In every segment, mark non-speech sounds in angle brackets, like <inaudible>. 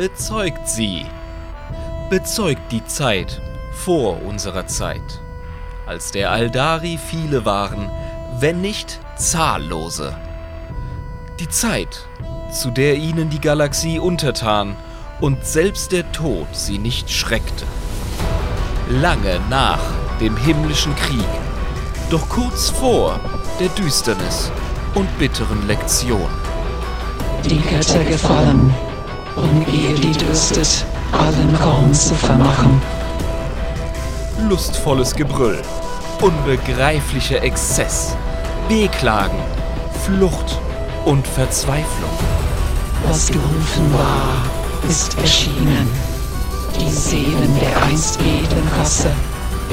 bezeugt sie. Bezeugt die Zeit vor unserer Zeit, als der Aldari viele waren, wenn nicht zahllose. Die Zeit, zu der ihnen die Galaxie untertan und selbst der Tod sie nicht schreckte. Lange nach dem himmlischen Krieg, doch kurz vor der Düsternis und bitteren Lektion. Die Götter gefallen, um ihr die dürstet, allen Raum zu vermachen. Lustvolles Gebrüll, unbegreiflicher Exzess, Wehklagen, Flucht und Verzweiflung. Was gerufen war, ist erschienen. Die Seelen der einst edlen Rasse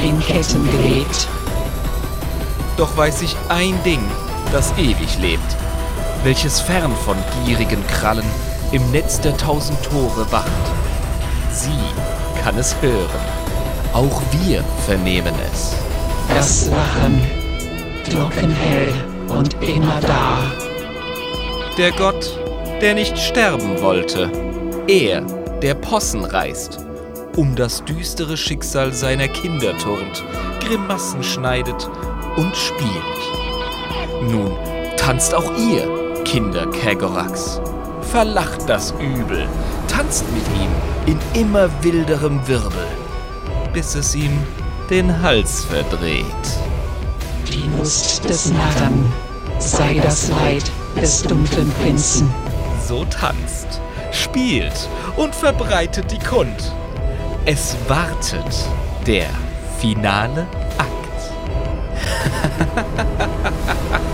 in Ketten gelegt. Doch weiß ich ein Ding, das ewig lebt, welches fern von gierigen Krallen im Netz der tausend Tore wacht. Sie kann es hören. Auch wir vernehmen es. Das Lachen, glockenhell und immer da. Der Gott, der nicht sterben wollte. Er, der Possen reißt, um das düstere Schicksal seiner Kinder turnt, Grimassen schneidet und spielt. Nun tanzt auch ihr, Kinder Kägorax. Verlacht das Übel, tanzt mit ihm in immer wilderem Wirbel, bis es ihm den Hals verdreht. Die Lust des Narren sei das Leid des dunklen Prinzen. So tanzt, spielt und verbreitet die Kund. Es wartet der finale Akt. <laughs>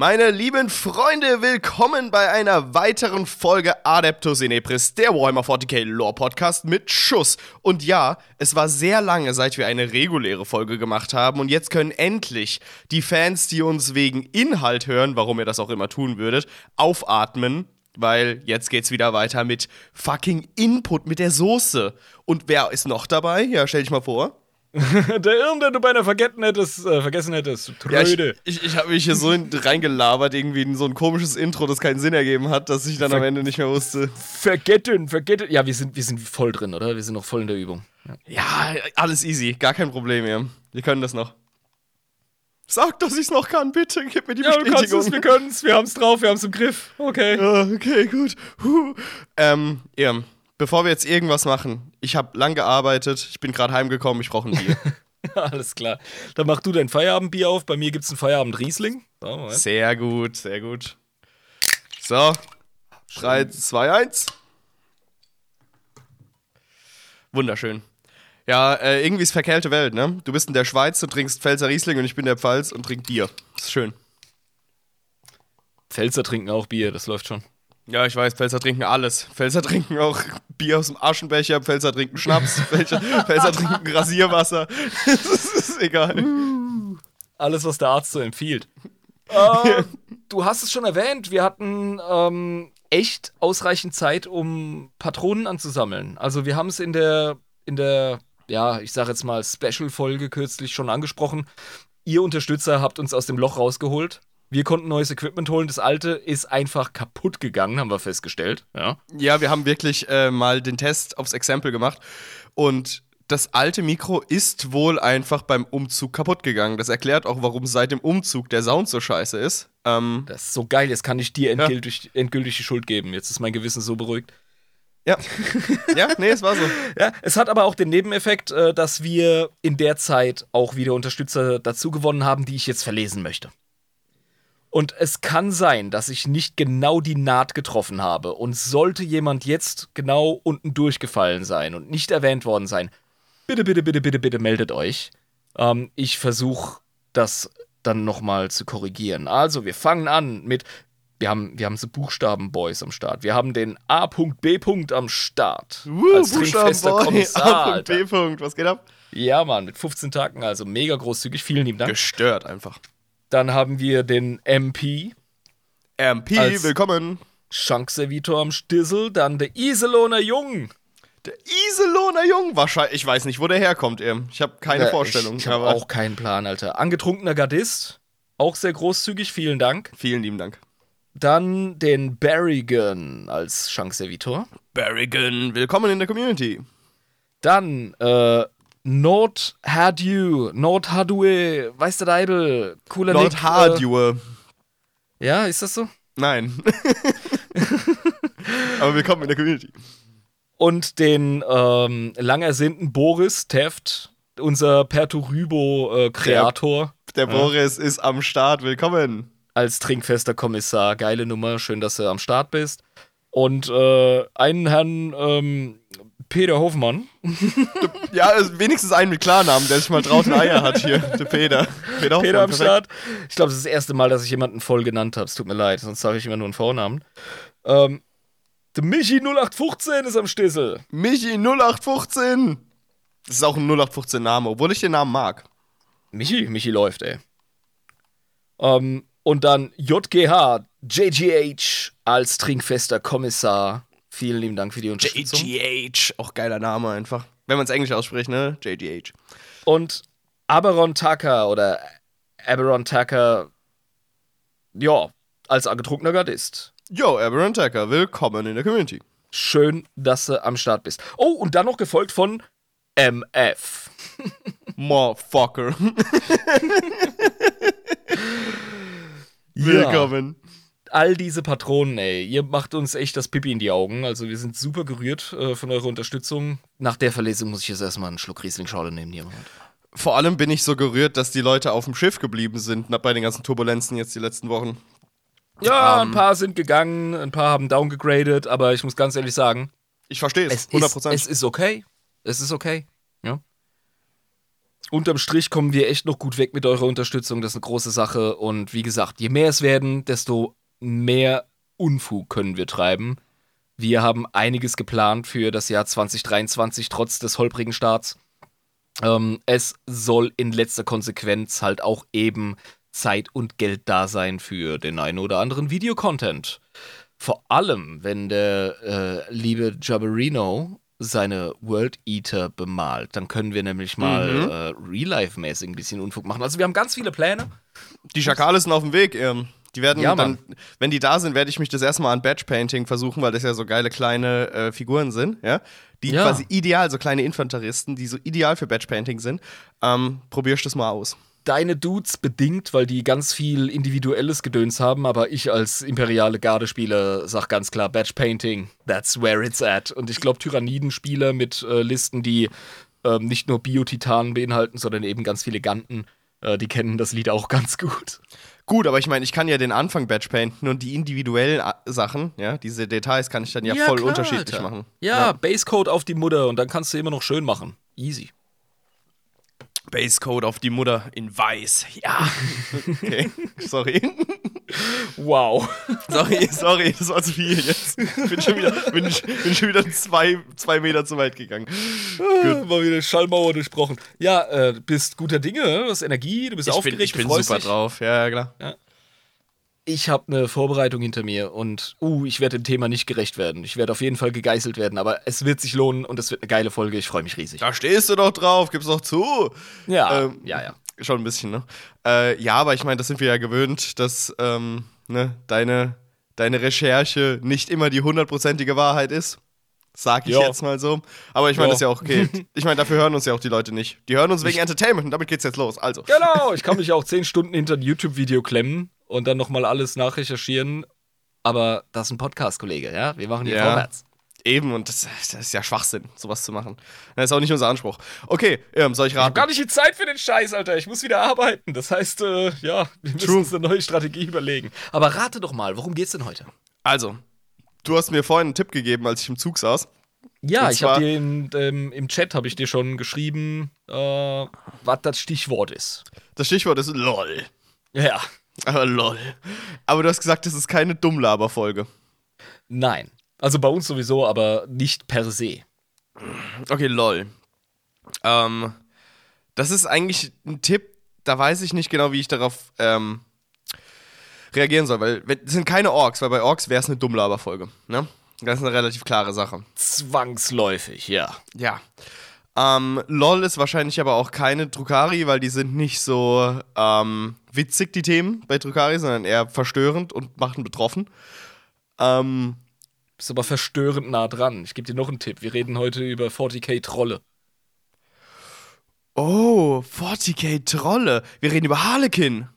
Meine lieben Freunde, willkommen bei einer weiteren Folge Adeptus Inepris, der Warhammer 40k Lore Podcast mit Schuss. Und ja, es war sehr lange, seit wir eine reguläre Folge gemacht haben und jetzt können endlich die Fans, die uns wegen Inhalt hören, warum ihr das auch immer tun würdet, aufatmen, weil jetzt geht's wieder weiter mit fucking Input mit der Soße. Und wer ist noch dabei? Ja, stell dich mal vor. <laughs> der Irm, den du beinahe vergessen hättest, äh, vergessen hättest. Ja, ich Tröde. ich, ich habe mich hier so in, reingelabert, irgendwie in so ein komisches Intro, das keinen Sinn ergeben hat, dass ich dann am Ver- Ende nicht mehr wusste. vergessen, vergessen. Ja, wir sind, wir sind voll drin, oder? Wir sind noch voll in der Übung. Ja. Ja, alles easy, gar kein Problem mehr. Wir können das noch. Sag, dass ich's noch kann, bitte, gib mir die Ja, du kannst Bestätigung. es, wir können's, wir haben's drauf, wir haben's im Griff. Okay. Ja, okay, gut. Huh. Ähm, Irm, bevor wir jetzt irgendwas machen, ich habe lang gearbeitet, ich bin gerade heimgekommen, ich brauche ein Bier. <laughs> Alles klar. Dann mach du dein Feierabendbier auf. Bei mir gibt's ein Feierabend-Riesling. So, Moment. sehr gut, sehr gut. So, 3, 2, 1. Wunderschön. Ja, äh, irgendwie ist verkehlte Welt, ne? Du bist in der Schweiz, du trinkst Pfälzer Riesling und ich bin in der Pfalz und trink Bier. Das ist schön. Pfälzer trinken auch Bier, das läuft schon. Ja, ich weiß, Pfälzer trinken alles. Pfälzer trinken auch Bier aus dem Aschenbecher, Pfälzer trinken Schnaps, <laughs> Pfälzer, Pfälzer trinken Rasierwasser. <laughs> das ist egal. Alles, was der Arzt so empfiehlt. <laughs> äh, du hast es schon erwähnt, wir hatten ähm, echt ausreichend Zeit, um Patronen anzusammeln. Also wir haben es in der, in der, ja, ich sag jetzt mal, Special-Folge kürzlich schon angesprochen. Ihr Unterstützer habt uns aus dem Loch rausgeholt. Wir konnten neues Equipment holen. Das alte ist einfach kaputt gegangen, haben wir festgestellt. Ja. Ja, wir haben wirklich äh, mal den Test aufs Exempel gemacht und das alte Mikro ist wohl einfach beim Umzug kaputt gegangen. Das erklärt auch, warum seit dem Umzug der Sound so scheiße ist. Ähm, Das ist so geil, jetzt kann ich dir endgültig, endgültig die Schuld geben. Jetzt ist mein Gewissen so beruhigt. ja. ja, nee, es war so. <laughs> Ja, es hat aber auch den Nebeneffekt, äh, dass wir in der Zeit auch wieder Unterstützer dazu gewonnen haben, die ich jetzt verlesen möchte. Und es kann sein, dass ich nicht genau die Naht getroffen habe. Und sollte jemand jetzt genau unten durchgefallen sein und nicht erwähnt worden sein, bitte, bitte, bitte, bitte, bitte meldet euch. Ähm, ich versuche das dann nochmal zu korrigieren. Also, wir fangen an mit. Wir haben, wir haben so Buchstaben-Boys am Start. Wir haben den A.B. am Start. Uh, als Buchstabenboy, Kommissar, A. Alter. B. Punkt. Was geht ab? Ja, Mann, mit 15 Tagen, also mega großzügig. Vielen lieben Dank. Gestört einfach. Dann haben wir den MP, MP, Als- willkommen. Schankservitor am Stissel. Dann der Iselohner Jung. Der Iselohner Jung. Wahrscheinlich, ich weiß nicht, wo der herkommt. Ich habe keine Ja, Vorstellung. Ich, ich habe auch keinen Plan, Alter. Angetrunkener Gardist. Auch sehr großzügig, vielen Dank. Vielen lieben Dank. Dann den Barrigan als Schankservitor. Barrigan, willkommen in der Community. Dann äh, Nord Hadue, Nord Hadue, weiß der Deibel, cooler Lord Nick, Hardue. Äh, ja, ist das so? Nein. <laughs> aber willkommen in der Community. Und den ähm, lang ersehnten Boris Teft, unser Perturybo-Kreator. Der Boris ist am Start, willkommen. als trinkfester Kommissar. Geile Nummer, schön, dass du am Start bist. Und äh, einen Herrn ähm, Peter Hofmann. Ja, also wenigstens einen mit Klarnamen, der sich mal traut und Eier hat hier. Der Peter. Peter, Hoffmann, Peter am. Start. Ich glaube, das ist das erste Mal, dass ich jemanden voll genannt habe. Es tut mir leid, sonst sage ich immer nur einen Vornamen. Ähm, der Michi 0815 ist am Stissel. Michi 0815. Das ist auch ein 0815 Name, obwohl ich den Namen mag. Michi, Michi läuft, ey. Ähm, und dann JGH, JGH als trinkfester Kommissar. Vielen lieben Dank für die Unterstützung. JGH. Auch geiler Name einfach. Wenn man es Englisch ausspricht, ne? JGH. Und Aberon Tucker oder Aberon Tucker, ja, als angetrunkener Gardist. Yo, Aberrant Tucker, willkommen in der Community. Schön, dass du am Start bist. Oh, und dann noch gefolgt von MF. <laughs> Motherfucker. <laughs> Willkommen. All diese Patronen, ey, ihr macht uns echt das Pipi in die Augen. Also wir sind super gerührt äh, von eurer Unterstützung. Nach der Verlesung muss ich jetzt erstmal einen Schluck Riesling-Schorle nehmen, jemand. Vor allem bin ich so gerührt, dass die Leute auf dem Schiff geblieben sind bei den ganzen Turbulenzen jetzt die letzten Wochen. Ja, Ähm. ein paar sind gegangen, ein paar haben downgegradet, aber ich muss ganz ehrlich sagen, Ich verstehe es, es 100 ist, es ist okay. Es ist okay. Ja. Unterm Strich kommen wir echt noch gut weg mit eurer Unterstützung. Das ist eine große Sache. Und wie gesagt, je mehr es werden, desto mehr Unfug können wir treiben. Wir haben einiges geplant für das Jahr 2023, trotz des holprigen Starts. Ähm, es soll in letzter Konsequenz halt auch eben Zeit und Geld da sein für den einen oder anderen Videocontent. Vor allem, wenn der äh, liebe Jabberino seine World Eater bemalt, dann können wir nämlich mal Mhm. äh, Real-Life-mäßig ein bisschen Unfug machen. Also wir haben ganz viele Pläne. Die Schakale sind auf dem Weg. Ähm, die werden Ja, dann, wenn die da sind, werde ich mich das erstmal an Batch Painting versuchen, weil das ja so geile kleine äh, Figuren sind, ja. Die Ja. quasi ideal, so kleine Infanteristen, die so ideal für Batch Painting sind. Ähm, probierst das mal aus. Deine Dudes bedingt, weil die ganz viel individuelles Gedöns haben, aber ich als imperiale Gardespieler sag ganz klar, Batch Painting, that's where it's at. Und ich glaube, Tyrannidenspieler mit äh, Listen, die ähm, nicht nur Biotitanen beinhalten, sondern eben ganz viele Ganten, äh, die kennen das Lied auch <laughs> ganz gut. Gut, aber ich meine, ich kann ja den Anfang Batch painten und die individuellen A- Sachen, ja, diese Details kann ich dann ja, voll klar, unterschiedlich Alter. machen. Ja, Basecode auf die Mutter und dann kannst du immer noch schön machen. Easy. Basecode auf die Mutter in weiß. Ja. <laughs> Okay. Sorry. <laughs> Wow. Sorry, sorry, das war zu viel jetzt. Bin schon wieder, bin, bin schon wieder zwei, zwei Meter zu weit gegangen. Mal wieder Schallmauer durchbrochen. Ja, äh, bist guter Dinge, ne? du hast Energie, du bist aufgeregt, du freust dich. drauf, ja, klar. Ich habe eine Vorbereitung hinter mir und uh, ich werde dem Thema nicht gerecht werden. Ich werde auf jeden Fall gegeißelt werden, aber es wird sich lohnen und es wird eine geile Folge. Ich freue mich riesig. Da stehst du doch drauf, gib's doch zu. Ja, Ähm, ja, ja. Schon ein bisschen, ne? Äh, ja, aber ich meine, das sind wir ja gewöhnt, dass ähm, ne, deine, deine Recherche nicht immer die hundertprozentige Wahrheit ist. Sag ich Ja. jetzt mal so. Aber ich meine, das ist ja auch okay. <laughs> Ich meine, dafür hören uns ja auch die Leute nicht. Die hören uns wegen Entertainment und damit geht's jetzt los. Also. Genau, ich kann <laughs> mich auch zehn Stunden hinter ein YouTube-Video klemmen und dann nochmal alles nachrecherchieren. Aber das ist ein Podcast, Kollege, ja? Wir machen hier Ja. vorwärts. Eben, und das, das ist ja Schwachsinn, sowas zu machen. Das ist auch nicht unser Anspruch. Okay, ähm, soll ich Ich hab raten? gar nicht die Zeit für den Scheiß, Alter. Ich muss wieder arbeiten. Das heißt, äh, ja, wir müssen True. uns eine neue Strategie überlegen. Aber rate doch mal, worum geht's denn heute? Also, du hast mir vorhin einen Tipp gegeben, als ich im Zug saß. Ja, Und ich habe dir in, ähm, im Chat habe ich dir schon geschrieben, äh, was das Stichwort ist. Das Stichwort ist LOL. Ja, Aber <laughs> LOL. Aber du hast gesagt, das ist keine Dummlaber-Folge. nein. Also bei uns sowieso, aber nicht per se. Okay, LOL. Ähm, das ist eigentlich ein Tipp, da weiß ich nicht genau, wie ich darauf ähm, reagieren soll, weil es sind keine Orks, weil bei Orks wäre es eine Dummlaber-Folge. Ne? Das ist eine relativ klare Sache. Zwangsläufig, ja. Ja. Ähm, LOL ist wahrscheinlich aber auch keine Drukari, weil die sind nicht so ähm, witzig, die Themen bei Drukari, sondern eher verstörend und machen betroffen. Ähm, Bist aber verstörend nah dran. Ich gebe dir noch einen Tipp. Wir reden heute über 40k Trolle. oh, 40k Trolle. Wir reden über Harlekin.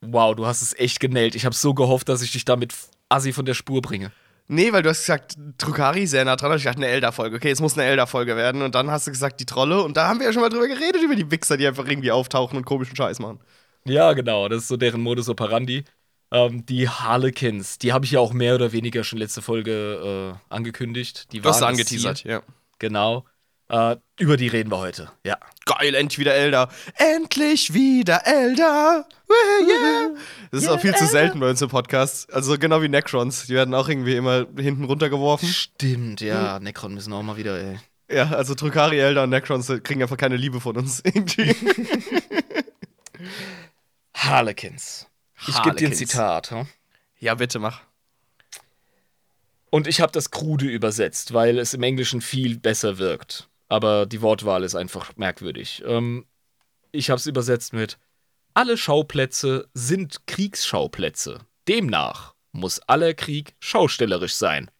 Wow, du hast es echt genäht. Ich habe so gehofft, dass ich dich damit assi von der Spur bringe. Nee, weil du hast gesagt, Drukari sehr nah dran. Ich dachte, eine Elder-Folge. Okay, es muss eine Elder-Folge werden. Und dann hast du gesagt, die Trolle. Und da haben wir ja schon mal drüber geredet, über die Wichser, die einfach irgendwie auftauchen und komischen Scheiß machen. Ja, genau. Das ist so deren Modus operandi. Ähm, die Harlequins, die habe ich ja auch mehr oder weniger schon letzte Folge äh, angekündigt. Die Du hast angeteasert, Ziel. ja. Genau. Äh, über die reden wir heute. Ja. Geil, endlich wieder Elder. Endlich wieder Elder. Yeah. Das ist auch viel zu selten bei uns im Podcast. Also genau wie Necrons. Die werden auch irgendwie immer hinten runtergeworfen. Stimmt, ja. Necron müssen auch mal wieder, ey. Ja, also Drukari, Elder und Necrons kriegen einfach keine Liebe von uns. <laughs> Harlequins. Ich gebe dir ein. Zitat. Hm? ja, bitte mach. Und ich habe das krude übersetzt, weil es im Englischen viel besser wirkt. Aber die Wortwahl ist einfach merkwürdig. Ähm, ich habe es übersetzt mit: Alle Schauplätze sind Kriegsschauplätze. Demnach muss aller Krieg schaustellerisch sein.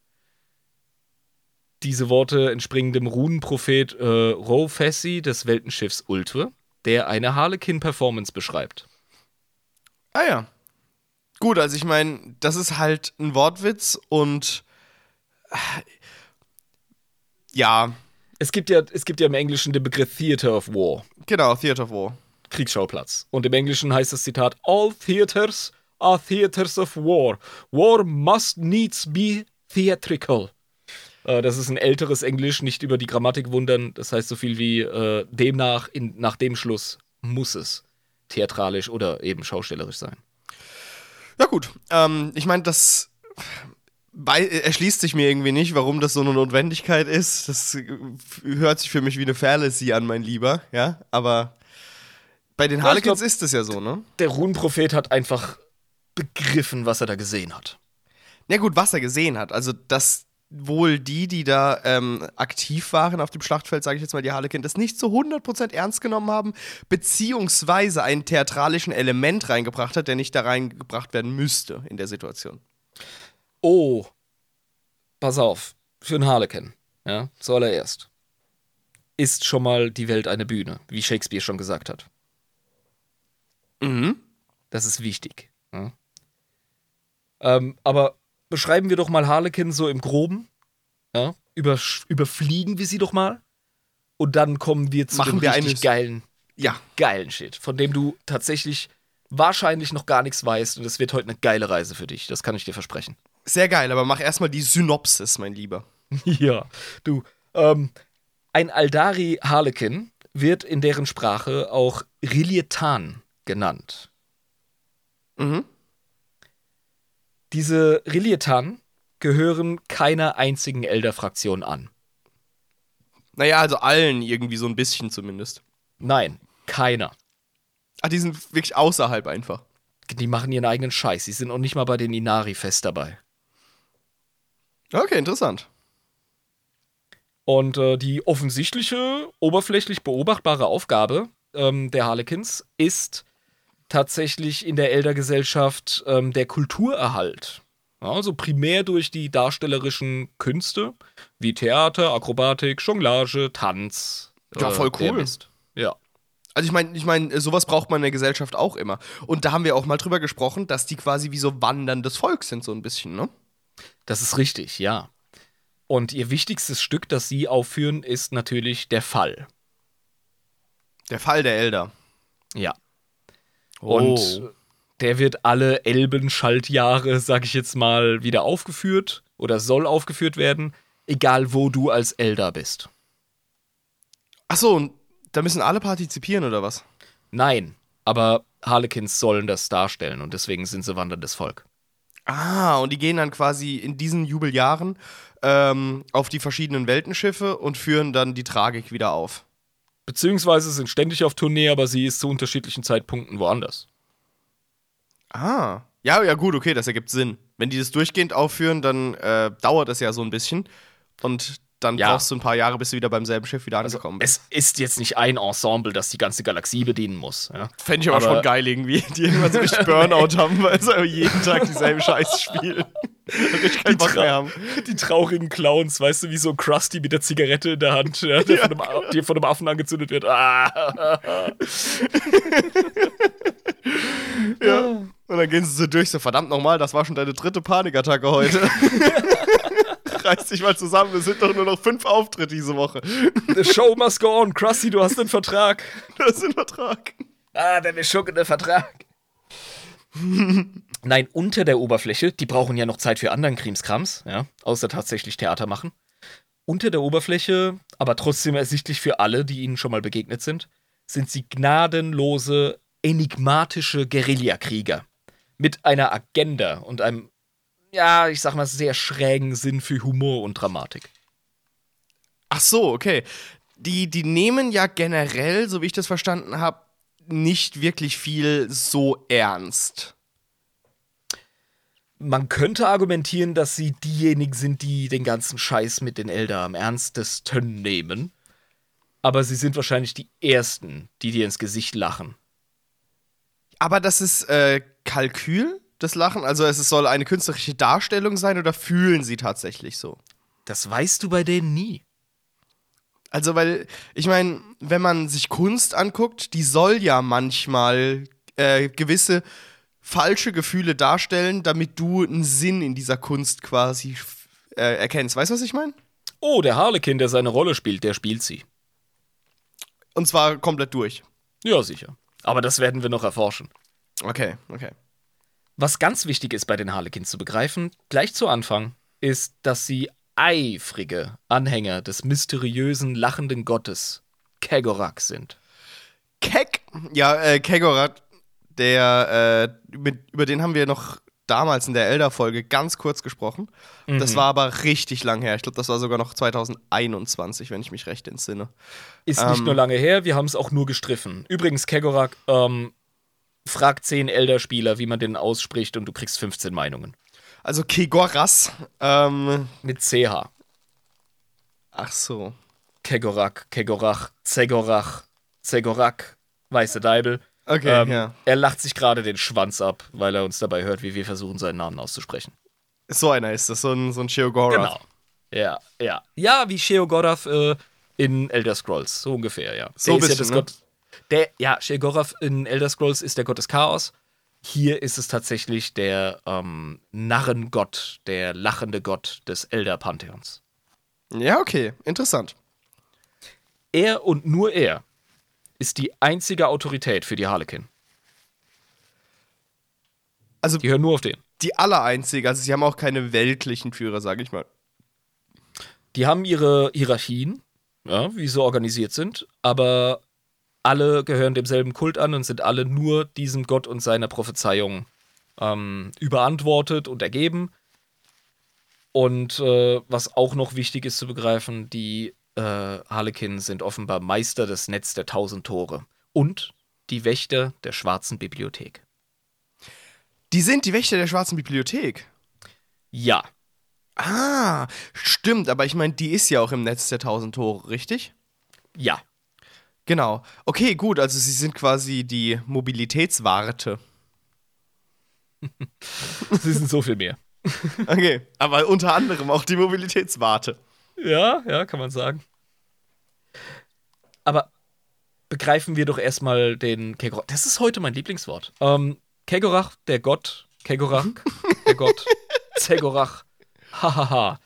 Diese Worte entspringen dem Runenprophet äh, Ro Fessi des Weltenschiffs Ultwe, der eine Harlequin-Performance beschreibt. Ah ja. Gut, also ich meine, das ist halt ein Wortwitz und äh, ja, Es gibt ja, es gibt ja im Englischen den Begriff Theater of War. genau, Theater of War. Kriegsschauplatz. Und im Englischen heißt das Zitat: All theaters are theaters of war. War must needs be theatrical. Äh, das ist ein älteres Englisch, nicht über die Grammatik wundern. Das heißt so viel wie äh, demnach, in, nach dem Schluss muss es theatralisch oder eben schaustellerisch sein. Ja gut, ähm, ich meine, das bei, erschließt sich mir irgendwie nicht, warum das so eine Notwendigkeit ist. Das äh, hört sich für mich wie eine Fallacy an, mein Lieber, ja, aber bei den Harlequins glaub- ist es ja so, ne? Der Runenprophet hat einfach begriffen, was er da gesehen hat. Ja gut, was er gesehen hat, also dass wohl die, die da ähm, aktiv waren auf dem Schlachtfeld, sage ich jetzt mal, die Harlequin, das nicht zu 100% ernst genommen haben, beziehungsweise einen theatralischen Element reingebracht hat, der nicht da reingebracht werden müsste in der Situation. Oh, pass auf, für einen Harlequin, ja, zuallererst, ist schon mal die Welt eine Bühne, wie Shakespeare schon gesagt hat. Mhm. Das ist wichtig. Ja. Ähm, aber beschreiben wir doch mal Harlequin so im Groben. Ja? Übersch- überfliegen wir sie doch mal. Und dann kommen wir zu Machen dem wir richtig geilen, Ja, geilen Shit, von dem du tatsächlich wahrscheinlich noch gar nichts weißt. Und es wird heute eine geile Reise für dich. Das kann ich dir versprechen. sehr geil, aber mach erstmal die Synopsis, mein Lieber. <laughs> Ja, du. Ähm, ein Aldari Harlequin wird in deren Sprache auch Rilietan genannt. Mhm. Diese Rilietan gehören keiner einzigen Elder-Fraktion an. Naja, also allen irgendwie so ein bisschen zumindest. Nein, keiner. Ach, die sind wirklich außerhalb einfach. Die machen ihren eigenen Scheiß. Sie sind auch nicht mal bei den Inari fest dabei. Okay, interessant. Und äh, die offensichtliche, oberflächlich beobachtbare Aufgabe ähm, der Harlequins ist tatsächlich in der Eldergesellschaft ähm, der Kulturerhalt. Ja, also primär durch die darstellerischen Künste wie Theater, Akrobatik, Jonglage, Tanz. Ja, voll der cool. Ja. Also ich meine, ich meine, sowas braucht man in der Gesellschaft auch immer. Und da haben wir auch mal drüber gesprochen, dass die quasi wie so wanderndes Volk sind, so ein bisschen, ne? Das ist richtig, ja. Und ihr wichtigstes Stück, das sie aufführen, ist natürlich der Fall. Der Fall der Elder. Ja. Oh. Und der wird alle Elbenschaltjahre, sag ich jetzt mal, wieder aufgeführt oder soll aufgeführt werden, egal wo du als Elder bist. Achso, und da müssen alle partizipieren oder was? Nein, aber Harlequins sollen das darstellen und deswegen sind sie wanderndes Volk. Ah, und die gehen dann quasi in diesen Jubeljahren ähm, auf die verschiedenen Weltenschiffe und führen dann die Tragik wieder auf. Beziehungsweise sind ständig auf Tournee, aber sie ist zu unterschiedlichen Zeitpunkten woanders. Ah. Ja, ja, gut, okay, das ergibt Sinn. Wenn die das durchgehend aufführen, dann äh, dauert das ja so ein bisschen. Und dann Ja. brauchst du ein paar Jahre, bis du wieder beim selben Schiff wieder Also, angekommen bist. es ist jetzt nicht ein Ensemble, das die ganze Galaxie bedienen muss. Ja? Fände ich aber, aber- schon geil irgendwie, <laughs> die irgendwann so richtig <laughs> Burnout haben, weil sie jeden Tag dieselben Scheiß spielen. <laughs> Mehr haben. Die traurigen Clowns, weißt du, wie so Krusty mit der Zigarette in der Hand, ja, der von, einem, die von einem Affen angezündet wird. Ah. Ja. Und dann gehen sie so durch, so verdammt nochmal, das war schon deine dritte Panikattacke heute. Reiß dich mal zusammen, es sind doch nur noch fünf Auftritte diese Woche. The show must go on. Krusty, du hast den Vertrag. Das ist ein Vertrag. Ah, der beschuckene Vertrag. Nein, unter der Oberfläche, die brauchen ja noch Zeit für anderen Krimskrams, ja, außer tatsächlich Theater machen. Unter der Oberfläche, aber trotzdem ersichtlich für alle, die ihnen schon mal begegnet sind, sind sie gnadenlose, enigmatische Guerillakrieger. Mit einer Agenda und einem, ja, ich sag mal, sehr schrägen Sinn für Humor und Dramatik. Ach so, okay. Die, die nehmen ja generell, so wie ich das verstanden habe, nicht wirklich viel so ernst. Man könnte argumentieren, dass sie diejenigen sind, die den ganzen Scheiß mit den Elder am ernstesten nehmen. Aber sie sind wahrscheinlich die Ersten, die dir ins Gesicht lachen. Aber das ist äh, Kalkül, das Lachen? Also es soll eine künstlerische Darstellung sein oder fühlen sie tatsächlich so? Das weißt du bei denen nie. Also, weil, ich meine, wenn man sich Kunst anguckt, die soll ja manchmal äh, gewisse falsche Gefühle darstellen, damit du einen Sinn in dieser Kunst quasi äh, erkennst. Weißt du, was ich meine? Oh, der Harlekin, der seine Rolle spielt, der spielt sie. Und zwar komplett durch. Ja, sicher. Aber das werden wir noch erforschen. Okay, okay. Was ganz wichtig ist bei den Harlekins zu begreifen, gleich zu Anfang, ist, dass sie eifrige Anhänger des mysteriösen, lachenden Gottes Kegorak sind. Kek, ja, äh, Kegorat, der, äh, mit, über den haben wir noch damals in der Elder-Folge ganz kurz gesprochen. Das war aber richtig lang her. Ich glaube, das war sogar noch 2021, wenn ich mich recht entsinne. Ist nicht Ähm. nur lange her, wir haben es auch nur gestriffen. Übrigens, Kegorak, ähm, frag 10 Elder-Spieler, wie man den ausspricht und du kriegst 15 Meinungen. Also Kegoras, ähm, Mit CH. ach so. Kegorak, Kegorach, Zegorach, Zegorak, weiße Deibel. Okay, Ähm, ja. Er lacht sich gerade den Schwanz ab, weil er uns dabei hört, wie wir versuchen, seinen Namen auszusprechen. So einer ist das, so ein, so ein Sheogorath. Genau. Ja, ja. Ja, wie Sheogorath äh, in Elder Scrolls, so ungefähr, ja. So der ist ja bisschen, das ne? Gott. Der, ja, Sheogorath in Elder Scrolls ist der Gott des Chaos. Hier ist es tatsächlich der ähm, Narrengott, der lachende Gott des Elder-Pantheons. Ja, okay, interessant. Er und nur er ist die einzige Autorität für die Harlekin. Also Die hören nur auf den. die allereinzige, also sie haben auch keine weltlichen Führer, sage ich mal. Die haben ihre Hierarchien, ja, wie sie organisiert sind, aber alle gehören demselben Kult an und sind alle nur diesem Gott und seiner Prophezeiung ähm, überantwortet und ergeben. Und äh, was auch noch wichtig ist zu begreifen, die äh, Harlekin sind offenbar Meister des Netz der tausend Tore und die Wächter der schwarzen Bibliothek. Die sind die Wächter der Schwarzen Bibliothek. Ja, Ah, stimmt, aber ich meine, die ist ja auch im Netz der tausend Tore, richtig? ja. Genau. Okay, gut, also sie sind quasi die Mobilitätswarte. <laughs> Sie sind so viel mehr. Okay, aber unter anderem auch die Mobilitätswarte. Ja, ja, kann man sagen. Aber begreifen wir doch erstmal den Kegorach. Das ist heute mein Lieblingswort. Ähm, Kegorach, der Gott. Kegorach, der Gott. <laughs> Zegorach. Hahaha.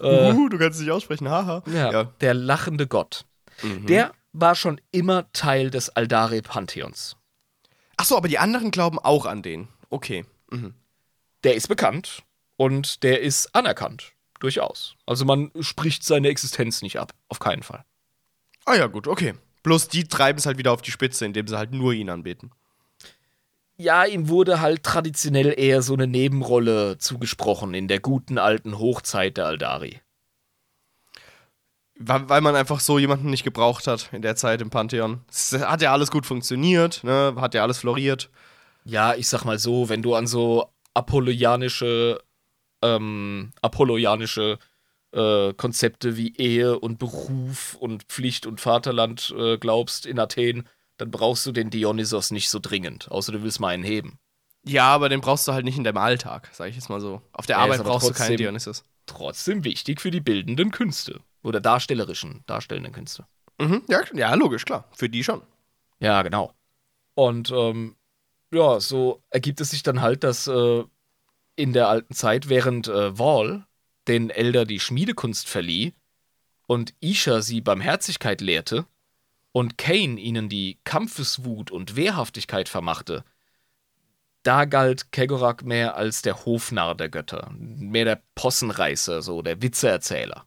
Äh, uh, du kannst es nicht aussprechen, haha. ja, der lachende Gott. Der war schon immer Teil des Aldare-Pantheons. Achso, aber die anderen glauben auch an den. Okay. Mhm. Der ist bekannt und der ist anerkannt. Durchaus. Also man spricht seine Existenz nicht ab. Auf keinen Fall. Ah ja, gut, okay. Bloß die treiben es halt wieder auf die Spitze, indem sie halt nur ihn anbeten. Ja, ihm wurde halt traditionell eher so eine Nebenrolle zugesprochen in der guten alten Hochzeit der Aldari. Weil, man einfach so jemanden nicht gebraucht hat in der Zeit im Pantheon. Es hat ja alles gut funktioniert, ne? Hat ja alles floriert. Ja, ich sag mal so, wenn du an so apolloianische, ähm, apolloianische äh, Konzepte wie Ehe und Beruf und Pflicht und Vaterland äh, glaubst in Athen, dann brauchst du den Dionysos nicht so dringend, außer du willst mal einen heben. Ja, aber den brauchst du halt nicht in deinem Alltag, sag ich jetzt mal so. Auf der Ja, Arbeit brauchst du keinen trotzdem- Dionysus. Trotzdem wichtig für die bildenden Künste. Oder darstellerischen, darstellenden Künste. Mhm, ja, ja, logisch, klar. Für die schon. Ja, genau. Und ähm, ja, so ergibt es sich dann halt, dass äh, in der alten Zeit, während äh, Wall den Elder die Schmiedekunst verlieh und Isha sie Barmherzigkeit lehrte und Cain ihnen die Kampfeswut und Wehrhaftigkeit vermachte, da galt Kegorak mehr als der Hofnarr der Götter, mehr der Possenreißer, so der Witzeerzähler.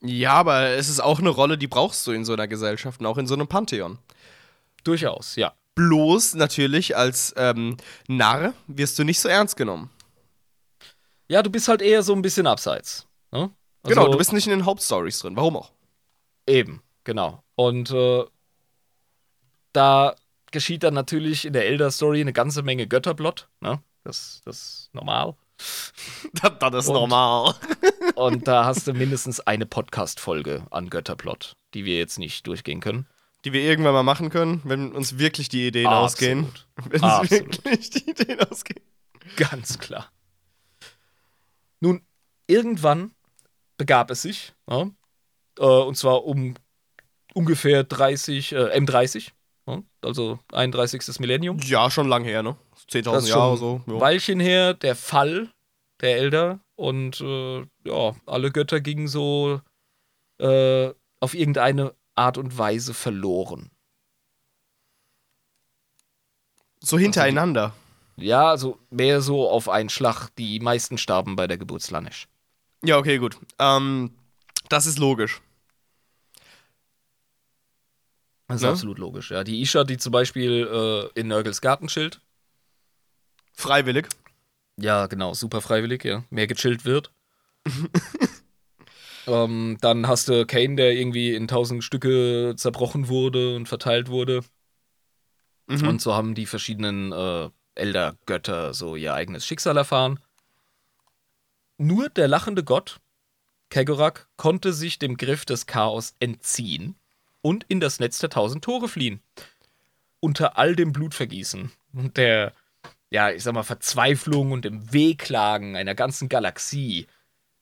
Ja, aber es ist auch eine Rolle, die brauchst du in so einer Gesellschaft und auch in so einem Pantheon. Durchaus, ja. Bloß natürlich als ähm, Narr wirst du nicht so ernst genommen. Ja, du bist halt eher so ein bisschen abseits. Ne? genau, Also- du bist nicht in den Hauptstories drin. Warum auch? Eben, genau. Und äh, da geschieht dann natürlich in der Elder-Story eine ganze Menge Götterblott. Ne? Das, das ist normal. <laughs> Das, das ist Und- normal. <laughs> Und da hast du <laughs> mindestens eine Podcast-Folge an Götterblott, die wir jetzt nicht durchgehen können. Die wir irgendwann mal machen können, wenn uns wirklich die Ideen ausgehen. Absolut. Wenn uns wirklich die Ideen ausgehen. Ganz klar. Nun, irgendwann begab es sich, ja, äh, und zwar um ungefähr 30, äh, M30, ja, also 31. Millennium. Ja, schon lang her, ne? 10.000 Das ist Jahre so. Ja. Weilchen her, der Fall der Elder und äh, ja, alle Götter gingen so äh, auf irgendeine Art und Weise verloren. So hintereinander. Ja, also mehr so auf einen Schlag. Die meisten starben bei der Geburt Slanesh. Ja, okay, gut. Ähm, das ist logisch. Das ist Ne? absolut logisch. Ja, die Isha, die zum Beispiel äh, in Nörgels Gartenschild, Freiwillig. ja, genau, super freiwillig, ja, mehr gechillt wird. <laughs> ähm, dann hast du Kane, der irgendwie in tausend Stücke zerbrochen wurde und verteilt wurde. Mhm. Und so haben die verschiedenen äh, Elder-Götter so ihr eigenes Schicksal erfahren. Nur der lachende Gott, Kegorak, konnte sich dem Griff des Chaos entziehen und in das Netz der tausend Tore fliehen. Unter all dem Blutvergießen und der, ja, ich sag mal, Verzweiflung und dem Wehklagen einer ganzen Galaxie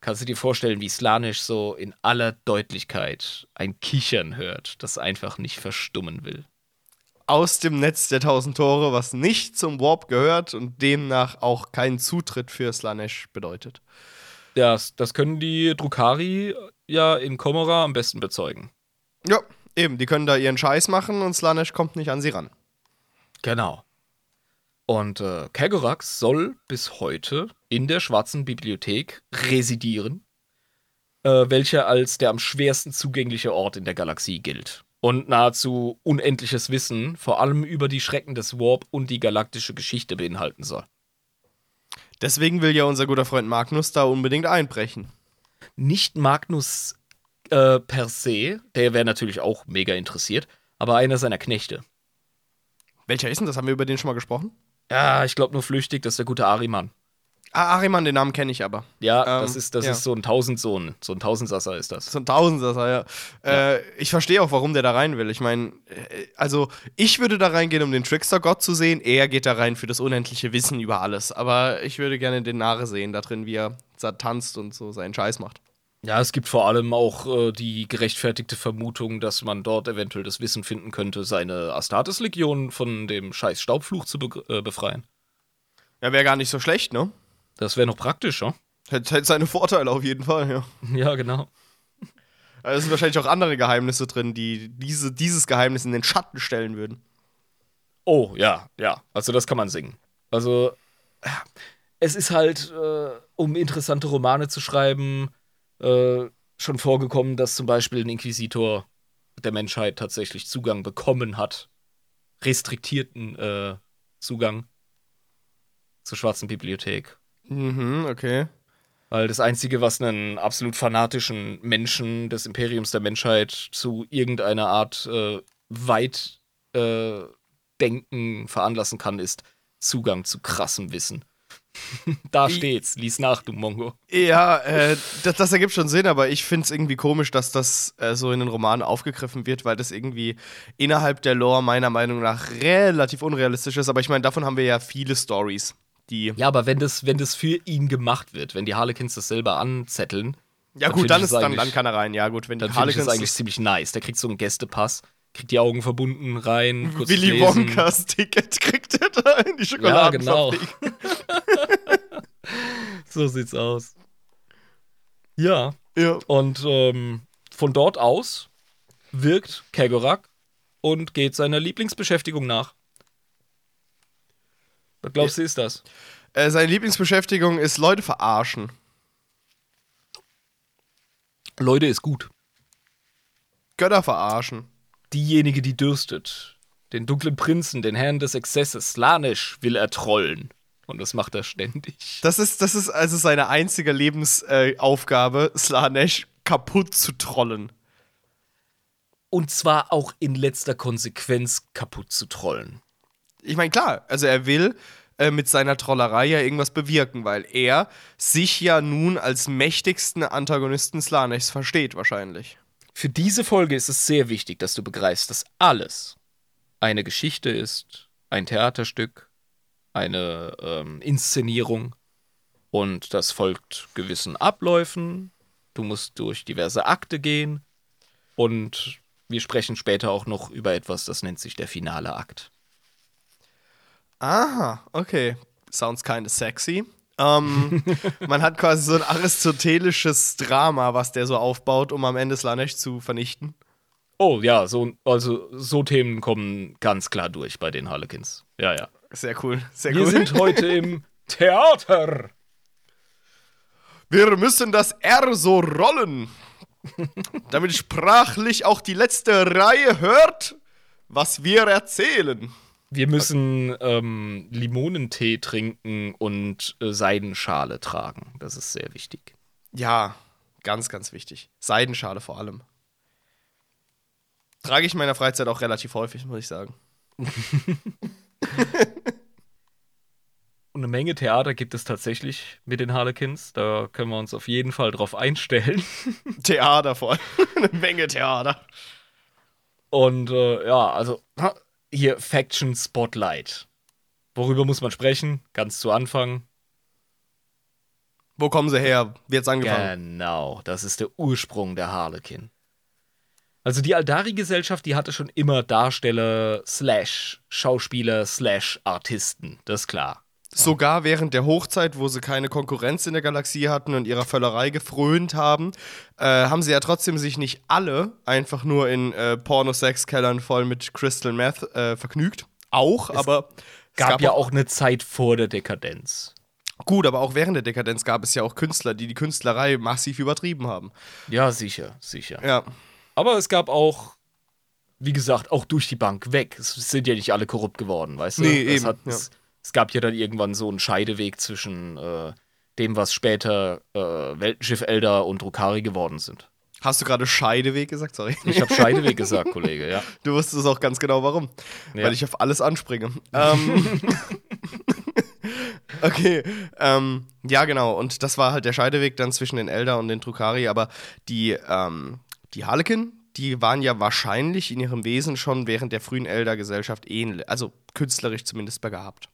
kannst du dir vorstellen, wie Slanisch so in aller Deutlichkeit ein Kichern hört, das einfach nicht verstummen will. Aus dem Netz der 1000 Tore, was nicht zum Warp gehört und demnach auch keinen Zutritt für Slanesh bedeutet. Das, das können die Drukari ja in Komora am besten bezeugen. Ja, eben. Die können da ihren Scheiß machen und Slanesh kommt nicht an sie ran. Genau. Und äh, Kagorax soll bis heute in der Schwarzen Bibliothek residieren, äh, welcher als der am schwersten zugängliche Ort in der Galaxie gilt. Und nahezu unendliches Wissen, vor allem über die Schrecken des Warp und die galaktische Geschichte beinhalten soll. Deswegen will ja unser guter Freund Magnus da unbedingt einbrechen. Nicht Magnus äh, per se, der wäre natürlich auch mega interessiert, aber einer seiner Knechte. Welcher ist denn das? Haben wir über den schon mal gesprochen? Ja, ich glaube nur flüchtig, das ist der gute Ariman. Ah, Ariman, den Namen kenne ich aber. Ja, Ähm, das ist, das ja. ist so ein Tausendsohn, so ein Tausendsasser ist das. So ein Tausendsasser, ja. Äh, ich verstehe auch, warum der da rein will. Ich meine, äh, also ich würde da reingehen, um den Trickster-Gott zu sehen. Er geht da rein für das unendliche Wissen über alles. Aber ich würde gerne den Nare sehen, da drin, wie er tanzt und so seinen Scheiß macht. Ja, es gibt vor allem auch äh, die gerechtfertigte Vermutung, dass man dort eventuell das Wissen finden könnte, seine Astartes-Legion von dem scheiß Staubfluch zu be äh, befreien. Ja, wäre gar nicht so schlecht, ne? Das wäre noch praktisch, ja? Hätte, hätte seine Vorteile auf jeden Fall, ja. <laughs> Ja, genau. Da sind wahrscheinlich auch andere Geheimnisse drin, die diese, dieses Geheimnis in den Schatten stellen würden. Oh, ja, ja. Also das kann man singen. Also es ist halt, äh, um interessante Romane zu schreiben, äh, schon vorgekommen, dass zum Beispiel ein Inquisitor der Menschheit tatsächlich Zugang bekommen hat. Restriktierten äh, Zugang zur schwarzen Bibliothek. Mhm, okay. Weil das Einzige, was einen absolut fanatischen Menschen des Imperiums der Menschheit zu irgendeiner Art äh, weit äh, Denken veranlassen kann, ist Zugang zu krassem Wissen. <laughs> da steht's. Lies nach, du Mongo. Ja, äh, das, das, ergibt schon Sinn, aber ich finde es irgendwie komisch, dass das äh, so in den Romanen aufgegriffen wird, weil das irgendwie innerhalb der Lore meiner Meinung nach relativ unrealistisch ist. Aber ich meine, davon haben wir ja viele Stories. Die ja, aber wenn das, wenn das für ihn gemacht wird, wenn die Harlequins das selber anzetteln. Ja, gut, dann, ist, dann, dann kann er rein. Ja, gut, wenn dann die Harlequins. Das eigentlich ziemlich nice. Der kriegt so einen Gästepass kriegt die Augen verbunden rein. Willy Wonkas Ticket <laughs> kriegt er da in die Schokoladenfabrik. Ja, genau. <laughs> so sieht's aus. Ja. ja. Und ähm, von dort aus wirkt Kegorak und geht seiner Lieblingsbeschäftigung nach. Was glaubst du, ist das? Äh, seine Lieblingsbeschäftigung ist Leute verarschen. Leute ist gut. Götter verarschen diejenige, die dürstet. Den dunklen Prinzen, den Herrn des Exzesses, Slanisch, will er trollen. Und das macht er ständig. Das ist, das ist also seine einzige Lebensaufgabe, äh, Slanesh kaputt zu trollen. Und zwar auch in letzter Konsequenz kaputt zu trollen. Ich meine, klar, also er will äh, mit seiner Trollerei ja irgendwas bewirken, weil er sich ja nun als mächtigsten Antagonisten Slaneshs versteht, wahrscheinlich. Für diese Folge ist es sehr wichtig, dass du begreifst, dass alles eine Geschichte ist, ein Theaterstück, eine ähm, Inszenierung und das folgt gewissen Abläufen. Du musst durch diverse Akte gehen und wir sprechen später auch noch über etwas, das nennt sich der finale Akt. Aha, okay. Sounds kinda sexy. Ähm, man hat quasi so ein aristotelisches Drama, was der so aufbaut, um am Ende Slanesh zu vernichten. Oh ja, so, also so Themen kommen ganz klar durch bei den Harlequins. Ja, ja. Sehr cool, sehr Wir cool. sind heute im Theater. Wir müssen das R so rollen, damit sprachlich auch die letzte Reihe hört, was wir erzählen. Wir müssen ähm, Limonentee trinken und äh, Seidenschale tragen. Das ist sehr wichtig. Ja, ganz, ganz wichtig. Seidenschale vor allem. Trage ich in meiner Freizeit auch relativ häufig, muss ich sagen. <laughs> und eine Menge Theater gibt es tatsächlich mit den Harlequins. Da können wir uns auf jeden Fall drauf einstellen. <laughs> Theater vor allem. <laughs> eine Menge Theater. Und äh, ja, also hier Faction Spotlight. Worüber muss man sprechen? Ganz zu Anfang. Wo kommen sie her? Wie jetzt angefangen? Genau, das ist der Ursprung der Harlequin. Also die Aldari-Gesellschaft, die hatte schon immer Darsteller slash Schauspieler slash Artisten, das ist klar. Sogar während der Hochzeit, wo sie keine Konkurrenz in der Galaxie hatten und ihrer Völlerei gefrönt haben, äh, haben sie ja trotzdem sich nicht alle einfach nur in äh, Porno-Sex-Kellern voll mit Crystal Meth äh, vergnügt. Auch, es aber. Gab, gab ja auch eine Zeit vor der Dekadenz. Gut, aber auch während der Dekadenz gab es ja auch Künstler, die die Künstlerei massiv übertrieben haben. Ja, sicher, sicher. Ja. Aber es gab auch, wie gesagt, auch durch die Bank weg. Es sind ja nicht alle korrupt geworden, weißt du? Nee, es eben. Hat, ja es gab ja dann irgendwann so einen Scheideweg zwischen äh, dem, was später äh, Weltenschiff Elder und Drukari geworden sind. Hast du gerade Scheideweg gesagt? Sorry. Ich habe Scheideweg <laughs> gesagt, Kollege, ja. Du wusstest auch ganz genau warum. Ja. Weil ich auf alles anspringe. ähm, <laughs> okay. Ähm, ja, genau. Und das war halt der Scheideweg dann zwischen den Elder und den Drukari. Aber die, ähm, die Harlekin, die waren ja wahrscheinlich in ihrem Wesen schon während der frühen Elder-Gesellschaft ähnlich. Also künstlerisch zumindest begabt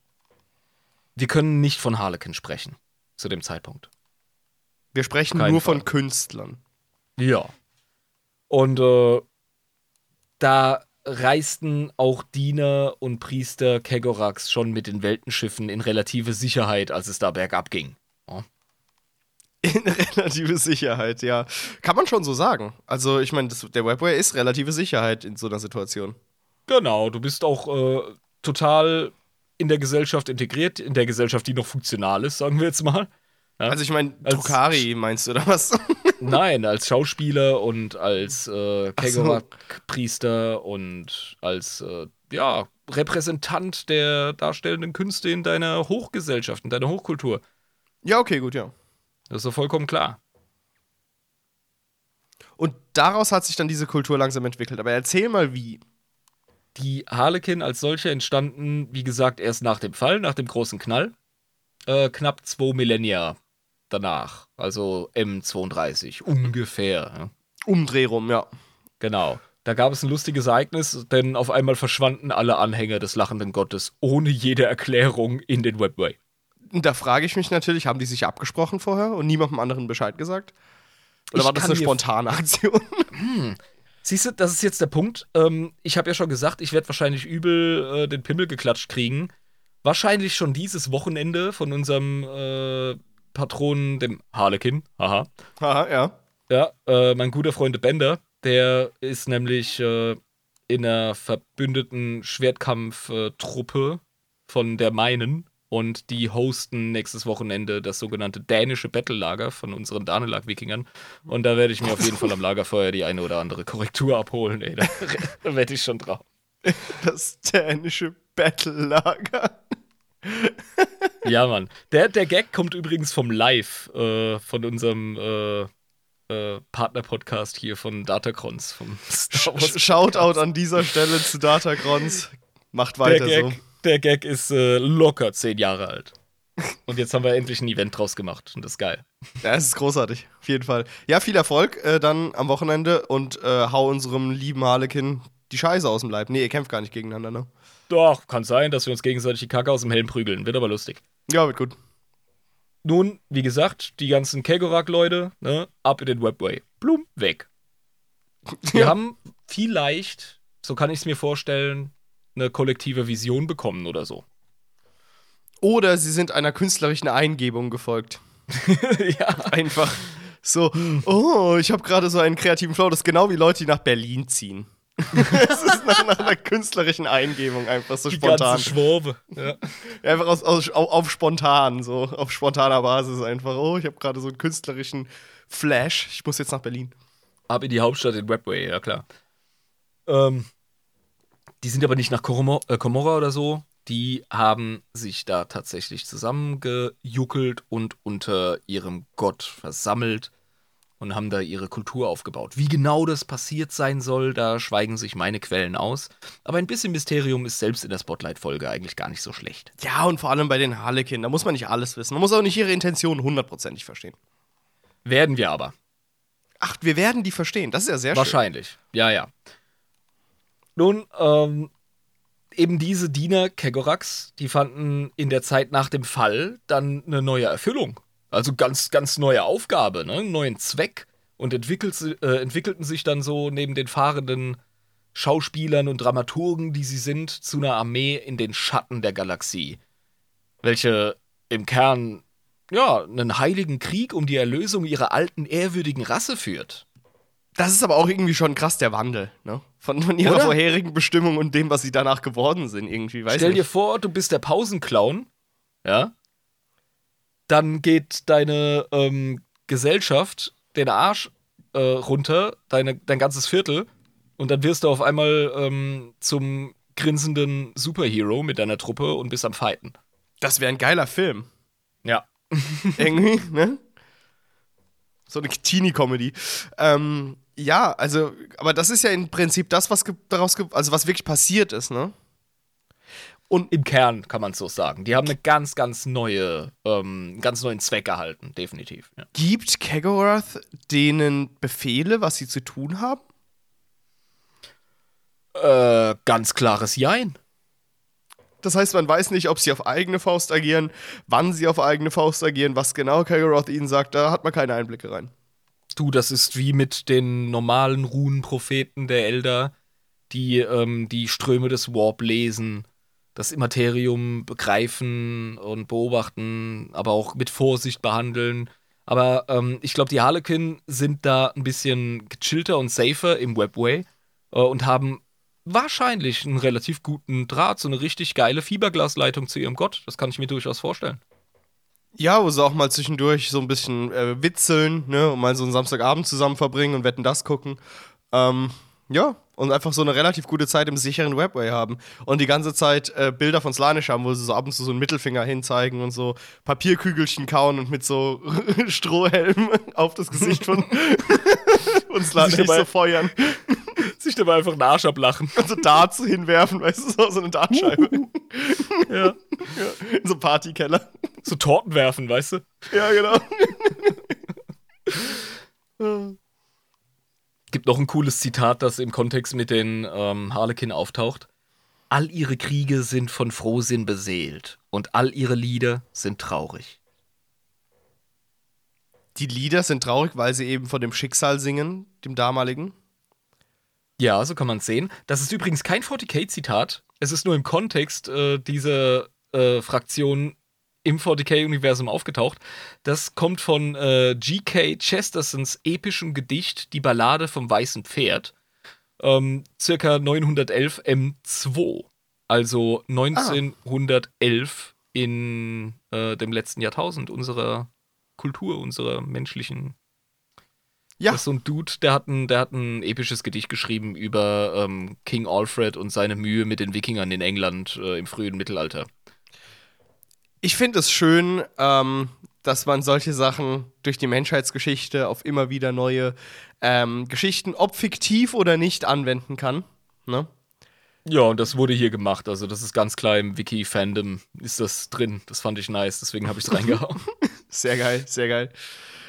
wir können nicht von Harlequin sprechen zu dem Zeitpunkt. Wir sprechen nur Fall. von Künstlern. Ja. Und äh, da reisten auch Diener und Priester Kegoraks schon mit den Weltenschiffen in relative Sicherheit, als es da bergab ging. Ja. In <laughs> relative Sicherheit, ja. Kann man schon so sagen. Also, ich meine, der Webway ist relative Sicherheit in so einer Situation. Genau, du bist auch äh, total in der Gesellschaft integriert, in der Gesellschaft, die noch funktional ist, sagen wir jetzt mal. Ja? Also, ich meine, Drukari meinst du, oder was? <laughs> Nein, als Schauspieler und als äh, Kegorak-Priester so. und als, äh, ja, Repräsentant der darstellenden Künste in deiner Hochgesellschaft, in deiner Hochkultur. Ja, okay, gut, ja. Das ist doch vollkommen klar. Und daraus hat sich dann diese Kultur langsam entwickelt. Aber erzähl mal, wie. Die Harlekin als solche entstanden, wie gesagt, erst nach dem Fall, nach dem großen Knall. Äh, knapp zwei Millennia danach. Also M32, ungefähr. Umdreh rum, ja. Genau. Da gab es ein lustiges Ereignis, denn auf einmal verschwanden alle Anhänger des lachenden Gottes ohne jede Erklärung in den Webway. Da frage ich mich natürlich, haben die sich abgesprochen vorher und niemandem anderen Bescheid gesagt? Oder ich war das eine spontane Aktion? Hm. Siehst du, das ist jetzt der Punkt. Ähm, ich habe ja schon gesagt, ich werde wahrscheinlich übel äh, den Pimmel geklatscht kriegen. Wahrscheinlich schon dieses Wochenende von unserem äh, Patronen, dem Harlekin. Haha. Haha, ja. Ja, äh, mein guter Freund Bender, der ist nämlich äh, in einer verbündeten Schwertkampftruppe von der meinen und die hosten nächstes Wochenende das sogenannte dänische Battle-Lager von unseren Danelag-Wikingern. Und da werde ich mir auf jeden Fall am Lagerfeuer die eine oder andere Korrektur abholen. Ey, da, da wette ich schon drauf. Das dänische Battle-Lager. ja, Mann. Der, der Gag kommt übrigens vom Live, äh, von unserem äh, äh, Partner-Podcast hier von Datacrons. Vom Shoutout an dieser Stelle zu Datacrons. Macht weiter so der Gag ist äh, locker zehn Jahre alt. Und jetzt haben wir endlich ein Event draus gemacht und das ist geil. Ja, es ist großartig, auf jeden Fall. Ja, viel Erfolg äh, dann am Wochenende und äh, hau unserem lieben Harlekin die Scheiße aus dem Leib. Nee, ihr kämpft gar nicht gegeneinander, ne? Doch, kann sein, dass wir uns gegenseitig die Kacke aus dem Helm prügeln. Wird aber lustig. Ja, wird gut. Nun, wie gesagt, die ganzen Kegorak-Leute, ne, ab in den Webway. Blum, weg. Wir ja. haben vielleicht, so kann ich es mir vorstellen, eine kollektive Vision bekommen oder so. Oder sie sind einer künstlerischen Eingebung gefolgt. <laughs> ja. Einfach so, oh, ich habe gerade so einen kreativen Flow. Das ist genau wie Leute, die nach Berlin ziehen. <laughs> Es ist nach, nach, einer künstlerischen Eingebung einfach so die spontan. Ganze Schwurbe. Ja. Einfach aus, aus, auf, auf, spontan, so auf spontaner Basis einfach. Oh, ich habe gerade so einen künstlerischen Flash. Ich muss jetzt nach Berlin. Ab in die Hauptstadt in Webway, ja klar. Ähm, die sind aber nicht nach äh, Komorra oder so. Die haben sich da tatsächlich zusammengejuckelt und unter ihrem Gott versammelt und haben da ihre Kultur aufgebaut. Wie genau das passiert sein soll, da schweigen sich meine Quellen aus. Aber ein bisschen Mysterium ist selbst in der Spotlight-Folge eigentlich gar nicht so schlecht. Ja, und vor allem bei den Harlekin, da muss man nicht alles wissen. Man muss auch nicht ihre Intentionen hundertprozentig verstehen. Werden wir aber. Ach, wir werden die verstehen. Das ist ja sehr Wahrscheinlich. schön. Wahrscheinlich. Ja, ja. Nun, ähm, eben diese Diener Kegorax, die fanden in der Zeit nach dem Fall dann eine neue Erfüllung. Also ganz, ganz neue Aufgabe, ne? einen neuen Zweck und entwickelt, äh, entwickelten sich dann so neben den fahrenden Schauspielern und Dramaturgen, die sie sind, zu einer Armee in den Schatten der Galaxie, welche im Kern ja einen heiligen Krieg um die Erlösung ihrer alten ehrwürdigen Rasse führt. Das ist aber auch irgendwie schon krass der Wandel, ne? Von, von ihrer Oder? vorherigen Bestimmung und dem, was sie danach geworden sind, irgendwie. Weiß Stell nicht. dir vor, du bist der Pausenclown, ja? Dann geht deine ähm, Gesellschaft den Arsch äh, runter, deine, dein ganzes Viertel, und dann wirst du auf einmal ähm, zum grinsenden Superhero mit deiner Truppe und bist am Fighten. Das wäre ein geiler Film. Ja. <laughs> Irgendwie, ne? So eine Teenie-Comedy. Ähm, ja, also, aber das ist ja im Prinzip das, was daraus, also was wirklich passiert ist, ne? Und im Kern kann man es so sagen. Die haben eine ganz, ganz neue, ähm, ganz neuen Zweck erhalten, definitiv. Ja. Gibt Kegoroth denen Befehle, was sie zu tun haben? Äh, ganz klares Jein. Das heißt, man weiß nicht, ob sie auf eigene Faust agieren, wann sie auf eigene Faust agieren, was genau Kegoroth ihnen sagt, da hat man keine Einblicke rein. Du, das ist wie mit den normalen Runenpropheten der Elder, die ähm, die Ströme des Warp lesen, das Immaterium begreifen und beobachten, aber auch mit Vorsicht behandeln. Aber ähm, ich glaube, die Harlequin sind da ein bisschen gechillter und safer im Webway äh, und haben wahrscheinlich einen relativ guten Draht, so eine richtig geile Fiberglasleitung zu ihrem Gott. Das kann ich mir durchaus vorstellen. Ja, wo sie auch mal zwischendurch so ein bisschen äh, witzeln, ne, und mal so einen Samstagabend zusammen verbringen und wetten das gucken. Ähm, ja, und einfach so eine relativ gute Zeit im sicheren Webway haben. Und die ganze Zeit äh, Bilder von Slanish haben, wo sie so ab und zu so einen Mittelfinger hinzeigen und so Papierkügelchen kauen und mit so <laughs> Strohhelmen <laughs> auf das Gesicht von, <laughs> von Slanish dabei- so feuern. Sich dabei einfach einen Arsch ablachen. Und so Darts hinwerfen, weißt du, so, so eine Dartscheibe. ja. In so Partykeller. So Torten werfen, weißt du? Ja, genau. <laughs> Gibt noch ein cooles Zitat, das im Kontext mit den ähm, Harlequin auftaucht. All ihre Kriege sind von Frohsinn beseelt und all ihre Lieder sind traurig. Die Lieder sind traurig, weil sie eben von dem Schicksal singen, dem damaligen. Ja, so kann man es sehen. Das ist übrigens kein 40k-Zitat. Es ist nur im Kontext äh, dieser äh, Fraktion im 40k-Universum aufgetaucht. Das kommt von äh, G.K. Chestertons epischem Gedicht Die Ballade vom weißen Pferd. Ähm, circa 911 M2. Also 1911 in äh, dem letzten Jahrtausend unserer Kultur, unserer menschlichen Ja, das ist so ein Dude, der hat ein, der hat ein episches Gedicht geschrieben über ähm, King Alfred und seine Mühe mit den Wikingern in England äh, im frühen Mittelalter. Ich finde es schön, ähm, dass man solche Sachen durch die Menschheitsgeschichte auf immer wieder neue ähm, Geschichten, ob fiktiv oder nicht, anwenden kann. Ne? Ja, und das wurde hier gemacht. Also, das ist ganz klar im Wiki-Fandom ist das drin. Das fand ich nice, deswegen habe ich es <laughs> reingehauen. Sehr geil, sehr geil.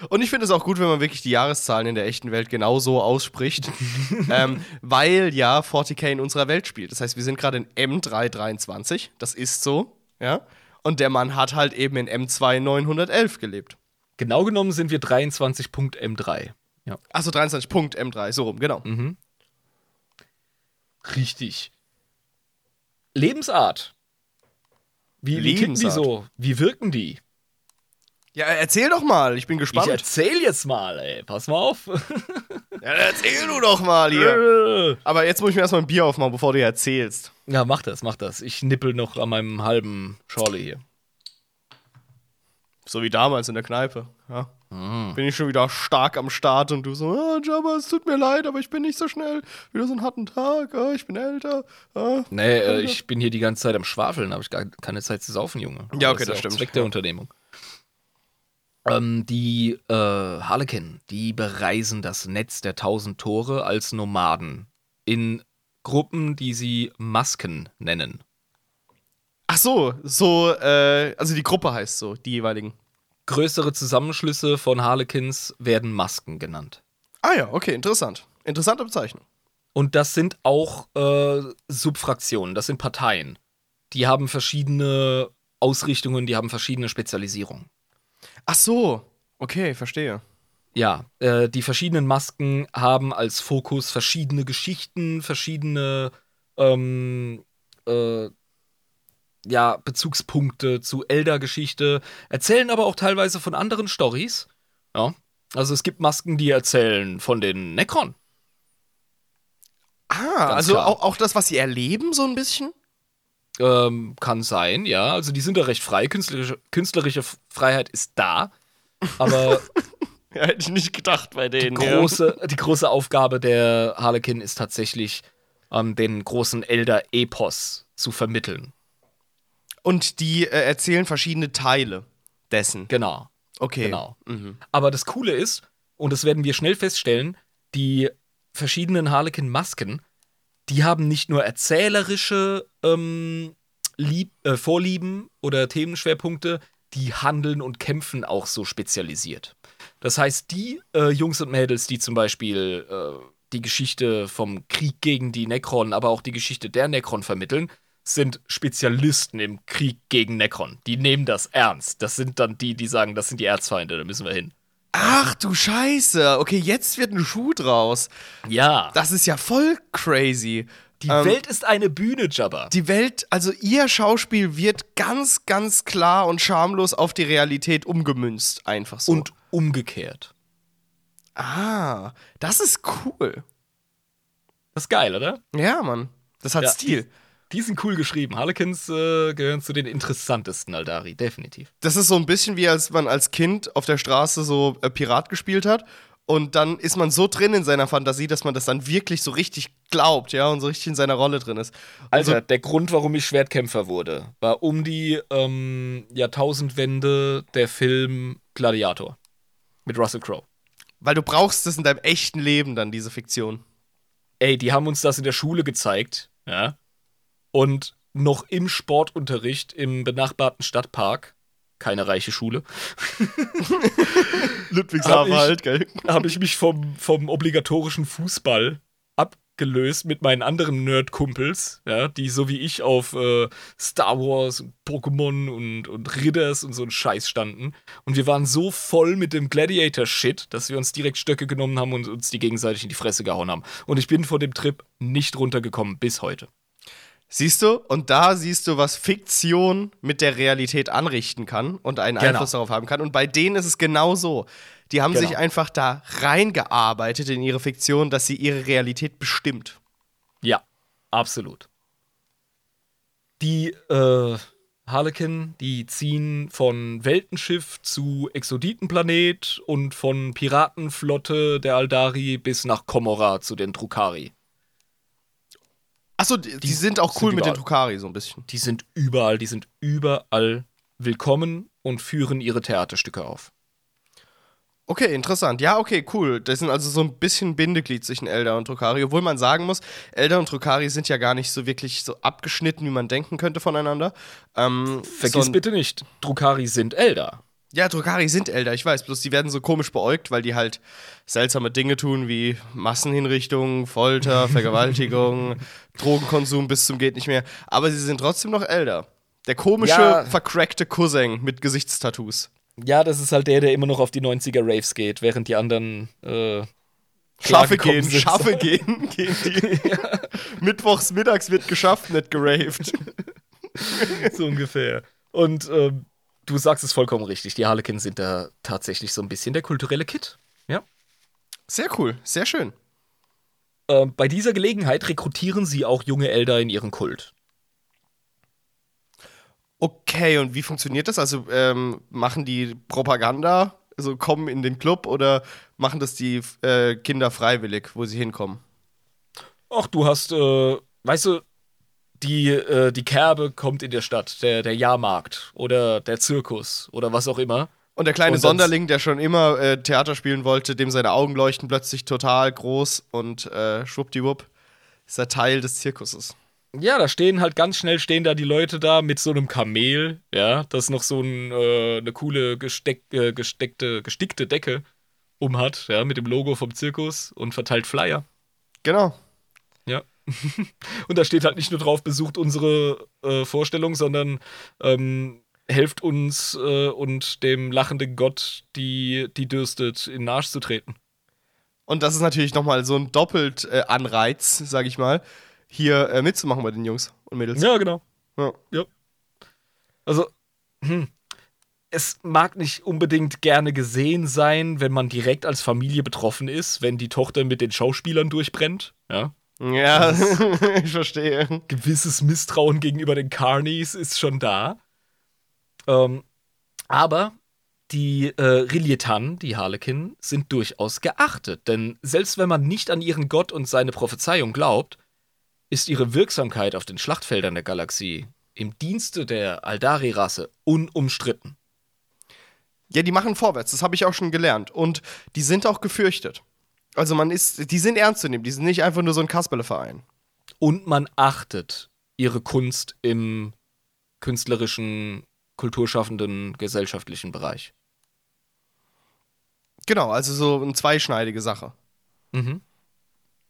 Und ich finde es auch gut, wenn man wirklich die Jahreszahlen in der echten Welt genauso ausspricht, <laughs> ähm, weil ja 40k in unserer Welt spielt. Das heißt, wir sind gerade in M323, das ist so, ja. Und der Mann hat halt eben in M2 911 gelebt. genau genommen sind wir 23.m3. Ja. Achso, 23 Punkt M3, so rum, genau. Mhm. Richtig. Lebensart. Wie, wie ticken die Lebensart. so? Wie wirken die? Ja, erzähl doch mal, ich bin Ich gespannt. erzähl jetzt mal, ey. Pass mal auf. <laughs> ja, erzähl du doch mal hier. Aber jetzt muss ich mir erstmal ein Bier aufmachen, bevor du hier erzählst. Ja, mach das, mach das. Ich nippel noch an meinem halben Schorle hier. So wie damals in der Kneipe. Ja. Mhm. Bin ich schon wieder stark am Start und du so, ah, Jabba, es tut mir leid, aber ich bin nicht so schnell. Wieder so einen harten Tag, ah, ich bin älter. Ah. Nee, äh, ich bin hier die ganze Zeit am Schwafeln, habe ich gar keine Zeit zu saufen, Junge. Ja, okay, das auch stimmt. Zweck der Unternehmung. Ähm, die äh, Harlequin, die bereisen das Netz der tausend Tore als Nomaden in Gruppen, die sie Masken nennen. Ach so, so, äh, also die Gruppe heißt so, die jeweiligen. Größere Zusammenschlüsse von Harlequins werden Masken genannt. Ah ja, okay, interessant. Interessante Bezeichnung. Und das sind auch äh, Subfraktionen, das sind Parteien. Die haben verschiedene Ausrichtungen, die haben verschiedene Spezialisierungen. Ach so, okay, verstehe. Ja, äh, die verschiedenen Masken haben als Fokus verschiedene Geschichten, verschiedene ähm, äh, ja, Bezugspunkte zu Elder-Geschichte, erzählen aber auch teilweise von anderen Stories. Ja. Also es gibt Masken, die erzählen von den Necron. Ah, Ganz also auch, auch das, was sie erleben, so ein bisschen? Ähm, kann sein, ja. Also die sind da recht frei. Künstlerische, künstlerische Freiheit ist da. Aber <laughs> Ja, hätte ich nicht gedacht bei die denen. große, die große Aufgabe der Harlequin ist tatsächlich, ähm, den großen Elder-Epos zu vermitteln. Und die äh, erzählen verschiedene Teile dessen. Genau, Okay. genau. Mhm. Aber das Coole ist, und das werden wir schnell feststellen, die verschiedenen Harlequin-Masken, die haben nicht nur erzählerische ähm, Lieb äh, Vorlieben oder Themenschwerpunkte, die handeln und kämpfen auch so spezialisiert. Das heißt, die äh, Jungs und Mädels, die zum Beispiel äh, die Geschichte vom Krieg gegen die Necron, aber auch die Geschichte der Necron vermitteln, sind Spezialisten im Krieg gegen Necron. Die nehmen das ernst. Das sind dann die, die sagen, das sind die Erzfeinde, da müssen wir hin. Ach du Scheiße. Okay, jetzt wird ein Schuh draus. Ja. Das ist ja voll crazy. Die Ähm, Welt ist eine Bühne, Jabba. Die Welt, also ihr Schauspiel wird ganz, ganz klar und schamlos auf die Realität umgemünzt. Einfach so. Und umgekehrt. Ah, das ist cool. Das ist geil, oder? Ja, Mann. Das hat Ja, Stil. Die sind cool geschrieben. Harlequins äh, gehören zu den interessantesten Aldari, definitiv. Das ist so ein bisschen wie als man als Kind auf der Straße so äh, Pirat gespielt hat. Und dann ist man so drin in seiner Fantasie, dass man das dann wirklich so richtig glaubt, ja, und so richtig in seiner Rolle drin ist. Alter, der Grund, warum ich Schwertkämpfer wurde, war um die ähm, Jahrtausendwende der Film Gladiator mit Russell Crowe. Weil du brauchst es in deinem echten Leben dann, diese Fiktion. Ey, die haben uns das in der Schule gezeigt, ja. Und noch im Sportunterricht im benachbarten Stadtpark, keine reiche Schule, <laughs> Ludwigshafen halt, gell? habe ich mich vom, vom obligatorischen Fußball abgelöst mit meinen anderen Nerd-Kumpels, ja, die so wie ich auf äh, Star Wars und Pokémon und, und Ridders und so ein Scheiß standen. Und wir waren so voll mit dem Gladiator-Shit, dass wir uns direkt Stöcke genommen haben und uns die gegenseitig in die Fresse gehauen haben. Und ich bin von dem Trip nicht runtergekommen bis heute. Siehst du? Und da siehst du, was Fiktion mit der Realität anrichten kann und einen Genau. Einfluss darauf haben kann. Und bei denen ist es genau so. Die haben Genau. sich einfach da reingearbeitet in ihre Fiktion, dass sie ihre Realität bestimmt. Ja, absolut. Die äh, Harlequin, die ziehen von Weltenschiff zu Exoditenplanet und von Piratenflotte der Aldari bis nach Komora zu den Drukari. Achso, die, die sind auch sind cool mit den. Drukari so ein bisschen. Die sind überall, die sind überall willkommen und führen ihre Theaterstücke auf. Okay, interessant. Ja, okay, cool. Das sind also so ein bisschen Bindeglied zwischen Elder und Drukari. Obwohl man sagen muss, Elder und Drukari sind ja gar nicht so wirklich so abgeschnitten, wie man denken könnte voneinander. Ähm, Vergiss bitte nicht, Drukari sind Elder. Ja, Drukari sind älter, ich weiß, bloß die werden so komisch beäugt, weil die halt seltsame Dinge tun wie Massenhinrichtung, Folter, <laughs> Vergewaltigung, Drogenkonsum bis zum geht nicht mehr. Aber sie sind trotzdem noch älter. Der komische, Ja. vercrackte Cousin mit Gesichtstattoos. Ja, das ist halt der, der immer noch auf die 90er Raves geht, während die anderen äh, Schaffe gehen, sind. Schaffe <laughs> gehen, gehen die. Mittwochs mittags wird geschafft, nicht geraved. <laughs> so ungefähr. Und ähm, du sagst es vollkommen richtig. Die Harlequins sind da tatsächlich so ein bisschen der kulturelle Kit. Ja. Sehr cool, sehr schön. Ähm, bei dieser Gelegenheit rekrutieren sie auch junge Elder in ihren Kult. Okay, und wie funktioniert das? Also ähm, machen die Propaganda, also kommen in den Club oder machen das die äh, Kinder freiwillig, wo sie hinkommen? Ach, du hast, äh, weißt du, die, äh, die Kerbe kommt in der Stadt, der, der Jahrmarkt oder der Zirkus oder was auch immer. Und der kleine Und Sonderling, der schon immer äh, Theater spielen wollte, dem seine Augen leuchten plötzlich total groß und äh, schwuppdiwupp ist er Teil des Zirkuses. Ja, da stehen halt ganz schnell stehen da die Leute da mit so einem Kamel, ja, das noch so ein, äh, eine coole gesteck, äh, gesteckte, gestickte Decke umhat, ja, mit dem Logo vom Zirkus und verteilt Flyer. Genau. <laughs> Und da steht halt nicht nur drauf, besucht unsere äh, Vorstellung, sondern ähm, helft uns äh, und dem lachenden Gott, die, die dürstet, in den Arsch zu treten. Und das ist natürlich nochmal so ein doppelt äh, Anreiz, sag ich mal, hier äh, mitzumachen bei den Jungs und Mädels. Ja, genau. Ja. Ja. Also, hm, es mag nicht unbedingt gerne gesehen sein, wenn man direkt als Familie betroffen ist, wenn die Tochter mit den Schauspielern durchbrennt. Ja. Ja, <laughs> ich verstehe. Gewisses Misstrauen gegenüber den Carnies ist schon da. Ähm, aber die äh, Rilietan, die Harlekin, sind durchaus geachtet, denn selbst wenn man nicht an ihren Gott und seine Prophezeiung glaubt, ist ihre Wirksamkeit auf den Schlachtfeldern der Galaxie im Dienste der Aldari-Rasse unumstritten. Ja, die machen vorwärts, das habe ich auch schon gelernt. Und die sind auch gefürchtet. Also man ist, die sind ernst zu nehmen, die sind nicht einfach nur so ein Kasperle-Verein. Und man achtet ihre Kunst im künstlerischen, kulturschaffenden, gesellschaftlichen Bereich. Genau, also so eine zweischneidige Sache. Mhm.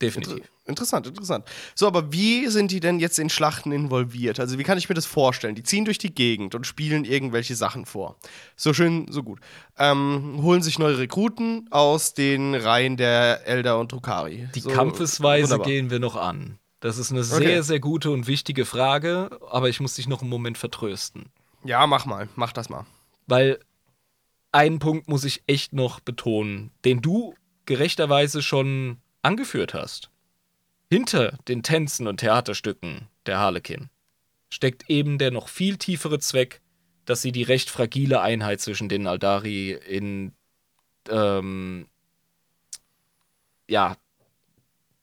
Definitiv. Interessant, interessant. So, aber wie sind die denn jetzt in Schlachten involviert? Also, wie kann ich mir das vorstellen? Die ziehen durch die Gegend und spielen irgendwelche Sachen vor. So schön, so gut. Ähm, holen sich neue Rekruten aus den Reihen der Elder und Drukari. Die so, Kampfesweise wunderbar. gehen wir noch an. Das ist eine sehr, Okay. sehr gute und wichtige Frage, aber ich muss dich noch einen Moment vertrösten. Ja, mach mal, mach das mal. Weil einen Punkt muss ich echt noch betonen, den du gerechterweise schon angeführt hast. Hinter den Tänzen und Theaterstücken der Harlekin steckt eben der noch viel tiefere Zweck, dass sie die recht fragile Einheit zwischen den Aldari in ähm, ja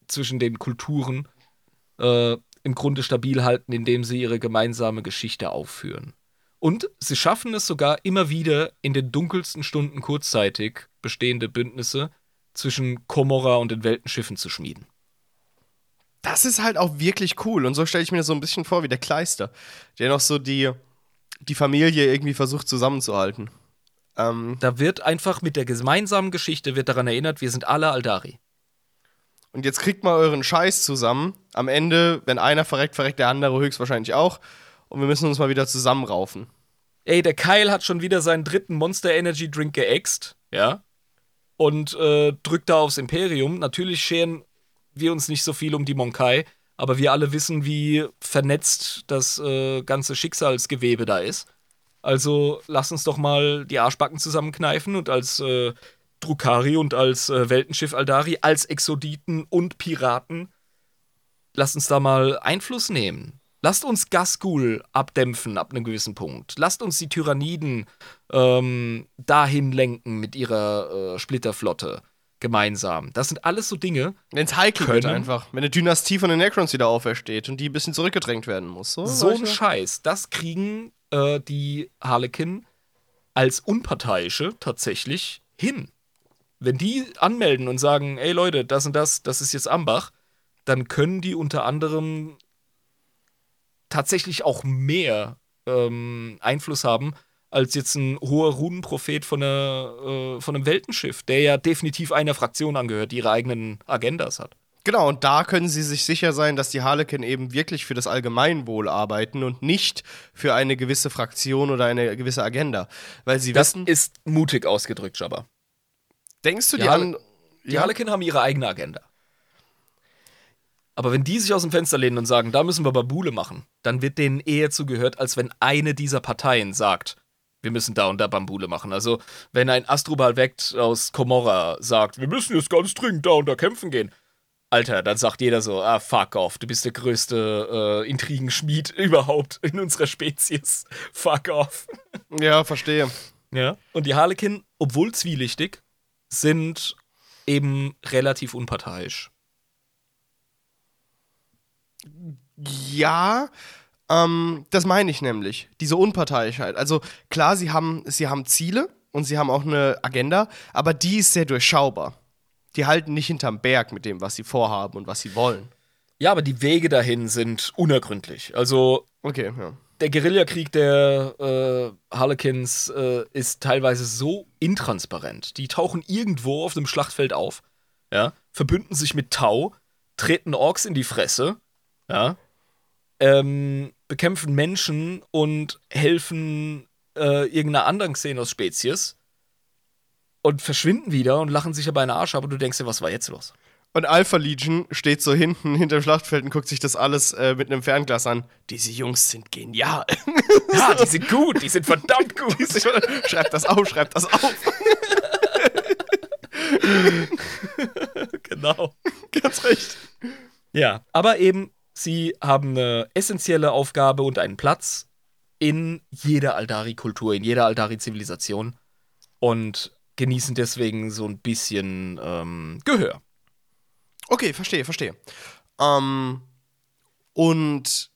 zwischen den Kulturen äh, im Grunde stabil halten, indem sie ihre gemeinsame Geschichte aufführen. Und sie schaffen es sogar immer wieder in den dunkelsten Stunden kurzzeitig bestehende Bündnisse zwischen Komorra und den Weltenschiffen zu schmieden. Das ist halt auch wirklich cool. Und so stelle ich mir das so ein bisschen vor wie der Kleister, der noch so die, die Familie irgendwie versucht zusammenzuhalten. Ähm, Da wird einfach mit der gemeinsamen Geschichte wird daran erinnert, wir sind alle Aldari. und jetzt kriegt mal euren Scheiß zusammen. Am Ende, wenn einer verreckt, verreckt der andere höchstwahrscheinlich auch. Und wir müssen uns mal wieder zusammenraufen. Ey, der Kyle hat schon wieder seinen dritten Monster Energy Drink geäxt, ja? Und äh, drückt da aufs Imperium. Natürlich scheren wir uns nicht so viel um die Monkai, aber wir alle wissen, wie vernetzt das äh, ganze Schicksalsgewebe da ist. Also lass uns doch mal die Arschbacken zusammenkneifen und als äh, Drukari und als äh, Weltenschiff Aldari, als Exoditen und Piraten, lasst uns da mal Einfluss nehmen. Lasst uns Gasgul abdämpfen ab einem gewissen Punkt. Lasst uns die Tyranniden ähm, dahin lenken mit ihrer äh, Splitterflotte gemeinsam. Das sind alles so Dinge. Wenn es heikel wird Können. einfach. Wenn eine Dynastie von den Necrons wieder aufersteht und die ein bisschen zurückgedrängt werden muss. So, So ein Scheiß. Das kriegen äh, die Harlekin als Unparteiische tatsächlich hin. Wenn die anmelden und sagen, ey Leute, das und das, das ist jetzt Ambach, dann können die unter anderem tatsächlich auch mehr ähm, Einfluss haben als jetzt ein hoher Runenprophet von, einer, äh, von einem Weltenschiff, der ja definitiv einer Fraktion angehört, die ihre eigenen Agendas hat. Genau, und da können sie sich sicher sein, dass die Harlekin eben wirklich für das Allgemeinwohl arbeiten und nicht für eine gewisse Fraktion oder eine gewisse Agenda. Weil sie Das wissen, ist mutig ausgedrückt, Jabba. denkst du, die, die an. Die Harlekin haben ihre eigene Agenda. Aber wenn die sich aus dem Fenster lehnen und sagen, da müssen wir Babule machen, dann wird denen eher zugehört, als wenn eine dieser Parteien sagt, wir müssen da und da Bambule machen. Also, wenn ein Astrobal Vect aus Komorra sagt, wir müssen jetzt ganz dringend da und da kämpfen gehen, Alter, dann sagt jeder so, ah, fuck off, du bist der größte äh, Intrigenschmied <laughs> überhaupt in unserer Spezies. <laughs> Fuck off. Ja, verstehe. Ja. Und die Harlekin, obwohl zwielichtig, sind eben relativ unparteiisch. Ja, ähm, das meine ich nämlich. Diese Unparteiischheit. Also klar, sie haben, sie haben Ziele und sie haben auch eine Agenda, aber die ist sehr durchschaubar. Die halten nicht hinterm Berg mit dem, was sie vorhaben und was sie wollen. Ja, aber die Wege dahin sind unergründlich. Also Okay, ja. der Guerillakrieg der äh, Harlequins äh, ist teilweise so intransparent. Die tauchen irgendwo auf dem Schlachtfeld auf, ja, verbünden sich mit Tau, treten Orks in die Fresse, ja, ähm, bekämpfen Menschen und helfen äh, irgendeiner anderen Xenos-Spezies und verschwinden wieder und lachen sich aber einen Arsch ab und du denkst dir, was war jetzt los? Und Alpha Legion steht so hinten hinterm Schlachtfeld und guckt sich das alles äh, mit einem Fernglas an. Diese Jungs sind genial. <laughs> Ja, die sind gut, die sind verdammt gut. schreibt das auf, schreibt das auf. <laughs> genau. <laughs> Ganz recht. Ja, aber eben, sie haben eine essentielle Aufgabe und einen Platz in jeder Aldari-Kultur, in jeder Aldari-Zivilisation und genießen deswegen so ein bisschen ähm, Gehör. Okay, verstehe, verstehe. Ähm, und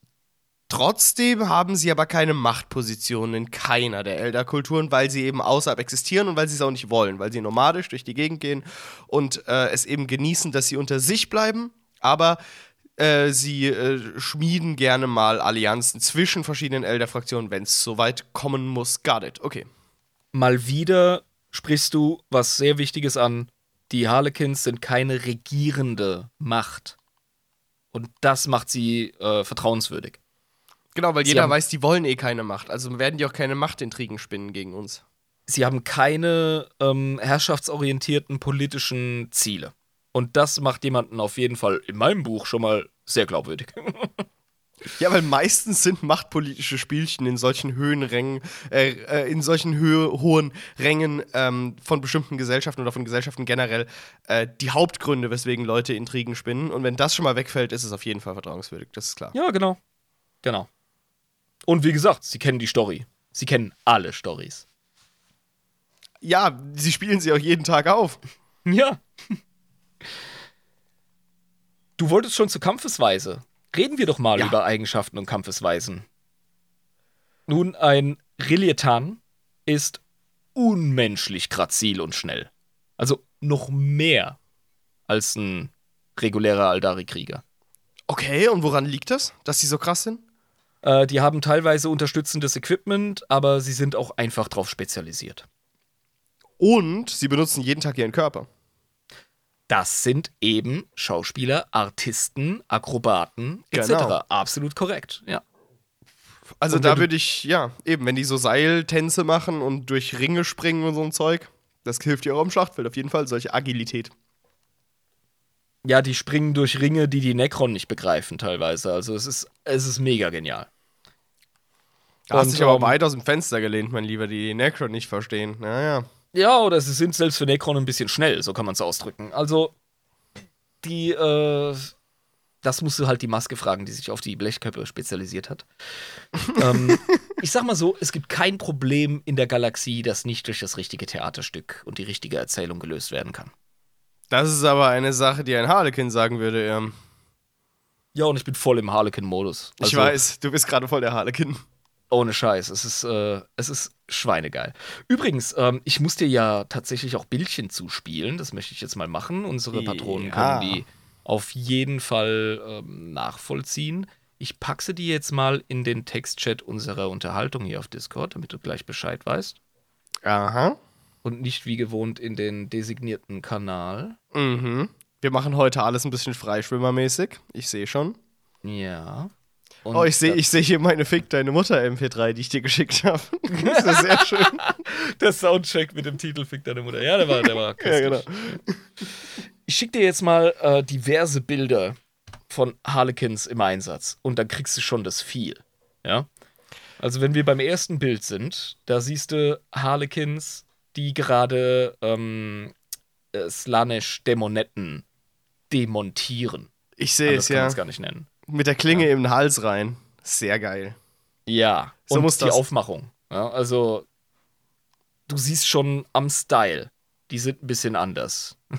trotzdem haben sie aber keine Machtposition in keiner der Elder-Kulturen, weil sie eben außerhalb existieren und weil sie es auch nicht wollen, weil sie nomadisch durch die Gegend gehen und äh, es eben genießen, dass sie unter sich bleiben, aber äh, sie äh, schmieden gerne mal Allianzen zwischen verschiedenen Elder-Fraktionen, wenn es soweit kommen muss. Got it, okay. Mal wieder sprichst du was sehr Wichtiges an. Die Harlequins sind keine regierende Macht. Und das macht sie äh, vertrauenswürdig. Genau, weil Sie jeder weiß, die wollen eh keine Macht. Also werden die auch keine Machtintrigen spinnen gegen uns. sie haben keine ähm, herrschaftsorientierten politischen Ziele. Und das macht jemanden auf jeden Fall in meinem Buch schon mal sehr glaubwürdig. <laughs> Ja, weil meistens sind machtpolitische Spielchen in solchen Höhenrängen, äh, äh, in solchen Höhe, hohen Rängen ähm, von bestimmten Gesellschaften oder von Gesellschaften generell äh, die Hauptgründe, weswegen Leute Intrigen spinnen. Und wenn das schon mal wegfällt, ist es auf jeden Fall vertrauenswürdig. Das ist klar. Ja, genau. Genau. Und wie gesagt, sie kennen die Story. Sie kennen alle Stories. Ja, sie spielen sie auch jeden Tag auf. Ja. <laughs> Du wolltest schon zur Kampfesweise. Reden wir doch mal Ja. über Eigenschaften und Kampfesweisen. Nun, ein Rilietan ist unmenschlich grazil und schnell. Also noch mehr als ein regulärer Aldari-Krieger. Okay, und woran liegt das, dass sie so krass sind? Äh, die haben teilweise unterstützendes Equipment, aber sie sind auch einfach drauf spezialisiert. Und sie benutzen jeden Tag ihren Körper. Das sind eben Schauspieler, Artisten, Akrobaten etc. Genau. Absolut korrekt, ja. Also da würde ich, ja, eben, wenn die so Seiltänze machen und durch Ringe springen und so ein Zeug, das hilft dir auch im Schlachtfeld auf jeden Fall, solche Agilität. Ja, die springen durch Ringe, die die Necron nicht begreifen teilweise. Also es ist, es ist mega genial. Da hast dich aber ähm, weit aus dem Fenster gelehnt, mein Lieber, die die Necron nicht verstehen. Naja. Ja, oder sie sind selbst für Necron ein bisschen schnell, so kann man es ausdrücken. Also, die, äh, das musst du halt die Maske fragen, die sich auf die Blechköpfe spezialisiert hat. <laughs> ähm, ich sag mal so, es gibt kein Problem in der Galaxie, das nicht durch das richtige Theaterstück und die richtige Erzählung gelöst werden kann. Das ist aber eine Sache, die ein Harlekin sagen würde. Ähm. Ja, und ich bin voll im Harlequin-Modus. Ich Also, weiß, du bist gerade voll der Harlekin. Ohne Scheiß, es ist, äh, es ist schweinegeil. Übrigens, ähm, ich muss dir ja tatsächlich auch Bildchen zuspielen. Das möchte ich jetzt mal machen. Unsere Patronen Ja. können die auf jeden Fall ähm, nachvollziehen. Ich packe sie dir jetzt mal in den Textchat unserer Unterhaltung hier auf Discord, damit du gleich Bescheid weißt. Aha. Und nicht wie gewohnt in den designierten Kanal. Mhm. Wir machen heute alles ein bisschen freischwimmermäßig. Ich sehe schon. Ja. Und Oh, ich sehe ich seh hier meine Fick deine Mutter MP3, die ich dir geschickt habe. <laughs> das ist sehr schön. Der Soundcheck mit dem Titel Fick deine Mutter. Ja, der war, der war <laughs> ja, genau. Ich schicke dir jetzt mal äh, diverse Bilder von Harlequins im Einsatz und dann kriegst du schon das viel. Ja. Also, wenn wir beim ersten Bild sind, da siehst du Harlequins, die gerade ähm, äh, Slanesh-Dämonetten demontieren. Ich sehe es kann ja. man es gar nicht nennen. Mit der Klinge im Hals rein. Sehr geil. Ja, So und muss die das. Aufmachung. Ja, also, du siehst schon am Style, die sind ein bisschen anders. <laughs>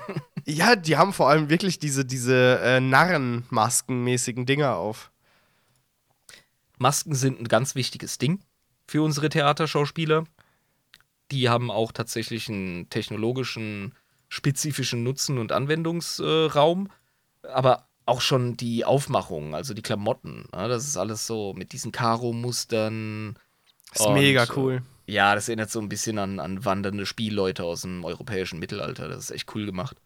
Ja, die haben vor allem wirklich diese, diese äh, Narrenmaskenmäßigen Dinger auf. Masken sind ein ganz wichtiges Ding für unsere Theaterschauspieler. Die haben auch tatsächlich einen technologischen, spezifischen Nutzen und Anwendungsraum. Aber auch schon die Aufmachung, also die Klamotten. Ja, das ist alles so mit diesen Karo-Mustern. Ist Und, mega äh, cool. Ja, das erinnert so ein bisschen an, an wandernde Spielleute aus dem europäischen Mittelalter. Das ist echt cool gemacht.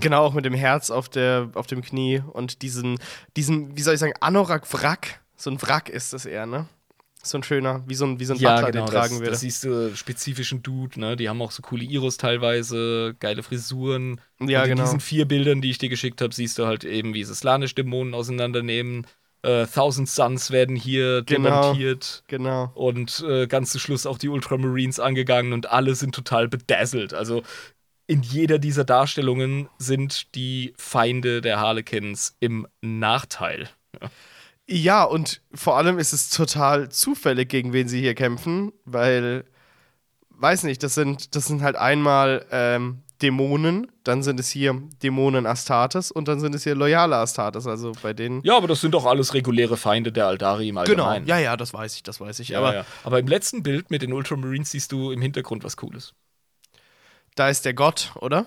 Genau, auch mit dem Herz auf, der, auf dem Knie und diesen, diesen, wie soll ich sagen, Anorak-Wrack. So ein Wrack ist das eher, ne? So ein schöner, wie so ein, wie so ein Butler den tragen genau, das, würde. das siehst du spezifischen Dude, ne? Die haben auch so coole Iros teilweise, geile Frisuren. Ja, Und in genau. diesen vier Bildern, die ich dir geschickt habe, siehst du halt eben, wie sie Slanisch-Dämonen auseinandernehmen. Äh, Thousand Suns werden hier Genau. demontiert. genau. Und äh, ganz zum Schluss auch die Ultramarines angegangen und alle sind total bedazzelt. Also in jeder dieser Darstellungen sind die Feinde der Harlequins im Nachteil. Ja, und vor allem ist es total zufällig, gegen wen sie hier kämpfen, weil, weiß nicht, das sind, das sind halt einmal ähm, Dämonen, dann sind es hier Dämonen Astartes und dann sind es hier loyale Astartes, also bei denen. Ja, aber das sind doch alles reguläre Feinde der Aldari im genau, Allgemeinen. ja, ja, das weiß ich, das weiß ich. Ja, aber ja. aber im letzten Bild mit den Ultramarines siehst du im Hintergrund was Cooles. da ist der Gott, oder?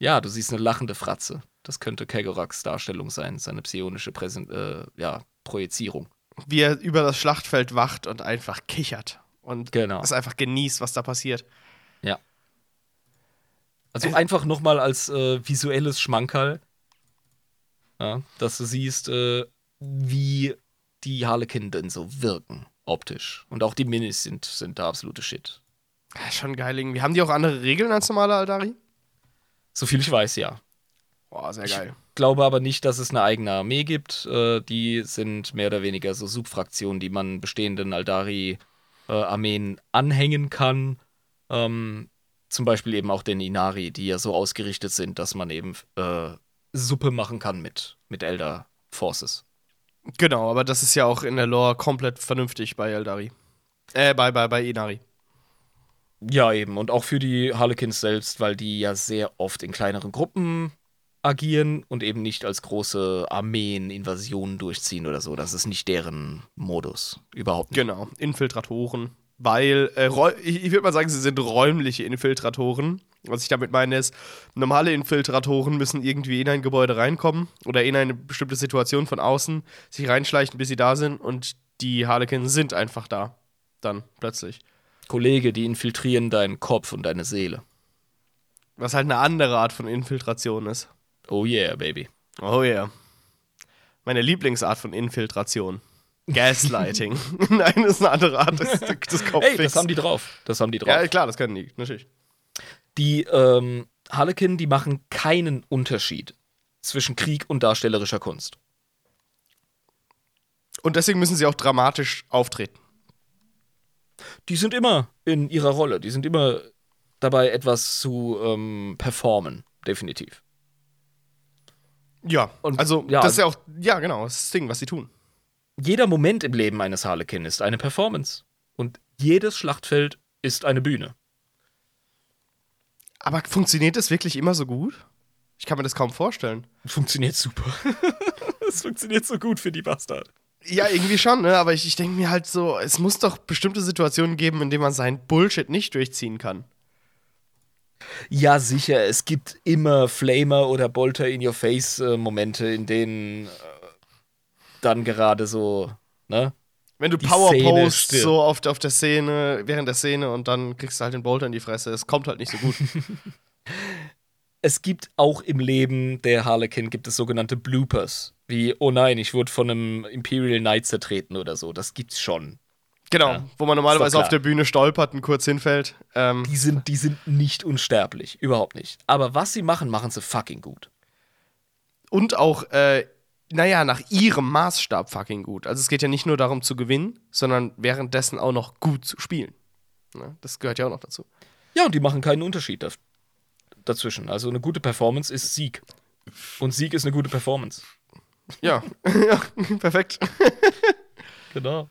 Ja, du siehst eine lachende Fratze. Das könnte Kegoraks Darstellung sein, seine psionische Präsen äh, ja, Projizierung. Wie er über das Schlachtfeld wacht und einfach kichert und Genau. es einfach genießt, was da passiert. Ja. Also einfach nochmal als äh, visuelles Schmankerl, ja, dass du siehst, äh, wie die Harlequin denn so wirken, optisch. Und auch die Minis sind, sind der absolute Shit. Ja, schon geil irgendwie. Haben die auch andere Regeln als normale Aldari? Soviel ich weiß, ja. Boah, sehr Ich- geil. glaube aber nicht, dass es eine eigene Armee gibt. Äh, die sind mehr oder weniger so Subfraktionen, die man bestehenden Aldari-Armeen anhängen kann. Ähm, zum Beispiel eben auch den Inari, die ja so ausgerichtet sind, dass man eben äh, Suppe machen kann mit, mit Elder Forces. Genau, aber das ist ja auch in der Lore komplett vernünftig bei Eldari. Äh, bei, bei, bei Inari. Ja, eben. Und auch für die Harlequins selbst, weil die ja sehr oft in kleineren Gruppen agieren und eben nicht als große Armeen Invasionen durchziehen oder so. Das ist nicht deren Modus. Überhaupt nicht. Genau, Infiltratoren. Weil, äh, ich würde mal sagen, sie sind räumliche Infiltratoren. Was ich damit meine ist, normale Infiltratoren müssen irgendwie in ein Gebäude reinkommen oder in eine bestimmte Situation von außen sich reinschleichen, bis sie da sind und die Harlequins sind einfach da. Dann plötzlich. Kollege, die infiltrieren deinen Kopf und deine Seele. Was halt eine andere Art von Infiltration ist. Oh yeah, baby. Oh ja. Meine Lieblingsart von Infiltration. <laughs> Gaslighting. <laughs> Nein, das ist eine andere Art des, des Kopfes. Hey, das haben die drauf. Das haben die drauf. Ja, klar, das können die, natürlich. Die ähm, Harlequin, die machen keinen Unterschied zwischen Krieg und darstellerischer Kunst. Und deswegen müssen sie auch dramatisch auftreten. Die sind immer in ihrer Rolle. Die sind immer dabei, etwas zu ähm, performen. Definitiv. Ja, Und- also ja, das ist ja auch, ja genau, das ist das Ding, was sie tun. Jeder Moment im Leben eines Harlequin ist eine Performance. Und jedes Schlachtfeld ist eine Bühne. Aber funktioniert das wirklich immer so gut? Ich kann mir das kaum vorstellen. Funktioniert super. <laughs> Es funktioniert so gut für die Bastard. Ja, irgendwie schon, ne? aber ich, ich denke mir halt so, es muss doch bestimmte Situationen geben, in denen man seinen Bullshit nicht durchziehen kann. Ja, sicher. Es gibt immer Flamer oder Bolter in your face äh, Momente, in denen äh, dann gerade so, ne? Wenn du Power post so auf, auf der Szene, während der Szene und dann kriegst du halt den Bolter in die Fresse, es kommt halt nicht so gut. <laughs> Es gibt auch im Leben der Harlequin gibt es sogenannte Bloopers. Wie, oh nein, ich wurde von einem Imperial Knight zertreten oder so. Das gibt's schon. genau, Ja, wo man normalerweise auf der Bühne stolpert und kurz hinfällt. Ähm, Die sind, die sind nicht unsterblich. Überhaupt nicht. Aber was sie machen, machen sie fucking gut. und auch, äh, naja, nach ihrem Maßstab fucking gut. Also es geht ja nicht nur darum zu gewinnen, sondern währenddessen auch noch gut zu spielen. Ne? Das gehört ja auch noch dazu. Ja, und die machen keinen Unterschied dazwischen. Also eine gute Performance ist Sieg. Und Sieg ist eine gute Performance. Ja, <laughs> ja perfekt. <laughs> Genau.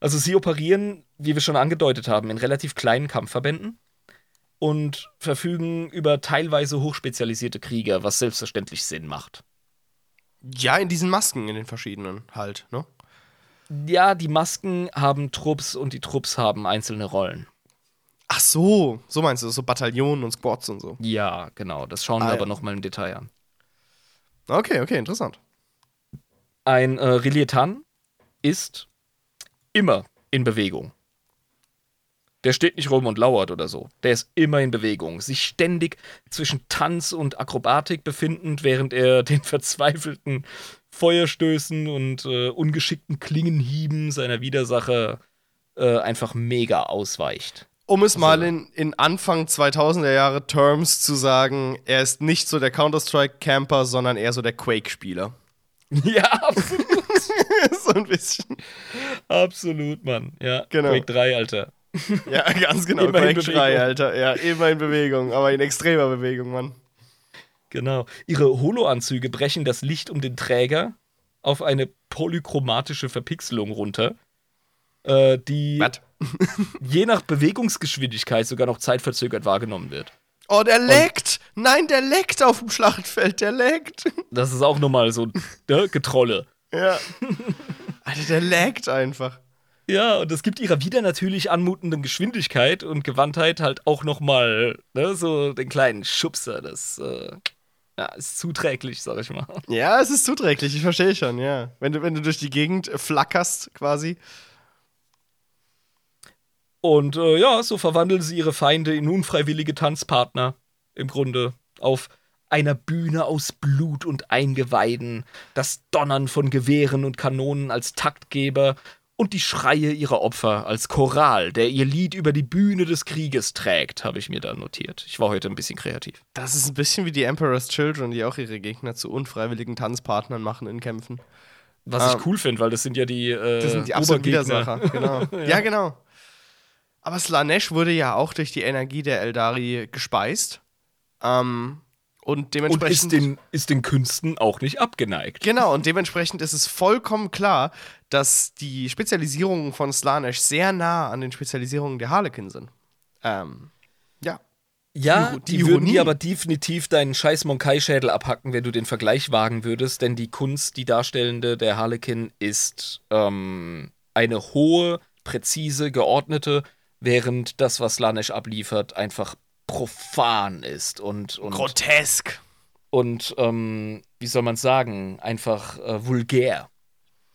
Also sie operieren, wie wir schon angedeutet haben, in relativ kleinen Kampfverbänden und verfügen über teilweise hochspezialisierte Krieger, was selbstverständlich Sinn macht. Ja, in diesen Masken, in den verschiedenen halt, ne? Ja, die Masken haben Trupps und die Trupps haben einzelne Rollen. Ach so, so meinst du, so Bataillonen und Squads und so. Ja, genau. Das schauen Ah, wir ja. aber nochmal im Detail an. Okay, okay, interessant. Ein äh, Relietan ist immer in Bewegung. Der steht nicht rum und lauert oder so. Der ist immer in Bewegung, sich ständig zwischen Tanz und Akrobatik befindend, während er <laughs> den verzweifelten Feuerstößen und äh, ungeschickten Klingenhieben seiner Widersacher äh, einfach mega ausweicht. Um es mal in, in Anfang 2000er Jahre Terms zu sagen, er ist nicht so der Counter-Strike-Camper, sondern eher so der Quake-Spieler. <laughs> Ja, absolut. <laughs> so ein bisschen. absolut, Mann. Ja, Genau. Quake 3, Alter. <laughs> Ja, ganz genau. Immer Quake 3, Bewegung. Alter. Ja, immer in Bewegung, aber in extremer Bewegung, Mann. Genau. Ihre Holo-Anzüge brechen das Licht um den Träger auf eine polychromatische Verpixelung runter, äh, die Was? <laughs> je nach Bewegungsgeschwindigkeit sogar noch zeitverzögert wahrgenommen wird. Oh, der leckt! Nein, der leckt auf dem Schlachtfeld, der leckt. <laughs> Das ist auch nochmal so ne, Getrolle. Ja. Alter, der leckt einfach. Ja, und es gibt ihrer wieder natürlich anmutenden Geschwindigkeit und Gewandtheit halt auch nochmal ne, so den kleinen Schubser. Das äh, ja, ist zuträglich, sag ich mal. Ja, es ist zuträglich, ich verstehe schon, ja. Wenn du, wenn du durch die Gegend flackerst, quasi. Und äh, ja, so verwandeln sie ihre Feinde in unfreiwillige Tanzpartner. Im Grunde auf einer Bühne aus Blut und Eingeweiden, das Donnern von Gewehren und Kanonen als Taktgeber und die Schreie ihrer Opfer als Choral, der ihr Lied über die Bühne des Krieges trägt, habe ich mir da notiert. Ich war heute ein bisschen kreativ. Das ist ein bisschen wie die Emperor's Children, die auch ihre Gegner zu unfreiwilligen Tanzpartnern machen in Kämpfen. Was Ähm, ich cool finde, weil das sind ja die, äh, Das sind die Obergegner. Widersacher, genau. <laughs> ja. genau. Aber Slanesh wurde ja auch durch die Energie der Eldari gespeist. Ähm, und Und dementsprechend. ist den, ist den Künsten auch nicht abgeneigt. Genau, und dementsprechend ist es vollkommen klar, dass die Spezialisierungen von Slanesh sehr nah an den Spezialisierungen der Harlequin sind. Ähm, ja. Ja, die, die würden dir aber definitiv deinen scheiß Monkai-Schädel abhacken, wenn du den Vergleich wagen würdest, denn die Kunst, die Darstellende der Harlequin, ist ähm, eine hohe, präzise, geordnete, während das, was Slanesh abliefert, einfach profan ist und, und, Grotesk. und ähm, wie soll man sagen, einfach äh, vulgär.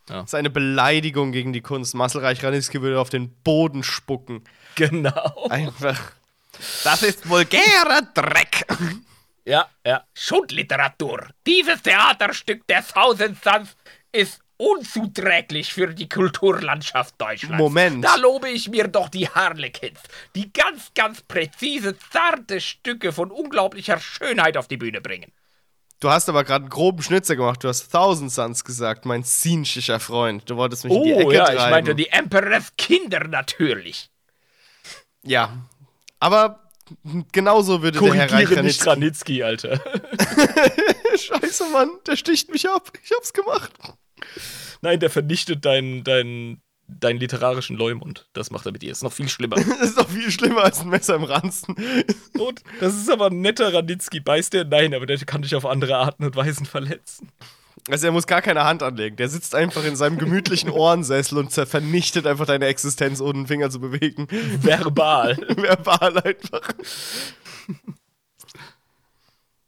Das ist eine Beleidigung gegen die Kunst. Marcelreich Ranitzky würde auf den Boden spucken. Genau. Einfach. Das ist vulgärer Dreck. Ja, ja. Schundliteratur. Dieses Theaterstück der Thousand Suns ist unzuträglich für die Kulturlandschaft Deutschlands. Moment. Da lobe ich mir doch die Harlequins, die ganz, ganz präzise, zarte Stücke von unglaublicher Schönheit auf die Bühne bringen. Du hast aber gerade einen groben Schnitzer gemacht. Du hast Thousand Suns gesagt, mein zynischer Freund. Du wolltest mich in die Oh Ecke ja, treiben. ich meinte die Emperors Kinder natürlich. Ja. Aber genauso würde der Herr Reich Korrigiere nicht Ranitzky. Alter. <laughs> Scheiße, Mann, der sticht mich ab. Ich hab's gemacht. Nein, der vernichtet deinen, deinen, deinen literarischen Leumund. Das macht er mit dir. Ist noch viel schlimmer. Das <laughs> ist doch viel schlimmer als ein Messer im Ranzen. Und das ist aber ein netter Ranitzky. Beißt der? Nein, aber der kann dich auf andere Arten und Weisen verletzen. Also er muss gar keine Hand anlegen. Der sitzt einfach in seinem gemütlichen <laughs> Ohrensessel und vernichtet einfach deine Existenz, ohne einen Finger zu bewegen. Verbal. <laughs> Verbal einfach.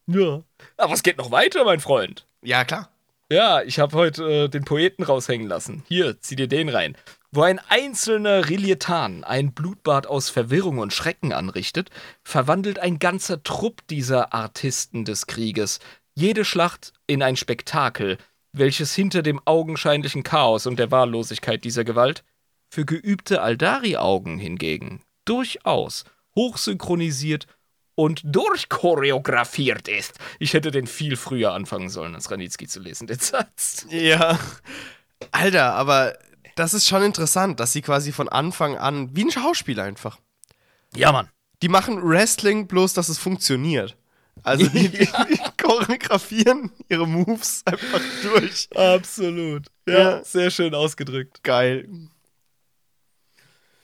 ja. Aber es geht noch weiter, mein Freund. Ja, klar. Ja, ich habe heute äh, den Poeten raushängen lassen. Hier, zieh dir den rein. Wo ein einzelner Rilietan ein Blutbad aus Verwirrung und Schrecken anrichtet, verwandelt ein ganzer Trupp dieser Artisten des Krieges jede Schlacht in ein Spektakel, welches hinter dem augenscheinlichen Chaos und der Wahllosigkeit dieser Gewalt für geübte Aldari-Augen hingegen durchaus hochsynchronisiert und durchchoreografiert ist. Ich hätte den viel früher anfangen sollen, als Ranitzky zu lesen, den Satz. Ja. Alter, aber das ist schon interessant, dass sie quasi von Anfang an, wie ein Schauspieler einfach, Ja, Mann. die machen Wrestling bloß, dass es funktioniert. Also die, <laughs> die, die choreografieren ihre Moves einfach durch. Absolut. Ja. Ja, sehr schön ausgedrückt. Geil.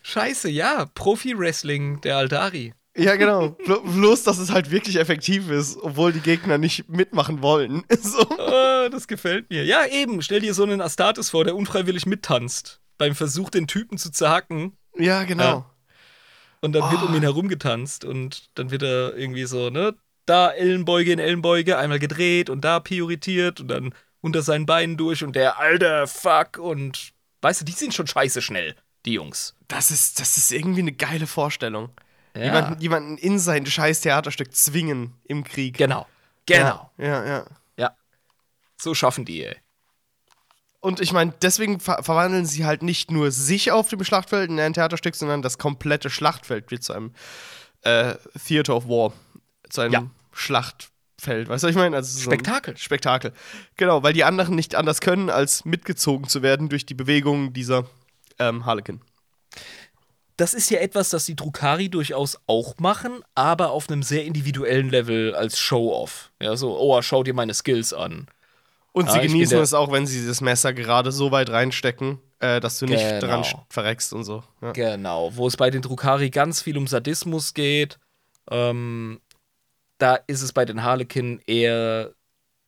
Scheiße, ja. Profi-Wrestling der Aldari. Ja, genau. Blo bloß, dass es halt wirklich effektiv ist, obwohl die Gegner nicht mitmachen wollen. <laughs> So. Ah, das gefällt mir. Ja, eben. Stell dir so einen Astartes vor, der unfreiwillig mittanzt. Beim Versuch, den Typen zu zerhacken. Ja, genau. Ja. Und dann wird Oh. um ihn herum getanzt. Und dann wird er irgendwie so, ne? Da Ellenbeuge in Ellenbeuge, einmal gedreht und da prioritiert und dann unter seinen Beinen durch und der alter Fuck und weißt du, die sind schon scheiße schnell, die Jungs. Das ist, das ist irgendwie eine geile Vorstellung. Ja. Jemanden, jemanden in sein scheiß Theaterstück zwingen im Krieg. Genau. Genau. Ja, ja. ja. Ja. So schaffen die, ey. Und ich meine, deswegen ver verwandeln sie halt nicht nur sich auf dem Schlachtfeld in ein Theaterstück, sondern das komplette Schlachtfeld wird zu einem äh, Theater of War. Zu einem Ja. Schlachtfeld. Weißt du, was ich meine? Also so Spektakel. Spektakel. Genau, weil die anderen nicht anders können, als mitgezogen zu werden durch die Bewegungen dieser ähm, Harlequin. Das ist ja etwas, das die Drukari durchaus auch machen, aber auf einem sehr individuellen Level als Show-Off. Ja, so, oh, schau dir meine Skills an. Und Ah, sie bin genießen es auch, wenn sie das Messer gerade so weit reinstecken, äh, dass du nicht Genau. dran sch- verreckst und so. Ja. Genau, wo es bei den Drukari ganz viel um Sadismus geht. Ähm, da ist es bei den Harlekin eher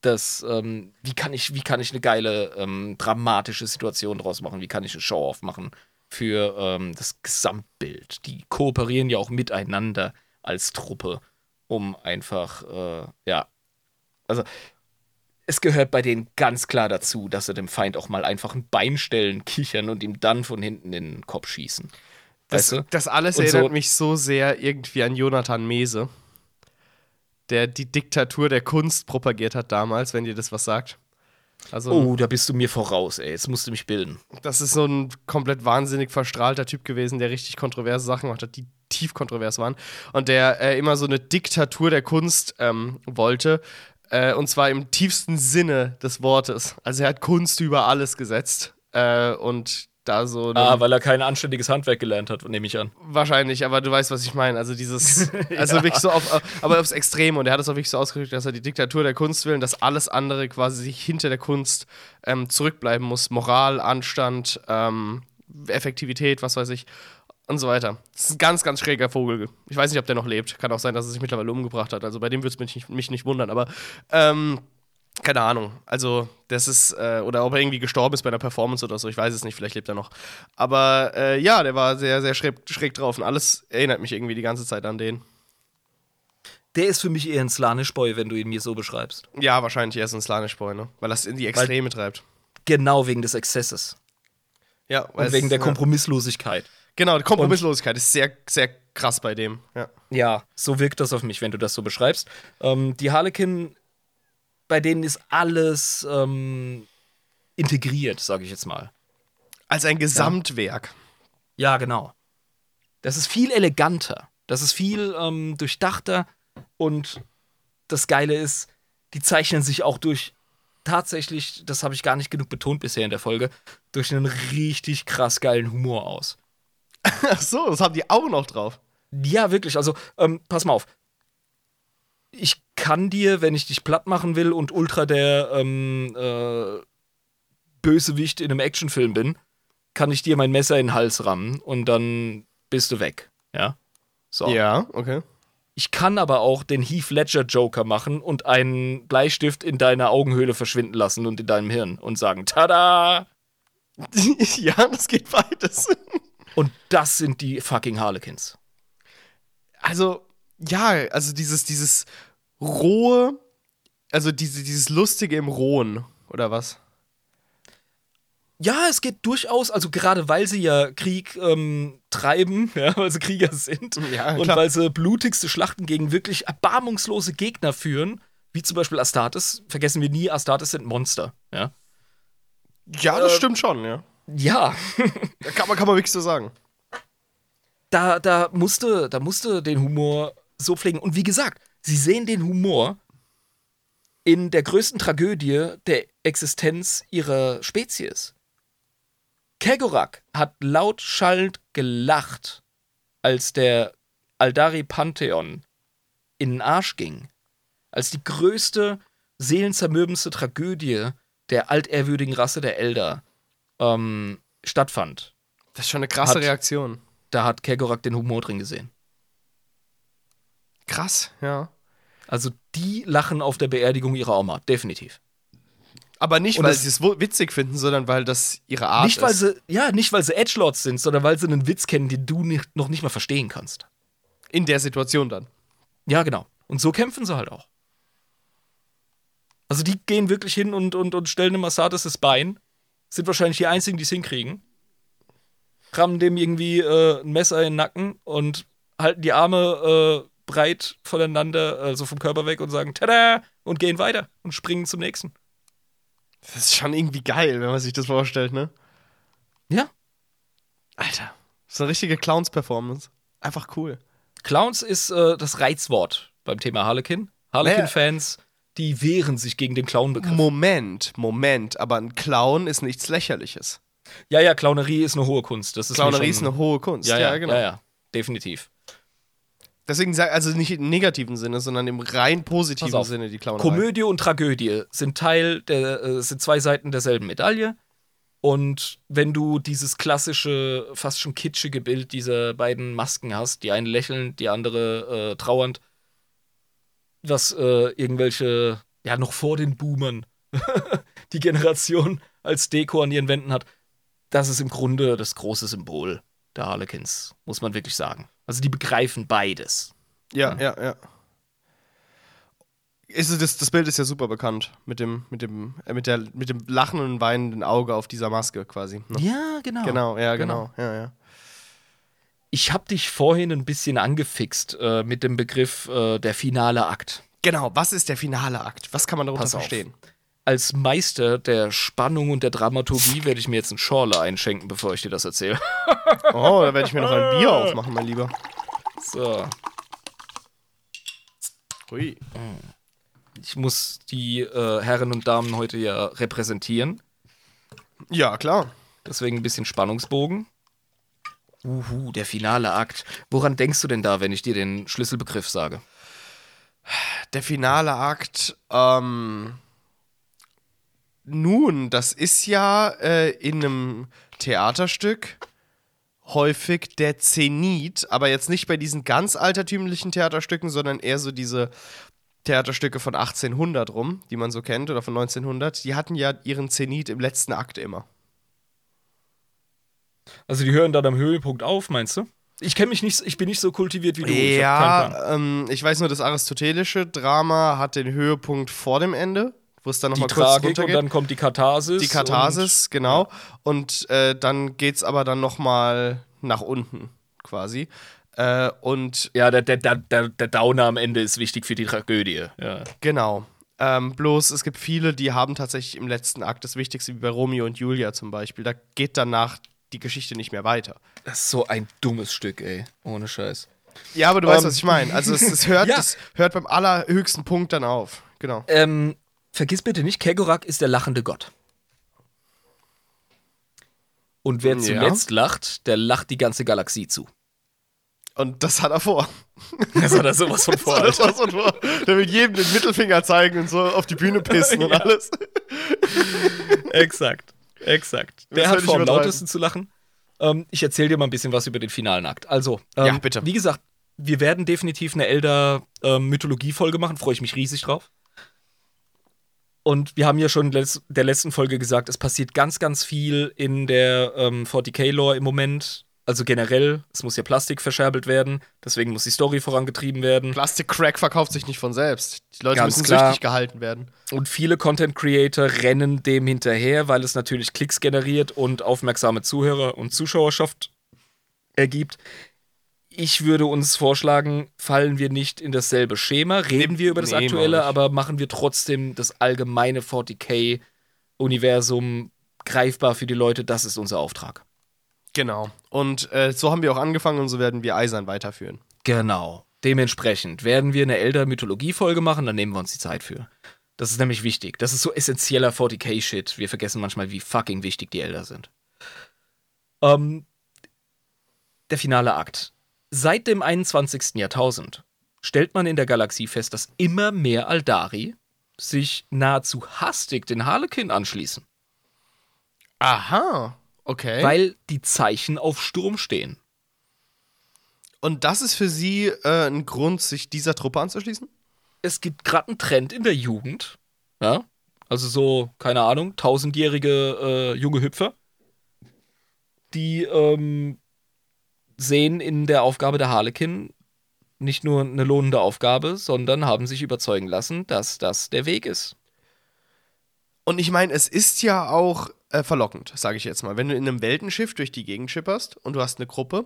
das, ähm, wie kann ich, wie kann ich eine geile ähm, dramatische Situation draus machen, wie kann ich eine Show-Off machen für ähm, das Gesamtbild. Die kooperieren ja auch miteinander als Truppe, um einfach, äh, ja, also es gehört bei denen ganz klar dazu, dass sie dem Feind auch mal einfach ein Bein stellen, kichern und ihm dann von hinten in den Kopf schießen. Das, Weißt du? das alles Und erinnert so- mich so sehr irgendwie an Jonathan Mese, der die Diktatur der Kunst propagiert hat damals, wenn dir das was sagt. Also, Oh, da bist du mir voraus, ey. Jetzt musst du mich bilden. das ist so ein komplett wahnsinnig verstrahlter Typ gewesen, der richtig kontroverse Sachen gemacht hat, die tief kontrovers waren. Und der äh, immer so eine Diktatur der Kunst ähm, wollte. Äh, und zwar im tiefsten Sinne des Wortes. Also er hat Kunst über alles gesetzt. Äh, und da so. Ah, weil er kein anständiges Handwerk gelernt hat, nehme ich an. Wahrscheinlich, aber du weißt, was ich meine. Also dieses, <laughs> also wirklich so auf, aber aufs Extreme. Und er hat es auch wirklich so ausgedrückt, dass er die Diktatur der Kunst will und dass alles andere quasi sich hinter der Kunst ähm, zurückbleiben muss. Moral, Anstand, ähm, Effektivität, was weiß ich und so weiter. Das ist ein ganz, ganz schräger Vogel. Ich weiß nicht, ob der noch lebt. Kann auch sein, dass er sich mittlerweile umgebracht hat. Also bei dem würde es mich nicht, mich nicht wundern, aber ähm, keine Ahnung. Also, das ist, äh, oder ob er irgendwie gestorben ist bei einer Performance oder so, ich weiß es nicht, vielleicht lebt er noch. Aber äh, ja, der war sehr, sehr schräg, schräg drauf und alles erinnert mich irgendwie die ganze Zeit an den. Der ist für mich eher ein Slanish-Boy, wenn du ihn mir so beschreibst. Ja, wahrscheinlich eher so ein Slanish-Boy, ne? Weil das in die Extreme treibt. Genau wegen des Exzesses. Ja, weil Und wegen es- der ja. Kompromisslosigkeit. Genau, die Kompromisslosigkeit ist sehr, sehr krass bei dem. Ja. Ja, so wirkt das auf mich, wenn du das so beschreibst. Ähm, die Harlequin, bei denen ist alles ähm, integriert, sage ich jetzt mal. Als ein Gesamtwerk. Ja, genau. Das ist viel eleganter. Das ist viel ähm, durchdachter. Und das Geile ist, die zeichnen sich auch durch tatsächlich, das habe ich gar nicht genug betont bisher in der Folge, durch einen richtig krass geilen Humor aus. <laughs> Ach so, das haben die auch noch drauf. Ja, wirklich. Also, ähm, pass mal auf. Ich kann dir, wenn ich dich platt machen will und ultra der ähm, äh, Bösewicht in einem Actionfilm bin, kann ich dir mein Messer in den Hals rammen und dann bist du weg. Ja. So. Ja, okay. Ich kann aber auch den Heath Ledger Joker machen und einen Bleistift in deiner Augenhöhle verschwinden lassen und in deinem Hirn und sagen, tada! <laughs> ja, das geht beides. Und das sind die fucking Harlequins. Also, ja, also dieses, dieses rohe, also diese, dieses Lustige im Rohen, oder was? Ja, es geht durchaus, also gerade weil sie ja Krieg ähm, treiben, <laughs> ja, weil sie Krieger sind Ja, und weil sie blutigste Schlachten gegen wirklich erbarmungslose Gegner führen, wie zum Beispiel Astartes. Vergessen wir nie, Astartes sind Monster, ja. Ja, das Äh, stimmt schon, ja. Ja, Da kann man, kann man wirklich so sagen. da, da, musste, da musste den Humor so pflegen. Und wie gesagt, sie sehen den Humor in der größten Tragödie der Existenz ihrer Spezies. Kegorak hat laut schallend gelacht, als der Aldari Pantheon in den Arsch ging. Als die größte, seelenzermürbendste Tragödie der altehrwürdigen Rasse der Elder ähm, stattfand. Das ist schon eine krasse Hat- Reaktion. Da hat Kegorak den Humor drin gesehen. Krass, ja. Also die lachen auf der Beerdigung ihrer Oma, definitiv. Aber nicht, Und weil sie es witzig finden, sondern weil das ihre Art nicht weil ist. sie, ja, nicht weil sie Edgelords sind, sondern weil sie einen Witz kennen, den du nicht, noch nicht mal verstehen kannst. In der Situation dann. Ja, genau. Und so kämpfen sie halt auch. Also die gehen wirklich hin und, und, und stellen dem Assadis das Bein, sind wahrscheinlich die einzigen, die es hinkriegen, rammen dem irgendwie äh, ein Messer in den Nacken und halten die Arme äh, breit voneinander, also vom Körper weg und sagen Tada! und gehen weiter und springen zum nächsten. Das ist schon irgendwie geil, wenn man sich das vorstellt, ne? Ja, Alter. Das ist eine richtige Clowns-Performance. Einfach cool. Clowns ist äh, das Reizwort beim Thema Harlequin. Harlequin-Fans, die wehren sich gegen den Clown-Begriff. Moment, Moment, aber ein Clown ist nichts Lächerliches. Ja, ja, Clownerie ist eine hohe Kunst. Das ist Clownerie ist schon- eine hohe Kunst. ja, ja, genau. ja, ja, definitiv. Deswegen sag also nicht im negativen Sinne, sondern im rein positiven auf. Sinne die Clownerei. Komödie und Tragödie sind Teil der, äh, sind zwei Seiten derselben Medaille. Und wenn du dieses klassische, fast schon kitschige Bild dieser beiden Masken hast, die eine lächelnd, die andere äh, trauernd, was äh, irgendwelche, ja, noch vor den Boomern <laughs> die Generation als Deko an ihren Wänden hat, das ist im Grunde das große Symbol der Harlequins, muss man wirklich sagen. Also die begreifen beides. Ja, ja, ja. Ist, das, das Bild ist ja super bekannt. Mit dem, mit dem, äh, mit der, mit dem lachenden, weinenden Auge auf dieser Maske quasi. Ne? Ja, genau. Genau, ja, Genau. genau. Ja, ja. Ich habe dich vorhin ein bisschen angefixt äh, mit dem Begriff äh, der finale Akt. Genau, was ist der finale Akt? Was kann man darunter Pass auf. Als Meister der Spannung und der Dramaturgie werde ich mir jetzt einen Schorle einschenken, bevor ich dir das erzähle. <laughs> Oh, da werde ich mir noch ein Bier aufmachen, mein Lieber. So. Hui. Ich muss die äh, Herren und Damen heute ja repräsentieren. Ja, klar. Deswegen ein bisschen Spannungsbogen. Uhu, der finale Akt. Woran denkst du denn da, wenn ich dir den Schlüsselbegriff sage? Der finale Akt, ähm. Nun, das ist ja äh, in einem Theaterstück häufig der Zenit, aber jetzt nicht bei diesen ganz altertümlichen Theaterstücken, sondern eher so diese Theaterstücke von 1800 rum, die man so kennt, oder von 1900. Die hatten ja ihren Zenit im letzten Akt immer. Also die hören dann am Höhepunkt auf, meinst du? Ich kenne mich nicht, ich bin nicht so kultiviert wie du. Ich. Ja, ähm, ich weiß nur, das aristotelische Drama hat den Höhepunkt vor dem Ende, wo es dann nochmal kurz Tragik und runtergeht. dann kommt die Katharsis. die Katharsis, genau. Und äh, dann geht's aber dann nochmal nach unten, quasi. Äh, und Und, ja, der, der, der, der, Downer am Ende ist wichtig für die Tragödie. Ja. genau. Ähm, bloß es gibt viele, die haben tatsächlich im letzten Akt das Wichtigste, wie bei Romeo und Julia zum Beispiel. Da geht danach die Geschichte nicht mehr weiter. Das ist so ein dummes Stück, ey. Ohne Scheiß. Ja, aber du weißt, Ähm, was ich meine. Also es, es hört, <laughs> Ja. es hört beim allerhöchsten Punkt dann auf. Genau. Ähm, vergiss bitte nicht, Kegorak ist der lachende Gott. Und wer Ja. zuletzt lacht, der lacht die ganze Galaxie zu. Und das hat er vor. <laughs> Das hat er sowas von <laughs> vor, Das war so vor. Der will jedem den Mittelfinger zeigen und so auf die Bühne pissen und <laughs> alles. Exakt. Exakt. Das Der hätte hat vor am lautesten zu lachen. Ähm, ich erzähle dir mal ein bisschen was über den finalen Akt. Also, ähm, Ja, bitte. Wie gesagt, wir werden definitiv eine Elder-Mythologie-Folge machen. Freue ich mich riesig drauf. Und wir haben ja schon in der letzten Folge gesagt, es passiert ganz, ganz viel in der ähm, 40k-Lore im Moment. Also generell, es muss ja Plastik verscherbelt werden, deswegen muss die Story vorangetrieben werden. Plastic-Crack verkauft sich nicht von selbst. Die Leute Ganz müssen klar. süchtig gehalten werden. Und viele Content Creator rennen dem hinterher, weil es natürlich Klicks generiert und aufmerksame Zuhörer und Zuschauerschaft ergibt. Ich würde uns vorschlagen, fallen wir nicht in dasselbe Schema, reden Nee, wir über das nee, Aktuelle, aber machen wir trotzdem das allgemeine 40k-Universum greifbar für die Leute. Das ist unser Auftrag. Genau. Und äh, so haben wir auch angefangen und so werden wir eisern weiterführen. Genau. Dementsprechend werden wir eine Elder-Mythologie-Folge machen, dann nehmen wir uns die Zeit für. Das ist nämlich wichtig. Das ist so essentieller 40k-Shit. Wir vergessen manchmal, wie fucking wichtig die Elder sind. Ähm, der finale Akt. Seit dem 21. Jahrtausend stellt man in der Galaxie fest, dass immer mehr Aldari sich nahezu hastig den Harlekin anschließen, Aha. Okay. weil die Zeichen auf Sturm stehen. und das ist für Sie äh, ein Grund, sich dieser Truppe anzuschließen? es gibt gerade einen Trend in der Jugend. Ja? Also so, keine Ahnung, tausendjährige äh, junge Hüpfer, die ähm, sehen in der Aufgabe der Harlekin nicht nur eine lohnende Aufgabe, sondern haben sich überzeugen lassen, dass das der Weg ist. Und ich meine, es ist ja auch äh, verlockend, sage ich jetzt mal. Wenn du in einem Weltenschiff durch die Gegend schipperst und du hast eine Gruppe,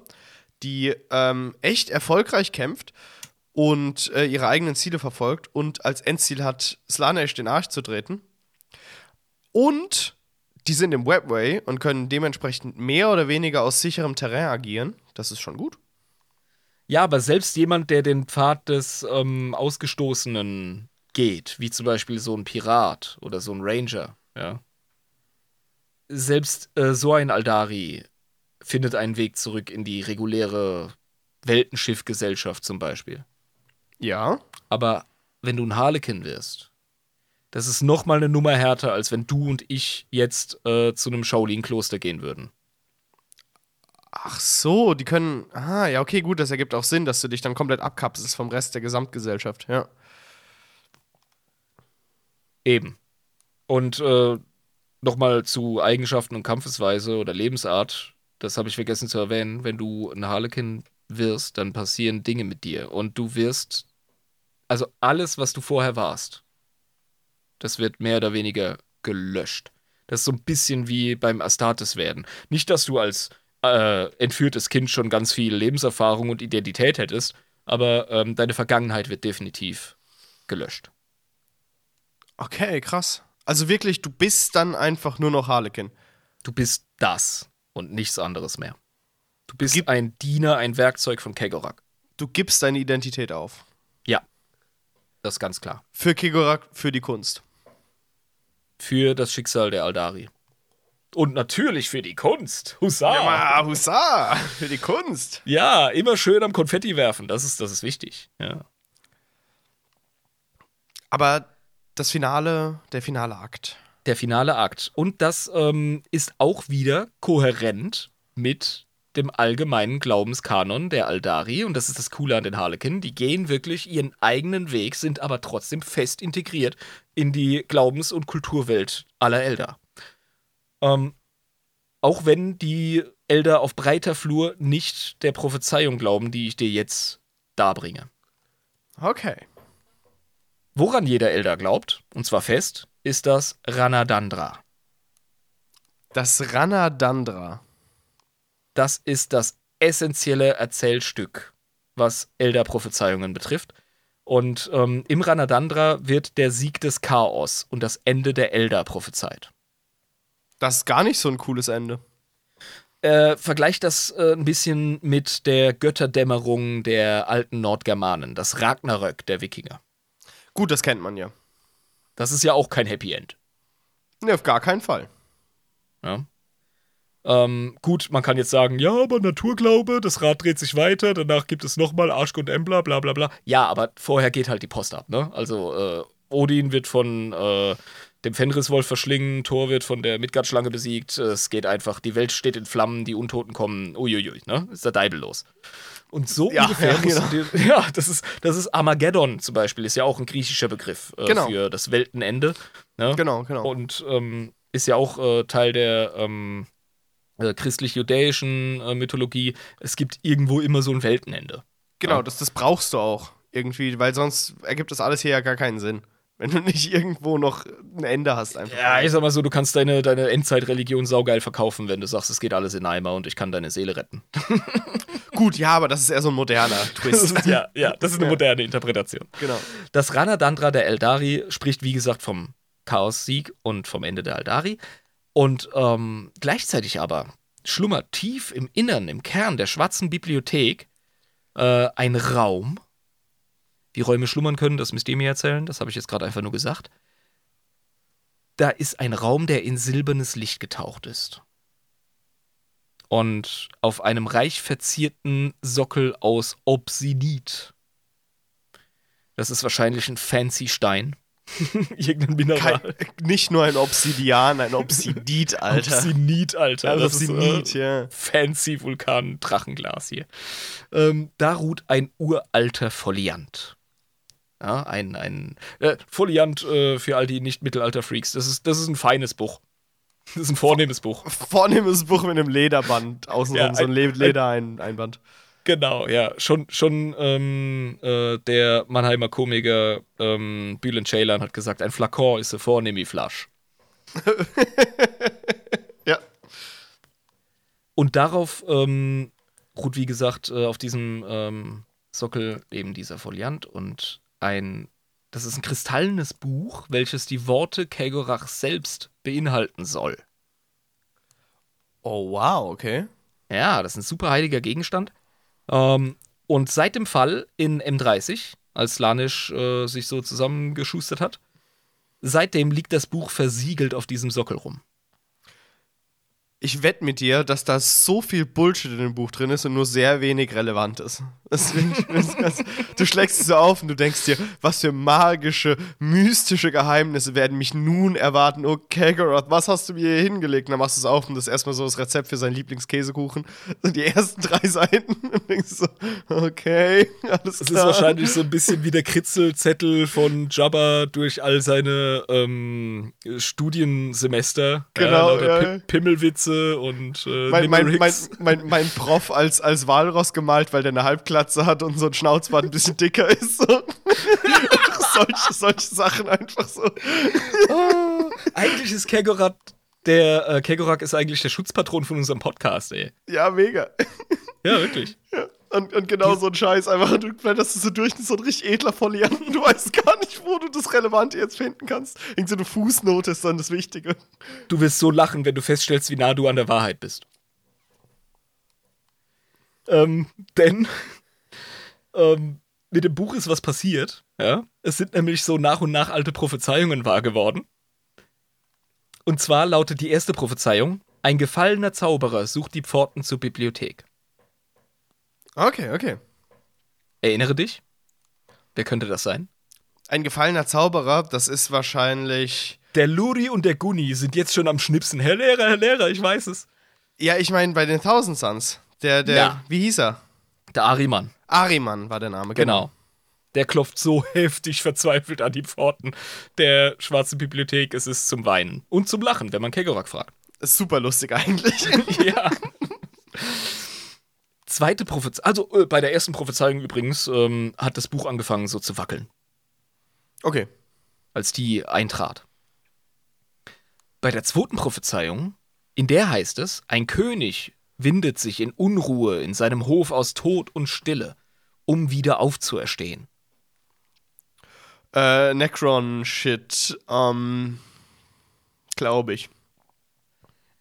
die ähm, echt erfolgreich kämpft und äh, ihre eigenen Ziele verfolgt und als Endziel hat, Slanesh den Arsch zu treten. Und die sind im Webway und können dementsprechend mehr oder weniger aus sicherem Terrain agieren. Das ist schon gut. Ja, aber selbst jemand, der den Pfad des ähm, Ausgestoßenen geht, wie zum Beispiel so ein Pirat oder so ein Ranger, ja. Selbst äh, so ein Aldari findet einen Weg zurück in die reguläre Weltenschiffgesellschaft zum Beispiel. Ja. Aber wenn du ein Harlekin wirst, das ist noch mal eine Nummer härter, als wenn du und ich jetzt äh, zu einem Shaolin-Kloster gehen würden. Ach so, die können. Ah, ja, okay, gut, das ergibt auch Sinn, dass du dich dann komplett abkapselst vom Rest der Gesamtgesellschaft, ja. Eben. Und äh, nochmal zu Eigenschaften und Kampfesweise oder Lebensart, das habe ich vergessen zu erwähnen. Wenn du ein Harlekin wirst, dann passieren Dinge mit dir. Und du wirst, also alles, was du vorher warst, das wird mehr oder weniger gelöscht. Das ist so ein bisschen wie beim Astartes werden. Nicht, dass du als äh, entführtes Kind schon ganz viel Lebenserfahrung und Identität hättest, aber ähm, deine Vergangenheit wird definitiv gelöscht. Okay, krass. Also wirklich, du bist dann einfach nur noch Harlequin. Du bist das und nichts anderes mehr. Du bist ein Diener, ein Werkzeug von Kegorak. Du gibst deine Identität auf. Ja, das ist ganz klar. Für Kegorak, für die Kunst. Für das Schicksal der Aldari. Und natürlich für die Kunst. Hussa! Ja, mal, Hussa! Für die Kunst. Ja, immer schön am Konfetti werfen. Das ist, das ist wichtig. Ja. Aber das Finale, der finale Akt. Der finale Akt. Und das ähm, ist auch wieder kohärent mit dem allgemeinen Glaubenskanon der Aldari. Und das ist das Coole an den Harlequin. Die gehen wirklich ihren eigenen Weg, sind aber trotzdem fest integriert in die Glaubens- und Kulturwelt aller Elder. Ähm, auch wenn die Elder auf breiter Flur nicht der Prophezeiung glauben, die ich dir jetzt darbringe. Okay. Woran jeder Elder glaubt, und zwar fest, ist das Ranadandra. Das Ranadandra. Das ist das essentielle Erzählstück, was Elder-Prophezeiungen betrifft. Und ähm, im Ranadandra wird der Sieg des Chaos und das Ende der Elder prophezeit. Das ist gar nicht so ein cooles Ende. Äh, vergleicht das äh, ein bisschen mit der Götterdämmerung der alten Nordgermanen, das Ragnarök der Wikinger. Gut, das kennt man ja. Das ist ja auch kein Happy End. Ne, auf gar keinen Fall. Ja. Ähm, gut, man kann jetzt sagen, ja, aber Naturglaube, das Rad dreht sich weiter, danach gibt es nochmal Arschgund Embla, bla bla bla. Ja, aber vorher geht halt die Post ab, ne? Also, äh, Odin wird von äh, dem Fenriswolf verschlingen, Thor wird von der Midgard-Schlange besiegt, es geht einfach, die Welt steht in Flammen, die Untoten kommen, uiuiui, ne? Ist der Deibel los. Und so Ja, ungefähr ja, du dir, <laughs> ja, das ist, das ist Armageddon zum Beispiel, ist ja auch ein griechischer Begriff äh, Genau. für das Weltenende. Ne? Genau, genau. Und ähm, ist ja auch äh, Teil der ähm, äh, christlich-judäischen äh, Mythologie. Es gibt irgendwo immer so ein Weltenende. Genau, Ja. das, das brauchst du auch irgendwie, weil sonst ergibt das alles hier ja gar keinen Sinn. Wenn du nicht <laughs> irgendwo noch ein Ende hast, einfach. Ja, ich sag mal so, du kannst deine, deine Endzeitreligion saugeil verkaufen, wenn du sagst, es geht alles in Eimer und ich kann deine Seele retten. <laughs> <laughs> Gut, ja, aber das ist eher so ein moderner Twist. ist, ja, ja, das ist eine moderne Interpretation. genau. Das Ranadandra der Eldari spricht, wie gesagt, vom Chaos-Sieg und vom Ende der Eldari. Und ähm, gleichzeitig aber schlummert tief im Innern, im Kern der schwarzen Bibliothek äh, ein Raum. Wie Räume schlummern können, das müsst ihr mir erzählen, das habe ich jetzt gerade einfach nur gesagt. Da ist ein Raum, der in silbernes Licht getaucht ist. Und auf einem reich verzierten Sockel aus Obsidit. Das ist wahrscheinlich ein fancy Stein. <laughs> Irgendein Mineral. Kein, nicht nur ein Obsidian, ein Obsidit, Alter. Obsinit, Alter. Also Das ist, Obsinit, äh, ja. Fancy Vulkan-Drachenglas hier. Ähm, da ruht ein uralter Foliant. Ja, ein, ein äh, Foliant äh, für all die Nicht-Mittelalter-Freaks. Das ist, das ist ein feines Buch. Das ist ein vornehmes Buch. Vornehmes Buch mit einem Lederband. Außenrum Ja, so ein ein- Le Ledereinband. Genau, ja. Schon, schon ähm, äh, der Mannheimer Komiker ähm, Bülent Ceylan hat gesagt, ein Flakon ist eine vornehme Flasche. <laughs> Ja. Und darauf ähm, ruht, wie gesagt, äh, auf diesem ähm, Sockel eben dieser Foliant und ein, das ist ein kristallenes Buch, welches die Worte Kegorach selbst beinhalten soll. Oh, wow, okay. Ja, das ist ein super heiliger Gegenstand. Ähm, und seit dem Fall in M30, als Slanisch äh, sich so zusammengeschustert hat, seitdem liegt das Buch versiegelt auf diesem Sockel rum. Ich wette mit dir, dass da so viel Bullshit in dem Buch drin ist und nur sehr wenig relevant ist. <laughs> Ganz, du schlägst es so auf und du denkst dir, was für magische, mystische Geheimnisse werden mich nun erwarten. Oh, Kagoroth, was hast du mir hier hingelegt? Und dann machst du es auf und das ist erstmal so das Rezept für seinen Lieblingskäsekuchen. <laughs> Und die ersten drei Seiten. <laughs> Und denkst so, okay, alles Das ist klar. wahrscheinlich so ein bisschen wie der Kritzelzettel von Jabba durch all seine ähm, Studiensemester. Genau, ja, ja, Pi- ja. Pimmelwitze und äh, mein, mein, mein, mein, mein Prof als, als Walross gemalt, weil der eine Halbglatze hat und so ein Schnauzbart ein bisschen dicker ist. So. <laughs> solche, solche Sachen einfach so. Eigentlich ist Kegorak der äh, Kegorak ist eigentlich der Schutzpatron von unserem Podcast, ey. Ja, mega. Ja, wirklich. Und, und genau so ein Scheiß, einfach, du blätterst du so durch, so ein richtig edler Folianten, <laughs> du weißt gar nicht, wo du das Relevante jetzt finden kannst. Irgend so eine Fußnote ist dann das Wichtige. Du wirst so lachen, wenn du feststellst, wie nah du an der Wahrheit bist. Ähm, denn <laughs> ähm, mit dem Buch ist was passiert. Ja? Es sind nämlich so nach und nach alte Prophezeiungen wahr geworden. Und zwar lautet die erste Prophezeiung: Ein gefallener Zauberer sucht die Pforten zur Bibliothek. Okay, okay. Erinnere dich? Wer könnte das sein? Ein gefallener Zauberer, das ist wahrscheinlich. Der Luri und der Gunni sind jetzt schon am Schnipsen. Herr Lehrer, Herr Lehrer, ich weiß es. Ja, ich meine bei den Thousand Suns. Der, der, Ja. wie hieß er? Der Ariman. Ariman war der Name, Genau. Der klopft so <laughs> heftig verzweifelt an die Pforten der schwarzen Bibliothek. Es ist zum Weinen. Und zum Lachen, wenn man Kegorak fragt. Ist super lustig eigentlich. <laughs> ja. <laughs> Zweite Prophezeiung. Also äh, bei der ersten Prophezeiung übrigens ähm, hat das Buch angefangen so zu wackeln, okay. als die eintrat. Bei der zweiten Prophezeiung, in der heißt es, ein König windet sich in Unruhe in seinem Hof aus Tod und Stille, um wieder aufzuerstehen. Äh, Necron-Shit, ähm. Glaube ich.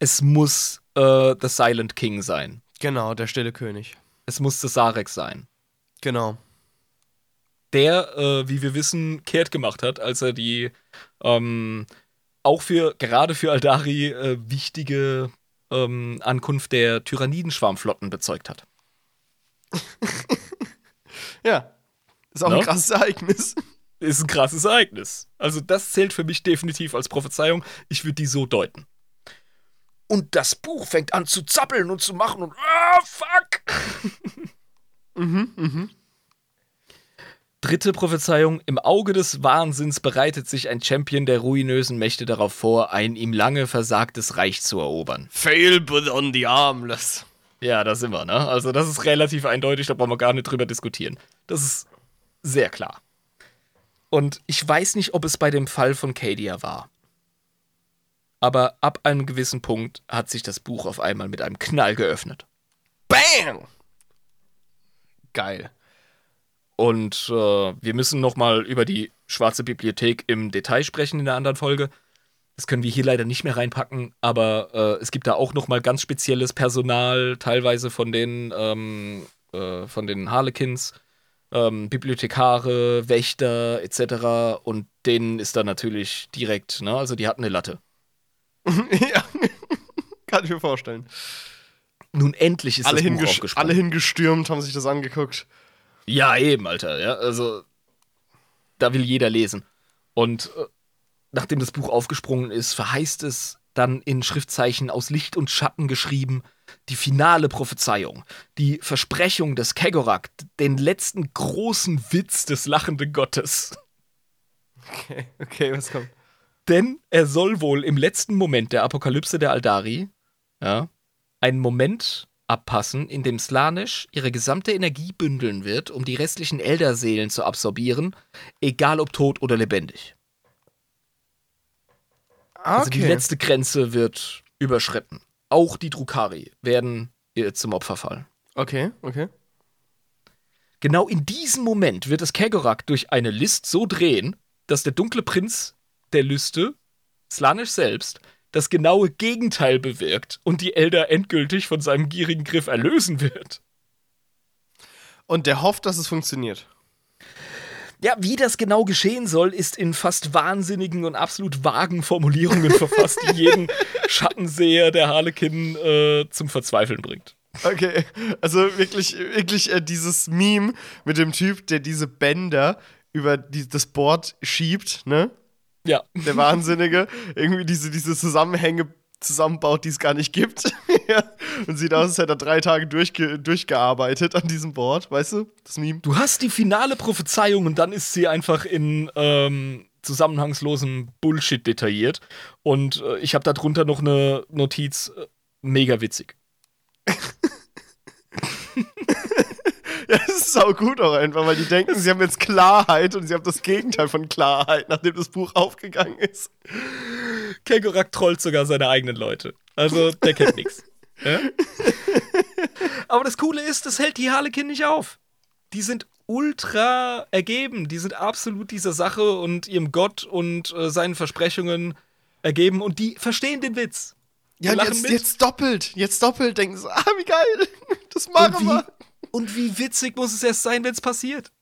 Es muss äh, The Silent King sein. Genau, der stille König. Es muss The Sarek sein. Genau. Der, äh, wie wir wissen, kehrt gemacht hat, als er die ähm, auch für, gerade für Aldari, äh, wichtige ähm, Ankunft der Tyrannidenschwarmflotten bezeugt hat. <laughs> Ja. Ist auch Ne? ein krasses Ereignis. Ist ein krasses Ereignis. Also, das zählt für mich definitiv als Prophezeiung. Ich würde die so deuten. Und das Buch fängt an zu zappeln und zu machen und ah, fuck! <laughs> Dritte Prophezeiung: Im Auge des Wahnsinns bereitet sich ein Champion der ruinösen Mächte darauf vor, ein ihm lange versagtes Reich zu erobern. Fail but on the armless. Ja, da sind wir, ne? Also, das ist relativ eindeutig, da brauchen wir gar nicht drüber diskutieren. Das ist sehr klar. Und ich weiß nicht, ob es bei dem Fall von Cadia war. Aber ab einem gewissen Punkt hat sich das Buch auf einmal mit einem Knall geöffnet. Bang! Geil. Und äh, wir müssen noch mal über die Schwarze Bibliothek im Detail sprechen in der anderen Folge. Das können wir hier leider nicht mehr reinpacken, aber äh, es gibt da auch noch mal ganz spezielles Personal, teilweise von den, ähm, äh, von den Harlequins, ähm, Bibliothekare, Wächter etc. Und denen ist da natürlich direkt, ne? Also die hatten eine Latte. <laughs> ja. Kann ich mir vorstellen. Nun endlich ist Alle, das Buch aufgesprungen. alle hingestürmt, haben sich das angeguckt. Ja, eben, Alter. Ja, also da will jeder lesen. Und äh, nachdem das Buch aufgesprungen ist, verheißt es dann in Schriftzeichen aus Licht und Schatten geschrieben die finale Prophezeiung, die Versprechung des Kegorak, den letzten großen Witz des lachenden Gottes. Okay, okay, was kommt? Denn er soll wohl im letzten Moment der Apokalypse der Aldari ja, einen Moment abpassen, in dem Slaanesh ihre gesamte Energie bündeln wird, um die restlichen Elderseelen zu absorbieren, egal ob tot oder lebendig. Also die letzte Grenze wird überschritten. Auch die Drukari werden ihr zum Opfer fallen. Okay, okay. Genau in diesem Moment wird es Kegorak durch eine List so drehen, dass der dunkle Prinz der Lüste, Slaanesh selbst, das genaue Gegenteil bewirkt und die Elder endgültig von seinem gierigen Griff erlösen wird. Und der hofft, dass es funktioniert. Ja, wie das genau geschehen soll, ist in fast wahnsinnigen und absolut vagen Formulierungen <laughs> verfasst, die jeden Schattenseher der Harlekin äh, zum Verzweifeln bringt. Okay, also wirklich, wirklich äh, dieses Meme mit dem Typ, der diese Bänder über die, das Board schiebt, ne? Ja, Der Wahnsinnige, irgendwie diese, diese Zusammenhänge zusammenbaut, die es gar nicht gibt. <laughs> Und sieht aus, als hätte er drei Tage durchge durchgearbeitet an diesem Board, weißt du? Das Meme. du hast die finale Prophezeiung und dann ist sie einfach in ähm, zusammenhangslosem Bullshit detailliert. Und äh, ich habe darunter noch eine Notiz, äh, mega witzig. Das ist sau gut auch einfach, weil die denken, sie haben jetzt Klarheit und sie haben das Gegenteil von Klarheit, nachdem das Buch aufgegangen ist. Kegorak trollt sogar seine eigenen Leute. Also, der kennt <laughs> nichts. Ja? Aber das Coole ist, das hält die Harlekin nicht auf. Die sind ultra ergeben. Die sind absolut dieser Sache und ihrem Gott und äh, seinen Versprechungen ergeben und die verstehen den Witz. Die Ja, jetzt, jetzt doppelt. Jetzt doppelt. Denken sie, ah, wie geil. <laughs> Das machen wir. Und wie witzig muss es erst sein, wenn es passiert?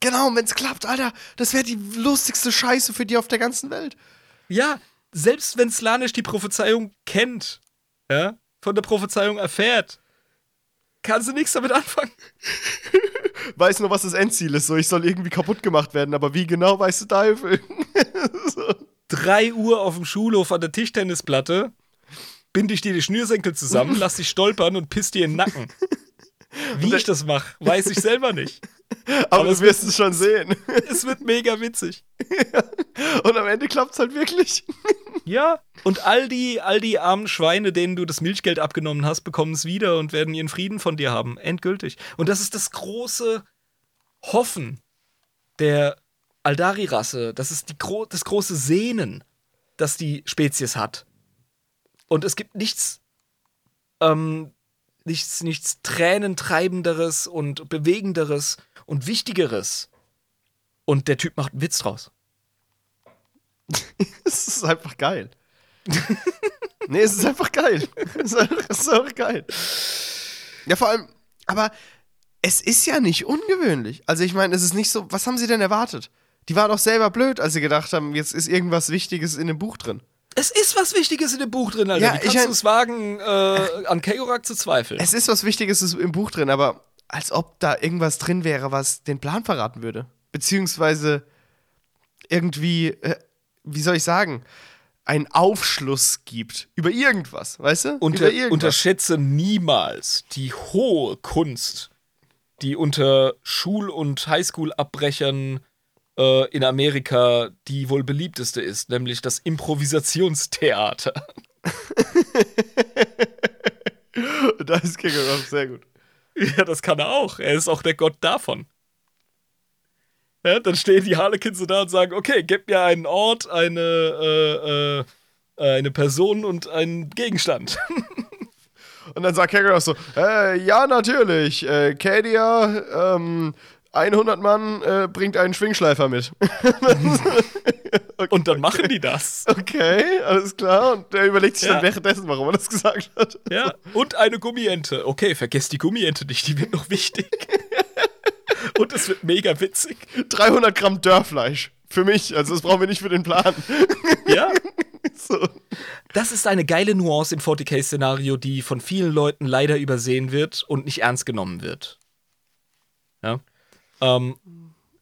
Genau, und wenn's klappt, Alter, das wäre die lustigste Scheiße für die auf der ganzen Welt. Ja, selbst wenn Slanisch die Prophezeiung kennt, ja, von der Prophezeiung erfährt, kann sie nichts damit anfangen. <laughs> Weiß nur, was das Endziel ist. So, ich soll irgendwie kaputt gemacht werden, aber wie genau, weißt du Teufel. <laughs> so. 3 Uhr auf dem Schulhof an der Tischtennisplatte, binde ich dir die Schnürsenkel zusammen, lass dich stolpern und piss dir in den Nacken. <laughs> Wie ich das mache, weiß ich selber nicht. <laughs> Aber, es du wirst es schon sehen. <laughs> Es wird mega witzig. <laughs> Und am Ende klappt's halt wirklich. Ja. Und all die, all die armen Schweine, denen du das Milchgeld abgenommen hast, bekommen es wieder und werden ihren Frieden von dir haben. Endgültig. Und das ist das große Hoffen der Aldari-Rasse. Das ist die gro das große Sehnen, das die Spezies hat. Und es gibt nichts, ähm, nichts, nichts Tränentreibenderes und Bewegenderes und Wichtigeres. Und der Typ macht einen Witz draus. <laughs> Es ist einfach geil. <laughs> nee, es ist einfach geil. Es ist einfach, es ist einfach geil. Ja, vor allem, aber es ist ja nicht ungewöhnlich. Also ich meine, es ist nicht so, was haben sie denn erwartet? Die waren doch selber blöd, als sie gedacht haben, jetzt ist irgendwas Wichtiges in dem Buch drin. Es ist was Wichtiges in dem Buch drin, Alter. Ja, Wie ich kannst ein- du es wagen, äh, an Kegorak zu zweifeln? Es ist was Wichtiges im Buch drin, aber als ob da irgendwas drin wäre, was den Plan verraten würde. Beziehungsweise irgendwie, äh, wie soll ich sagen, einen Aufschluss gibt über irgendwas, weißt du? Unter, irgendwas. unterschätze niemals die hohe Kunst, die unter Schul- und Highschool-Abbrechern äh, in Amerika die wohl beliebteste ist, nämlich das Improvisationstheater. <laughs> da ist Kegel auch sehr gut. Ja, das kann er auch. Er ist auch der Gott davon. Ja, dann stehen die Harlequins so da und sagen, okay, gib mir einen Ort, eine, äh, äh, eine Person und einen Gegenstand. Und dann sagt auch so, äh, ja, natürlich, äh, Kadia, ähm, 100 Mann äh, bringt einen Schwingschleifer mit. <laughs> Und dann machen die das. okay, alles klar. Und der überlegt sich Ja. dann währenddessen, warum er das gesagt hat. Ja, und eine Gummiente. Okay, vergesst die Gummiente nicht, die wird noch wichtig. <laughs> Und es wird mega witzig. 300 Gramm Dörrfleisch. Für mich, also das brauchen wir nicht für den Plan. <laughs> Ja. so. Das ist eine geile Nuance im 40k-Szenario, die von vielen Leuten leider übersehen wird und nicht ernst genommen wird. Ja. Ähm,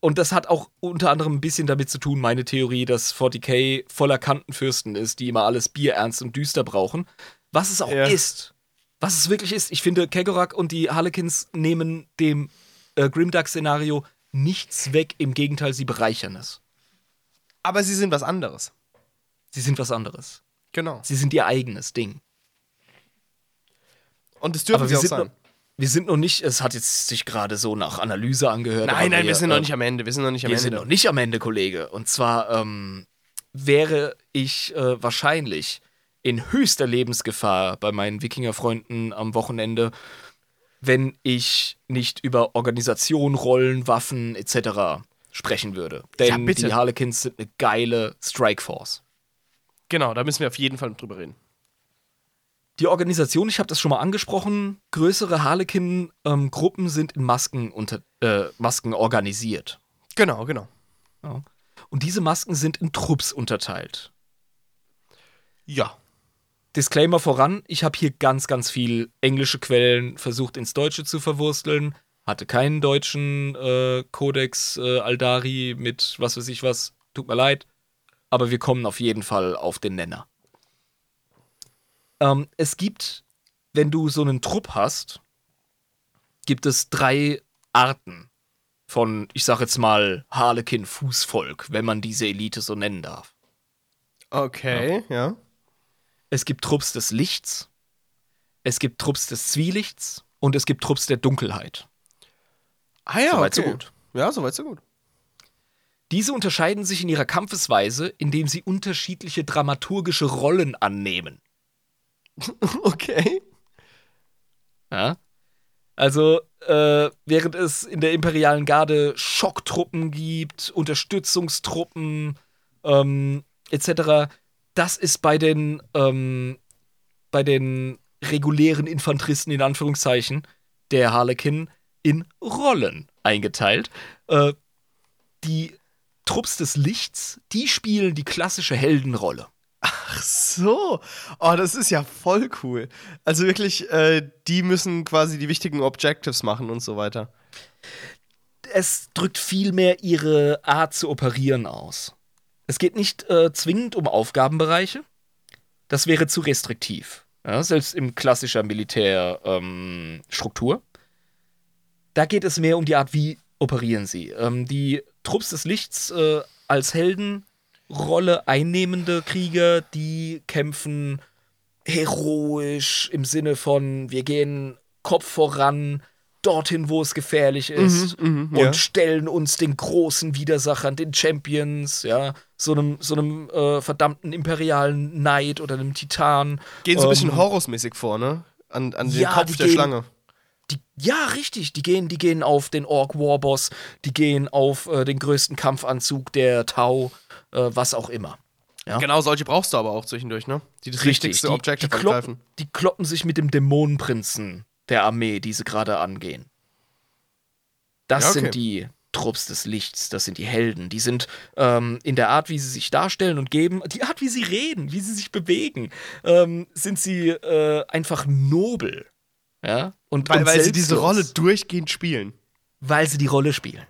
und das hat auch unter anderem ein bisschen damit zu tun, meine Theorie, dass 40k voller Kantenfürsten ist, die immer alles bierernst und düster brauchen. Was es auch Ja. ist. Was es wirklich ist. Ich finde, Kegorak und die Harlequins nehmen dem äh, Grimdark-Szenario nichts weg. Im Gegenteil, sie bereichern es. Aber sie sind was anderes. Sie sind was anderes. Genau. Sie sind ihr eigenes Ding. Und das dürfen Aber sie auch sein. Noch, wir sind noch nicht, es hat jetzt sich gerade so nach Analyse angehört. Nein, nein, wir sind noch äh, nicht am Ende. Wir sind noch nicht am Wir Ende. sind noch nicht am Ende, Kollege. Und zwar ähm, wäre ich äh, wahrscheinlich in höchster Lebensgefahr bei meinen Wikingerfreunden am Wochenende, wenn ich nicht über Organisation, Rollen, Waffen etc. sprechen würde. Denn Ja, bitte. die Harlequins sind eine geile Strikeforce. Genau, da müssen wir auf jeden Fall drüber reden. Die Organisation, ich habe das schon mal angesprochen, größere Harlequin-Gruppen sind in Masken, unter, äh, Masken organisiert. Genau, genau. Ja. Und diese Masken sind in Trupps unterteilt. Ja. Disclaimer voran, ich habe hier ganz, ganz viel englische Quellen versucht ins Deutsche zu verwursteln. Hatte keinen deutschen äh, Codex äh, Aldari mit was weiß ich was. Tut mir leid. Aber wir kommen auf jeden Fall auf den Nenner. Ähm, es gibt, wenn du so einen Trupp hast, gibt es drei Arten von, ich sag jetzt mal, Harlequin-Fußvolk, wenn man diese Elite so nennen darf. Okay, ja. Es gibt Trupps des Lichts, es gibt Trupps des Zwielichts und es gibt Trupps der Dunkelheit. Ah ja, Soweit so okay. gut. Ja, soweit so gut. Diese unterscheiden sich in ihrer Kampfesweise, indem sie unterschiedliche dramaturgische Rollen annehmen. <laughs> Okay. Ja? Also, äh, während es in der imperialen Garde Schocktruppen gibt, Unterstützungstruppen, ähm, etc., das ist bei den, ähm, bei den regulären Infanteristen, in Anführungszeichen, der Harlequin in Rollen eingeteilt. Äh, die Trupps des Lichts, die spielen die klassische Heldenrolle. Ach so. Oh, das ist ja voll cool. Also wirklich, äh, die müssen quasi die wichtigen Objectives machen und so weiter. Es drückt vielmehr ihre Art zu operieren aus. Es geht nicht äh, zwingend um Aufgabenbereiche. Das wäre zu restriktiv. Ja, selbst in klassischer Militärstruktur. Ähm, da geht es mehr um die Art, wie operieren sie. Ähm, die Trupps des Lichts äh, als Heldenrolle einnehmende Krieger, die kämpfen heroisch im Sinne von, wir gehen Kopf voran, dorthin, wo es gefährlich ist Mhm, und ja. stellen uns den großen Widersachern, den Champions, ja, so einem, so einem äh, verdammten imperialen Knight oder einem Titan. Gehen so ein bisschen Ähm, Horus-mäßig vor, ne? An, an den ja, Kopf der gehen- Schlange. Die, ja, richtig, die gehen, die gehen auf den Orc Warboss, die gehen auf äh, den größten Kampfanzug der Tau, äh, was auch immer. Ja. Genau, solche brauchst du aber auch zwischendurch, ne? Die das Richtig, wichtigste die, Objective die, kloppen, angreifen. die kloppen sich mit dem Dämonenprinzen der Armee, die sie gerade angehen. Das Ja, okay. sind die Trupps des Lichts, das sind die Helden. Die sind ähm, in der Art, wie sie sich darstellen und geben, die Art, wie sie reden, wie sie sich bewegen, ähm, sind sie äh, einfach nobel. Ja? Und, Weil, und weil sie diese Rolle durchgehend spielen. Weil sie die Rolle spielen.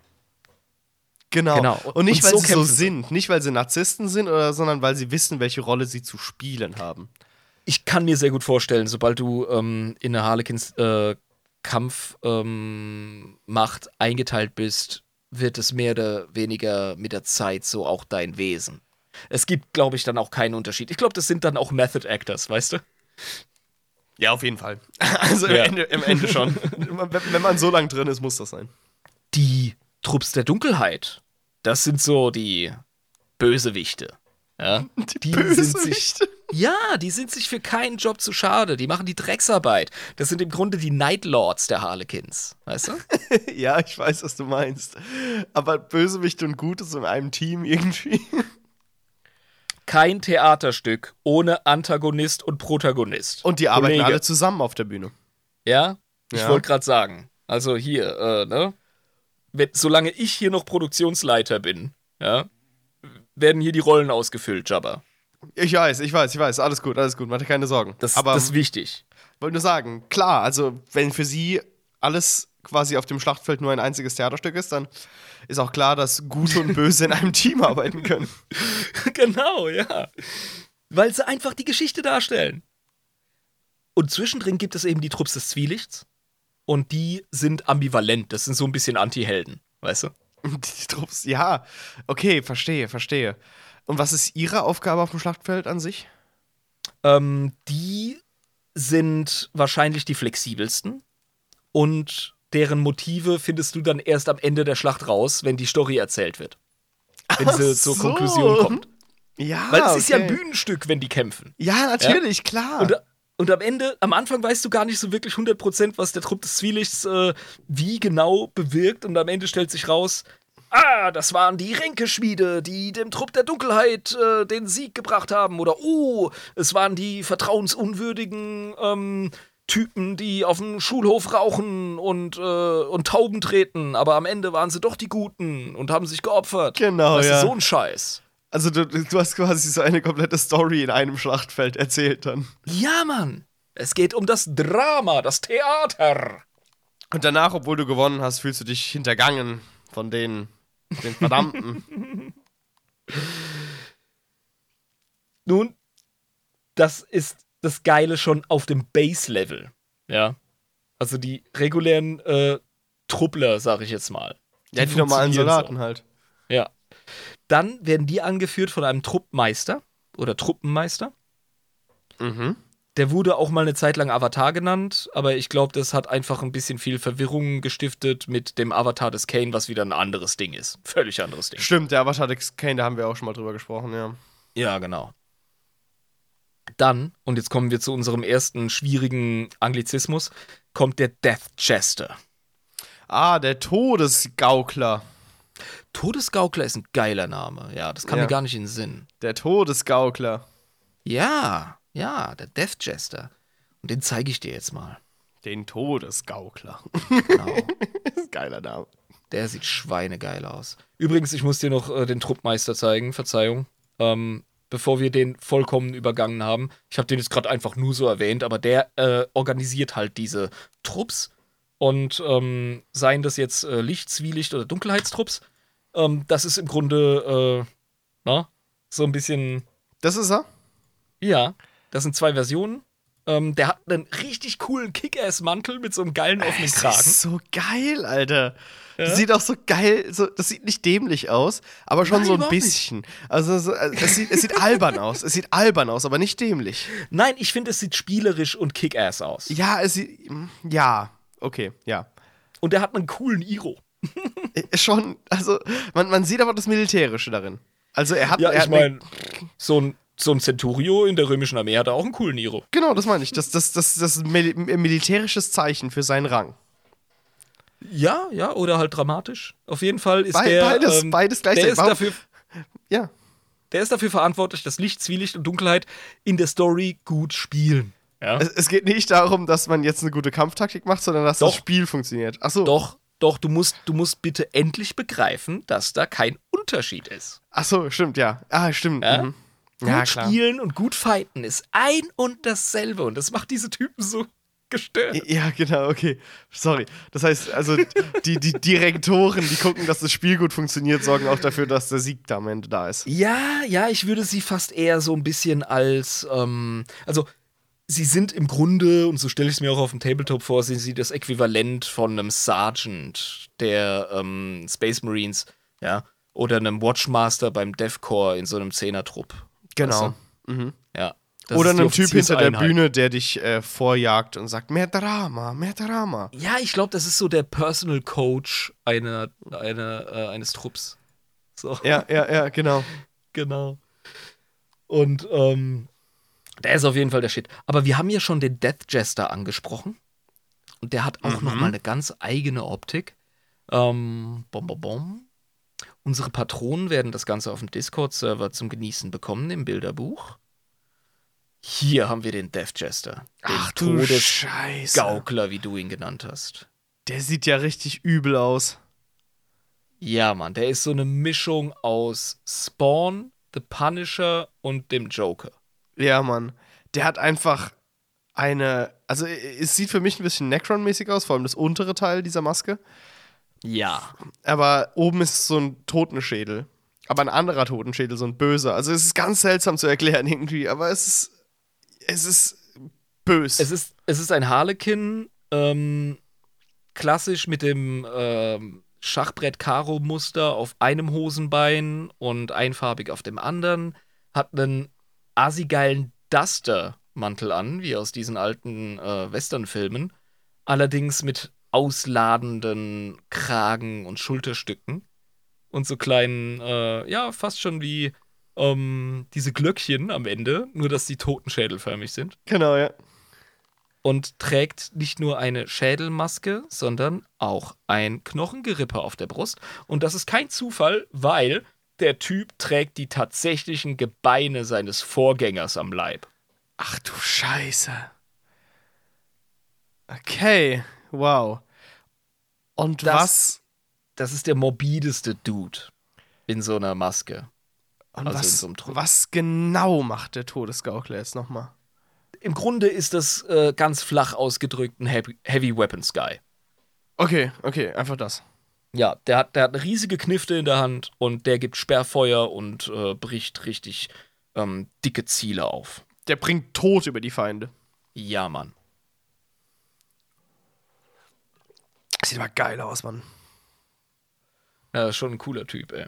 Genau. Genau. Und nicht, Und weil so sie so sind. Nicht, weil sie Narzissten sind, oder, sondern weil sie wissen, welche Rolle sie zu spielen haben. ich kann mir sehr gut vorstellen, sobald du ähm, in eine Harlequins äh, Kampfmacht ähm, eingeteilt bist, wird es mehr oder weniger mit der Zeit so auch dein Wesen. Es gibt, glaube ich, dann auch keinen Unterschied. Ich glaube, das sind dann auch Method Actors, weißt du? Ja, auf jeden Fall. <laughs> Also im, Ja. Ende, im Ende schon. wenn, <laughs> wenn man so lang drin ist, muss das sein. Die Trupps der Dunkelheit, das sind so die Bösewichte. Ja? <laughs> Die, sind sich, ja, die sind sich für keinen Job zu schade. Die machen die Drecksarbeit. Das sind im Grunde die Night Lords der Harlequins. Weißt du? <laughs> ja, ich weiß, was du meinst. Aber Bösewicht und Gutes in einem Team irgendwie. <laughs> kein Theaterstück ohne Antagonist und Protagonist. Und die arbeiten Kollege. alle zusammen auf der Bühne. Ja? Ich Ja. wollte gerade sagen. Also hier, äh, ne? Wenn, solange ich hier noch Produktionsleiter bin, ja, werden hier die Rollen ausgefüllt, Jabba. Ich weiß, ich weiß, ich weiß. Alles gut, alles gut. Mach dir keine Sorgen. Das, Aber das ist wichtig. wollte nur sagen, klar, also wenn für sie alles quasi auf dem Schlachtfeld nur ein einziges Theaterstück ist, dann ist auch klar, dass Gute und Böse in einem Team <laughs> arbeiten können. <laughs> genau, ja. Weil sie einfach die Geschichte darstellen. Und zwischendrin gibt es eben die Trupps des Zwielichts. Und die sind ambivalent. Das sind so ein bisschen Anti-Helden, weißt du? Die Trupps, ja, okay, verstehe, verstehe. Und was ist ihre Aufgabe auf dem Schlachtfeld an sich? Ähm, die sind wahrscheinlich die flexibelsten und deren Motive findest du dann erst am Ende der Schlacht raus, wenn die Story erzählt wird. Wenn sie zur so. Konklusion kommt. Ja, Weil es ist ja ein okay. Bühnenstück, wenn die kämpfen. Ja, natürlich, klar. Und, und am Ende, am Anfang weißt du gar nicht so wirklich 100%, was der Trupp des Zwielichts äh, wie genau bewirkt. Und am Ende stellt sich raus, ah, das waren die Ränkeschmiede, die dem Trupp der Dunkelheit äh, den Sieg gebracht haben. Oder, oh, es waren die vertrauensunwürdigen ähm, Typen, die auf dem Schulhof rauchen und, äh, und Tauben treten. Aber am Ende waren sie doch die Guten und haben sich geopfert. Genau, weißt ja. du, so ein Scheiß. Also du, du hast quasi so eine komplette Story in einem Schlachtfeld erzählt dann. Ja, Mann. Es geht um das Drama, das Theater. Und danach, obwohl du gewonnen hast, fühlst du dich hintergangen von den, den Verdammten. <laughs> Nun, das ist das Geile schon auf dem Base-Level. Ja. Also die regulären äh, Truppler, sag ich jetzt mal. ja, die normalen Soldaten halt. So. Ja. Dann werden die angeführt von einem Truppmeister oder Truppenmeister. Mhm. Der wurde auch mal eine Zeit lang Avatar genannt, aber ich glaube, das hat einfach ein bisschen viel Verwirrung gestiftet mit dem Avatar des Kane, was wieder ein anderes Ding ist. Völlig anderes Ding. Stimmt, der Avatar X Kane, da haben wir auch schon mal drüber gesprochen, ja. Ja, genau. Dann, und jetzt kommen wir zu unserem ersten schwierigen Anglizismus, kommt der Death Jester. Ah, der Todesgaukler. Todesgaukler ist ein geiler Name. Ja, das kam Ja. mir gar nicht in den Sinn. Der Todesgaukler. Ja, ja, der Death Jester. Und den zeige ich dir jetzt mal. Den Todesgaukler. Genau. das <laughs> ist ein geiler Name. Der sieht schweinegeil aus. Übrigens, ich muss dir noch äh, den Truppmeister zeigen, Verzeihung. Ähm, bevor wir den vollkommen übergangen haben. Ich habe den jetzt gerade einfach nur so erwähnt, aber der äh, organisiert halt diese Trupps. Und ähm, seien das jetzt äh, Licht, Zwielicht oder Dunkelheitstrupps, ähm, das ist im Grunde, äh, na, so ein bisschen Das ist er? Ja, das sind zwei Versionen. Ähm, der hat einen richtig coolen Kick-Ass-Mantel mit so einem geilen offenen Das Kragen. ist so geil, Alter. Das sieht auch so geil, so, das sieht nicht dämlich aus, aber schon Nein, so ein überhaupt nicht. bisschen. Also so, also es, sieht, es sieht albern aus. Es sieht albern aus, aber nicht dämlich. Nein, ich finde, es sieht spielerisch und Kick-Ass aus. Ja, es sieht. Ja, okay, ja. Und der hat einen coolen Iro. Äh, Schon, also man, man sieht aber das Militärische darin. Also er hat. Ja, er ich meine, so ein, so ein Centurio in der römischen Armee hat auch einen coolen Iro. Genau, das meine ich. Das, das, das, das ist mil militärisches Zeichen für seinen Rang. Ja, ja, oder halt dramatisch. Auf jeden Fall ist Be- der. beides, ähm, beides der gleichzeitig. ist, Warum- dafür, Ja. der ist dafür verantwortlich, dass Licht, Zwielicht und Dunkelheit in der Story gut spielen. Ja? Es, es geht nicht darum, dass man jetzt eine gute Kampftaktik macht, sondern dass das Doch. Spiel funktioniert. Achso. Doch, doch, du musst, du musst bitte endlich begreifen, dass da kein Unterschied ist. Achso, stimmt, ja. Ah, stimmt. Ja? Mhm. Gut Ja, spielen und gut fighten ist ein und dasselbe und das macht diese Typen so gestört. Ja, genau, okay. Sorry. Das heißt, also die, die Direktoren, die gucken, dass das Spiel gut funktioniert, sorgen auch dafür, dass der Sieg da am Ende da ist. Ja, ja, ich würde sie fast eher so ein bisschen als, ähm, also sie sind im Grunde, und so stelle ich es mir auch auf dem Tabletop vor, sind sie das Äquivalent von einem Sergeant der ähm, Space Marines, ja, oder einem Watchmaster beim DevCore in so einem Zehnertrupp. Genau. Weißt du? Ja. Oder einem Typ hinter der. Bühne, der dich äh, vorjagt und sagt, mehr Drama, mehr Drama. Ja, ich glaube, das ist so der Personal Coach einer, einer, äh, eines Trupps. So. Ja, ja, ja, genau. <laughs> Genau. Und ähm, der ist auf jeden Fall der Shit. Aber wir haben ja schon den Death Jester angesprochen. Und der hat auch noch mal eine ganz eigene Optik. Ähm, bom, bom, bom. Unsere Patronen werden das Ganze auf dem Discord-Server zum Genießen bekommen im Bilderbuch. Hier haben wir den Death Jester. Den Ach du Scheiße. wie du ihn genannt hast. Der sieht ja richtig übel aus. Ja, Mann, der ist so eine Mischung aus Spawn, The Punisher und dem Joker. Ja, Mann. Der hat einfach eine. Also, es sieht für mich ein bisschen Necron-mäßig aus, vor allem das untere Teil dieser Maske. Ja. Aber oben ist so ein Totenschädel. Aber ein anderer Totenschädel, so ein böser. Also, es ist ganz seltsam zu erklären irgendwie, aber es ist. Es ist bös. Es ist, es ist ein Harlekin, ähm, klassisch mit dem ähm, Schachbrett-Karo-Muster auf einem Hosenbein und einfarbig auf dem anderen. Hat einen asigeilen Duster-Mantel an, wie aus diesen alten äh, Western-Filmen. Allerdings mit ausladenden Kragen und Schulterstücken. Und so kleinen, äh, ja, fast schon wie ähm, diese Glöckchen am Ende, nur dass die totenschädelförmig sind genau, ja. und trägt nicht nur eine Schädelmaske, sondern auch ein Knochengerippe auf der Brust. Und das ist kein Zufall, weil der Typ trägt die tatsächlichen Gebeine seines Vorgängers am Leib. Ach du Scheiße. Okay, wow. Und Das- was. Das ist der morbideste Dude in so einer Maske. Und also was, so was genau macht der Todesgaukler jetzt nochmal? Im Grunde ist das äh, ganz flach ausgedrückt ein Heavy, Heavy Weapons Guy. Okay, okay, einfach das. Ja, der hat, der hat eine riesige Knifte in der Hand und der gibt Sperrfeuer und äh, bricht richtig ähm, dicke Ziele auf. Der bringt Tod über die Feinde. Ja, Mann. Sieht aber geil aus, Mann. Ja, schon ein cooler Typ, ey.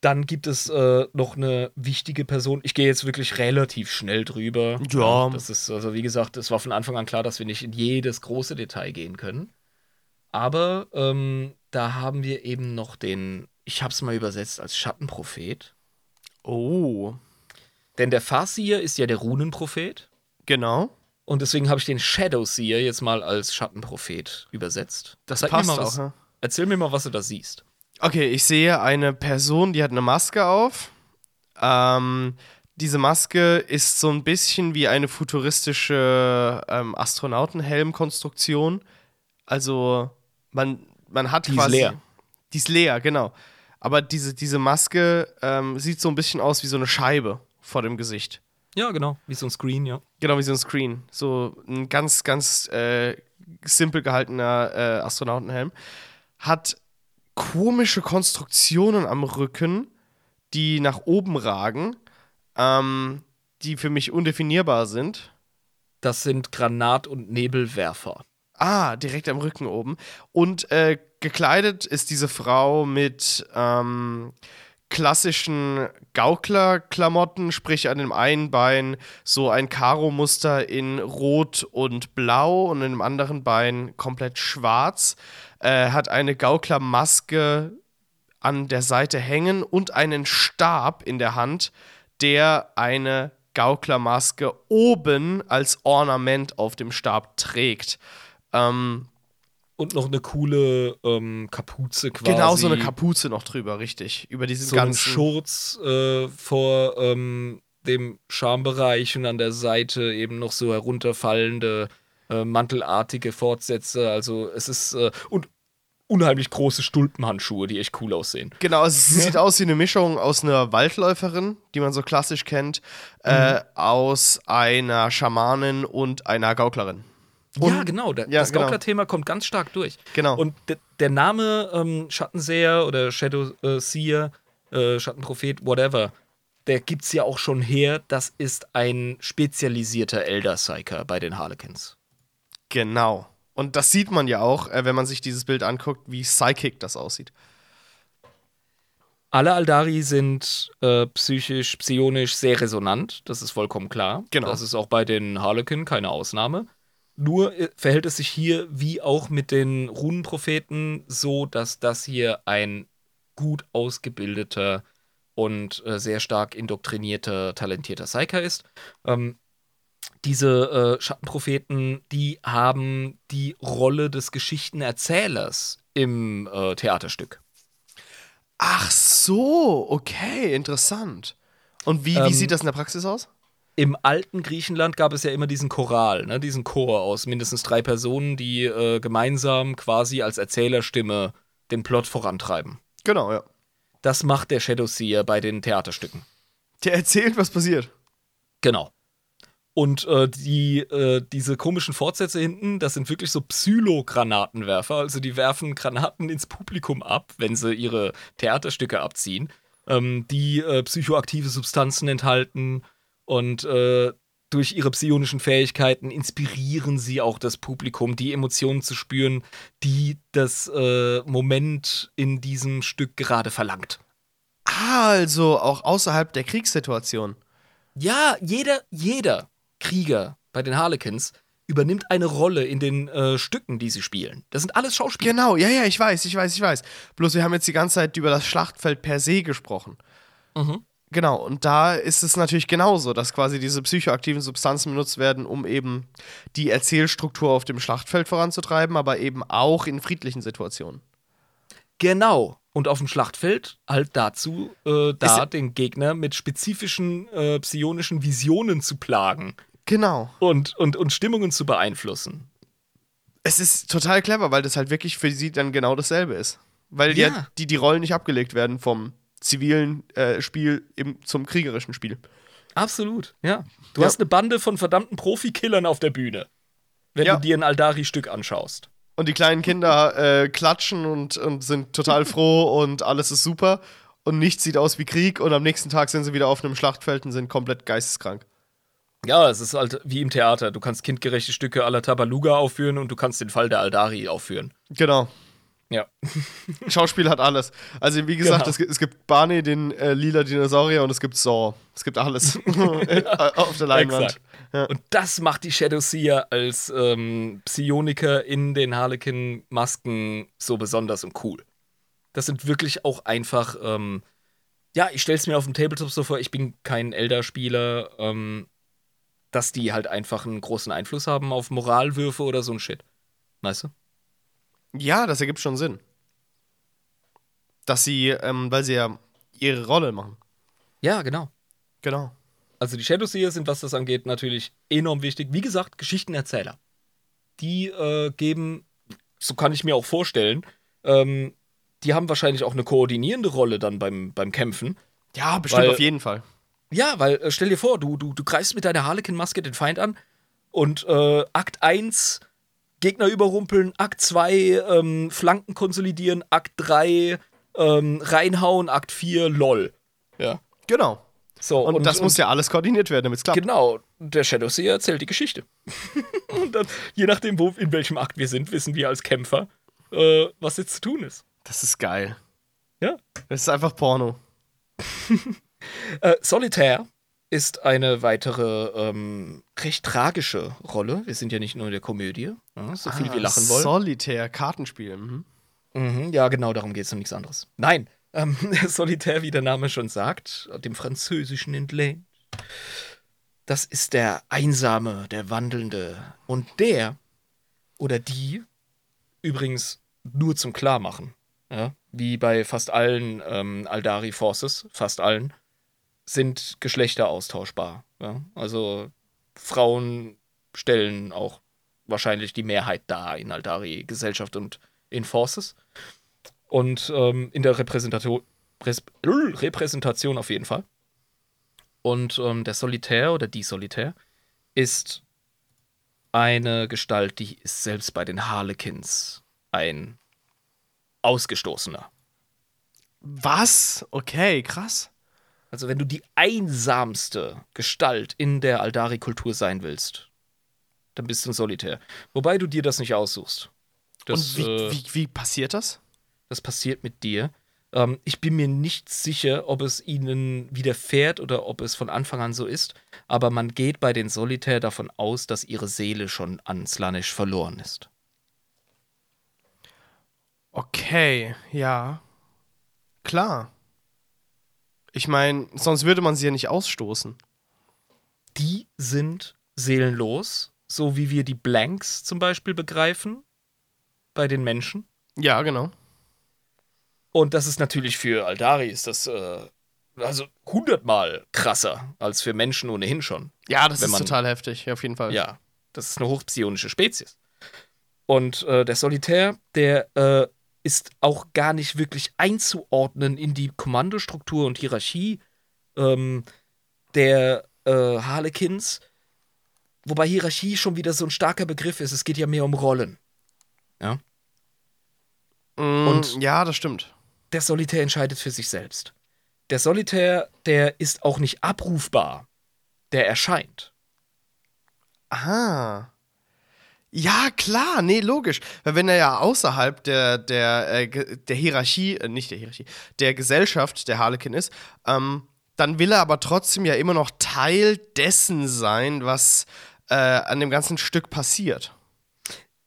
Dann gibt es äh, noch eine wichtige Person. Ich gehe jetzt wirklich relativ schnell drüber. Ja. Das ist, also wie gesagt, es war von Anfang an klar, dass wir nicht in jedes große Detail gehen können. Aber ähm, da haben wir eben noch den, ich habe es mal übersetzt als Schattenprophet. Oh. Denn der Farseer ist ja der Runenprophet. Genau. Und deswegen habe ich den Shadowseer jetzt mal als Schattenprophet übersetzt. Das Zeig passt mir mal, auch, ja. Erzähl mir mal, was du da siehst. Okay, ich sehe eine Person, die hat eine Maske auf. Ähm, diese Maske ist so ein bisschen wie eine futuristische ähm, Astronautenhelm-Konstruktion. Also man, man hat Die ist quasi. leer. Die ist leer, genau. Aber diese, diese Maske ähm, sieht so ein bisschen aus wie so eine Scheibe vor dem Gesicht. Ja, genau. Wie so ein Screen, ja. Genau, wie so ein Screen. So ein ganz, ganz äh, simpel gehaltener äh, Astronautenhelm. Hat komische Konstruktionen am Rücken, die nach oben ragen, ähm, die für mich undefinierbar sind. Das sind Granat- und Nebelwerfer. Ah, direkt am Rücken oben. Und äh, gekleidet ist diese Frau mit ähm, klassischen Gauklerklamotten, sprich an dem einen Bein so ein Karo-Muster in Rot und Blau und in dem anderen Bein komplett schwarz. Äh, hat eine Gauklermaske an der Seite hängen und einen Stab in der Hand, der eine Gauklermaske oben als Ornament auf dem Stab trägt. Ähm, Und noch eine coole ähm, Kapuze quasi. genau so eine Kapuze noch drüber, richtig. Über diesen So ganzen. Schurz äh, vor ähm, dem Schambereich und an der Seite eben noch so herunterfallende äh, mantelartige Fortsätze. Also es ist äh, und unheimlich große Stulpenhandschuhe, die echt cool aussehen. Genau, es <laughs> sieht aus wie eine Mischung aus einer Waldläuferin, die man so klassisch kennt, äh, aus einer Schamanin und einer Gauklerin. Ja, genau. Der, ja, das genau. Gaukler-Thema kommt ganz stark durch. Genau. Und de, der Name ähm, Schattenseher oder Shadow äh, Seer, äh, Schattenprophet, whatever, der gibt's ja auch schon her. Das ist ein spezialisierter Elder Psyker bei den Harlequins. Genau. Und das sieht man ja auch, äh, wenn man sich dieses Bild anguckt, wie psychic das aussieht. Alle Aldari sind äh, psychisch, psionisch sehr resonant, das ist vollkommen klar. Genau. Das ist auch bei den Harlequin keine Ausnahme. Nur äh, verhält es sich hier wie auch mit den Runenpropheten so, dass das hier ein gut ausgebildeter und äh, sehr stark indoktrinierter, talentierter Psyker ist. Ähm, diese äh, Schattenpropheten, die haben die Rolle des Geschichtenerzählers im äh, Theaterstück. Ach so, okay, interessant. Und wie, wie Ähm, sieht das in der Praxis aus? Im alten Griechenland gab es ja immer diesen Choral, ne, diesen Chor aus mindestens drei Personen, die äh, gemeinsam quasi als Erzählerstimme den Plot vorantreiben. Genau, ja. Das macht der Shadowseer bei den Theaterstücken. Der erzählt, was passiert. Genau. Und äh, die, äh, diese komischen Fortsätze hinten, das sind wirklich so Psylo-Granatenwerfer. Also die werfen Granaten ins Publikum ab, wenn sie ihre Theaterstücke abziehen, ähm, die äh, psychoaktive Substanzen enthalten und äh, durch ihre psionischen Fähigkeiten inspirieren sie auch das Publikum, die Emotionen zu spüren, die das äh, Moment in diesem Stück gerade verlangt. Ah, also auch außerhalb der Kriegssituation. Ja, jeder, jeder Krieger bei den Harlequins übernimmt eine Rolle in den äh, Stücken, die sie spielen. Das sind alles Schauspieler. Genau, ja, ja, ich weiß, ich weiß, ich weiß. Bloß wir haben jetzt die ganze Zeit über das Schlachtfeld per se gesprochen. Mhm. Genau, und da ist es natürlich genauso, dass quasi diese psychoaktiven Substanzen benutzt werden, um eben die Erzählstruktur auf dem Schlachtfeld voranzutreiben, aber eben auch in friedlichen Situationen. Genau. Und auf dem Schlachtfeld halt dazu, äh, Ist da ja- den Gegner mit spezifischen äh, psionischen Visionen zu plagen Genau. und, und, und Stimmungen zu beeinflussen. Es ist total clever, weil das halt wirklich für sie dann genau dasselbe ist. Weil ja, Ja. die, die Rollen nicht abgelegt werden vom zivilen äh, Spiel im, zum kriegerischen Spiel. Absolut, ja. Du Ja. hast eine Bande von verdammten Profikillern auf der Bühne, wenn Ja. du dir ein Aldari-Stück anschaust. Und die kleinen Kinder äh, klatschen und, und sind total <laughs> froh und alles ist super. Und nichts sieht aus wie Krieg und am nächsten Tag sind sie wieder auf einem Schlachtfeld und sind komplett geisteskrank. Ja, es ist halt wie im Theater. Du kannst kindgerechte Stücke aller Tabaluga aufführen und du kannst den Fall der Aldari aufführen. Genau. Ja. <laughs> Schauspiel hat alles. Also wie gesagt, Genau. es, gibt, es gibt Barney, den äh, lila Dinosaurier und es gibt Saw. Es gibt alles <laughs> <laughs> auf der Leinwand. Exakt. Und das macht die Shadowseer als ähm, Psioniker in den Harlequin-Masken so besonders und cool. Das sind wirklich auch einfach, ähm, ja, ich stelle es mir auf dem Tabletop so vor, ich bin kein Elder-Spieler, ähm, dass die halt einfach einen großen Einfluss haben auf Moralwürfe oder so ein Shit. Weißt du? Ja, das ergibt schon Sinn. Dass sie, ähm, weil sie ja ihre Rolle machen. Ja, genau. Genau. Also die Shadowseer sind, was das angeht, natürlich enorm wichtig. Wie gesagt, Geschichtenerzähler. Die äh, geben, so kann ich mir auch vorstellen, ähm, die haben wahrscheinlich auch eine koordinierende Rolle dann beim, beim Kämpfen. Ja, bestimmt Weil- auf jeden Fall. Ja, weil äh, stell dir vor, du, du, du greifst mit deiner Harlequin-Maske den Feind an und äh, Akt 1 Gegner überrumpeln, Akt 2 ähm, Flanken konsolidieren, Akt 3 ähm, reinhauen, Akt 4 LOL. Ja. Genau. So, Und, das muss ja alles koordiniert werden, damit es klappt. Genau, der Shadowseer erzählt die Geschichte. <laughs> und dann, je nachdem, wo, in welchem Akt wir sind, wissen wir als Kämpfer, äh, was jetzt zu tun ist. Das ist geil. Ja. Das ist einfach Porno. <laughs> Äh, Solitaire ist eine weitere ähm, recht tragische Rolle. Wir sind ja nicht nur in der Komödie, ja, so viel wir lachen wollen. Solitär, Kartenspiel. Mhm. Mhm, ja, genau, darum geht es und nichts anderes. Nein, ähm, <laughs> Solitaire, wie der Name schon sagt, dem Französischen entlehnt. Das ist der Einsame, der Wandelnde. Und der oder die, übrigens nur zum Klarmachen, ja, wie bei fast allen ähm, Aldari Forces, fast allen, sind Geschlechter austauschbar. Ja? Also Frauen stellen auch wahrscheinlich die Mehrheit dar in Aldari-Gesellschaft und in Forces. Und ähm, in der Repräsentation, Präs Repräsentation auf jeden Fall. Und ähm, der Solitär oder die Solitär ist eine Gestalt, die ist selbst bei den Harlequins ein Ausgestoßener. Was? Okay, krass. Also wenn du die einsamste Gestalt in der Aldari-Kultur sein willst, dann bist du ein Solitär. Wobei du dir das nicht aussuchst. Das, Und wie, äh, wie, wie passiert das? das passiert mit dir. Ähm, ich bin mir nicht sicher, ob es ihnen widerfährt oder ob es von Anfang an so ist, aber man geht bei den Solitär davon aus, dass ihre Seele schon an Slanisch verloren ist. Okay, ja. Klar. Ich meine, sonst würde man sie ja nicht ausstoßen. Die sind seelenlos, so wie wir die Blanks zum Beispiel begreifen bei den Menschen. Ja, genau. Und das ist natürlich für Aldari ist das äh, also hundertmal krasser als für Menschen ohnehin schon. Ja, das ist man- total heftig, auf jeden Fall. Ja, das ist eine hochpsionische Spezies. Und äh, der Solitär, der äh, ist auch gar nicht wirklich einzuordnen in die Kommandostruktur und Hierarchie ähm, der äh, Harlequins. Wobei Hierarchie schon wieder so ein starker Begriff ist. Es geht ja mehr um Rollen. Mm, Und- ja, das stimmt. Der Solitär entscheidet für sich selbst. Der Solitär, der ist auch nicht abrufbar. Der erscheint. Ah. Ja, klar, nee, logisch. Weil wenn er ja außerhalb der, der, äh, der Hierarchie, äh, nicht der Hierarchie, der Gesellschaft der Harlequin ist, ähm, dann will er aber trotzdem ja immer noch Teil dessen sein, was äh, an dem ganzen Stück passiert.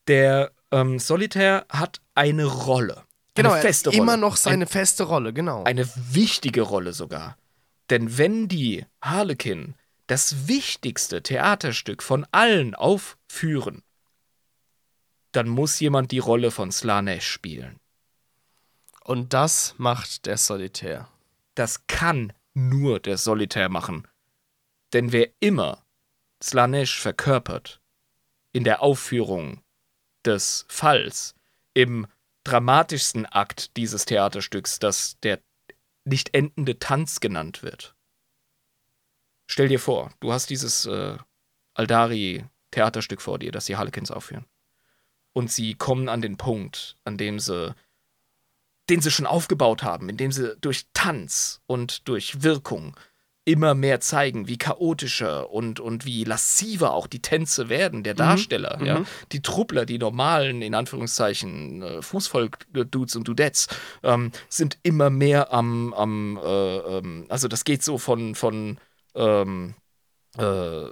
Der ähm, Solitär hat eine Rolle. Genau, eine er feste hat immer Rolle. noch seine feste Rolle, genau. Eine wichtige Rolle sogar. Denn wenn die Harlequin das wichtigste Theaterstück von allen aufführen, dann muss jemand die Rolle von Slanesh spielen. Und das macht der Solitär. Das kann nur der Solitär machen. Denn wer immer Slanesh verkörpert in der Aufführung des Falls, im dramatischsten Akt dieses Theaterstücks, das der nicht endende Tanz genannt wird. Stell dir vor, du hast dieses äh, Aldari-Theaterstück vor dir, das die Harlequins aufführen. Und sie kommen an den Punkt, an dem sie den sie schon aufgebaut haben, indem sie durch Tanz und durch Wirkung immer mehr zeigen, wie chaotischer und, und wie lassiver auch die Tänze werden, der Darsteller. Ja? Die Truppler, die normalen, in Anführungszeichen, äh, Fußvolk-Dudes und Dudettes, ähm, sind immer mehr am, am äh, ähm, also das geht so von, von ähm, äh,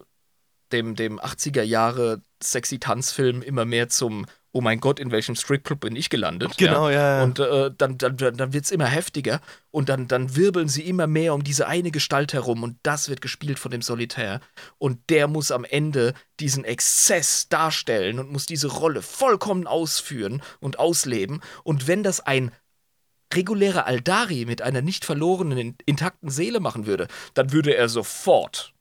dem, dem 80er Jahre sexy Tanzfilm immer mehr zum oh mein Gott, in welchem Stripclub bin ich gelandet? Genau, ja, ja. Und äh, dann, dann, dann wird es immer heftiger und dann, dann wirbeln sie immer mehr um diese eine Gestalt herum und das wird gespielt von dem Solitär. Und der muss am Ende diesen Exzess darstellen und muss diese Rolle vollkommen ausführen und ausleben. Und wenn das ein regulärer Aldari mit einer nicht verlorenen, intakten Seele machen würde, dann würde er sofort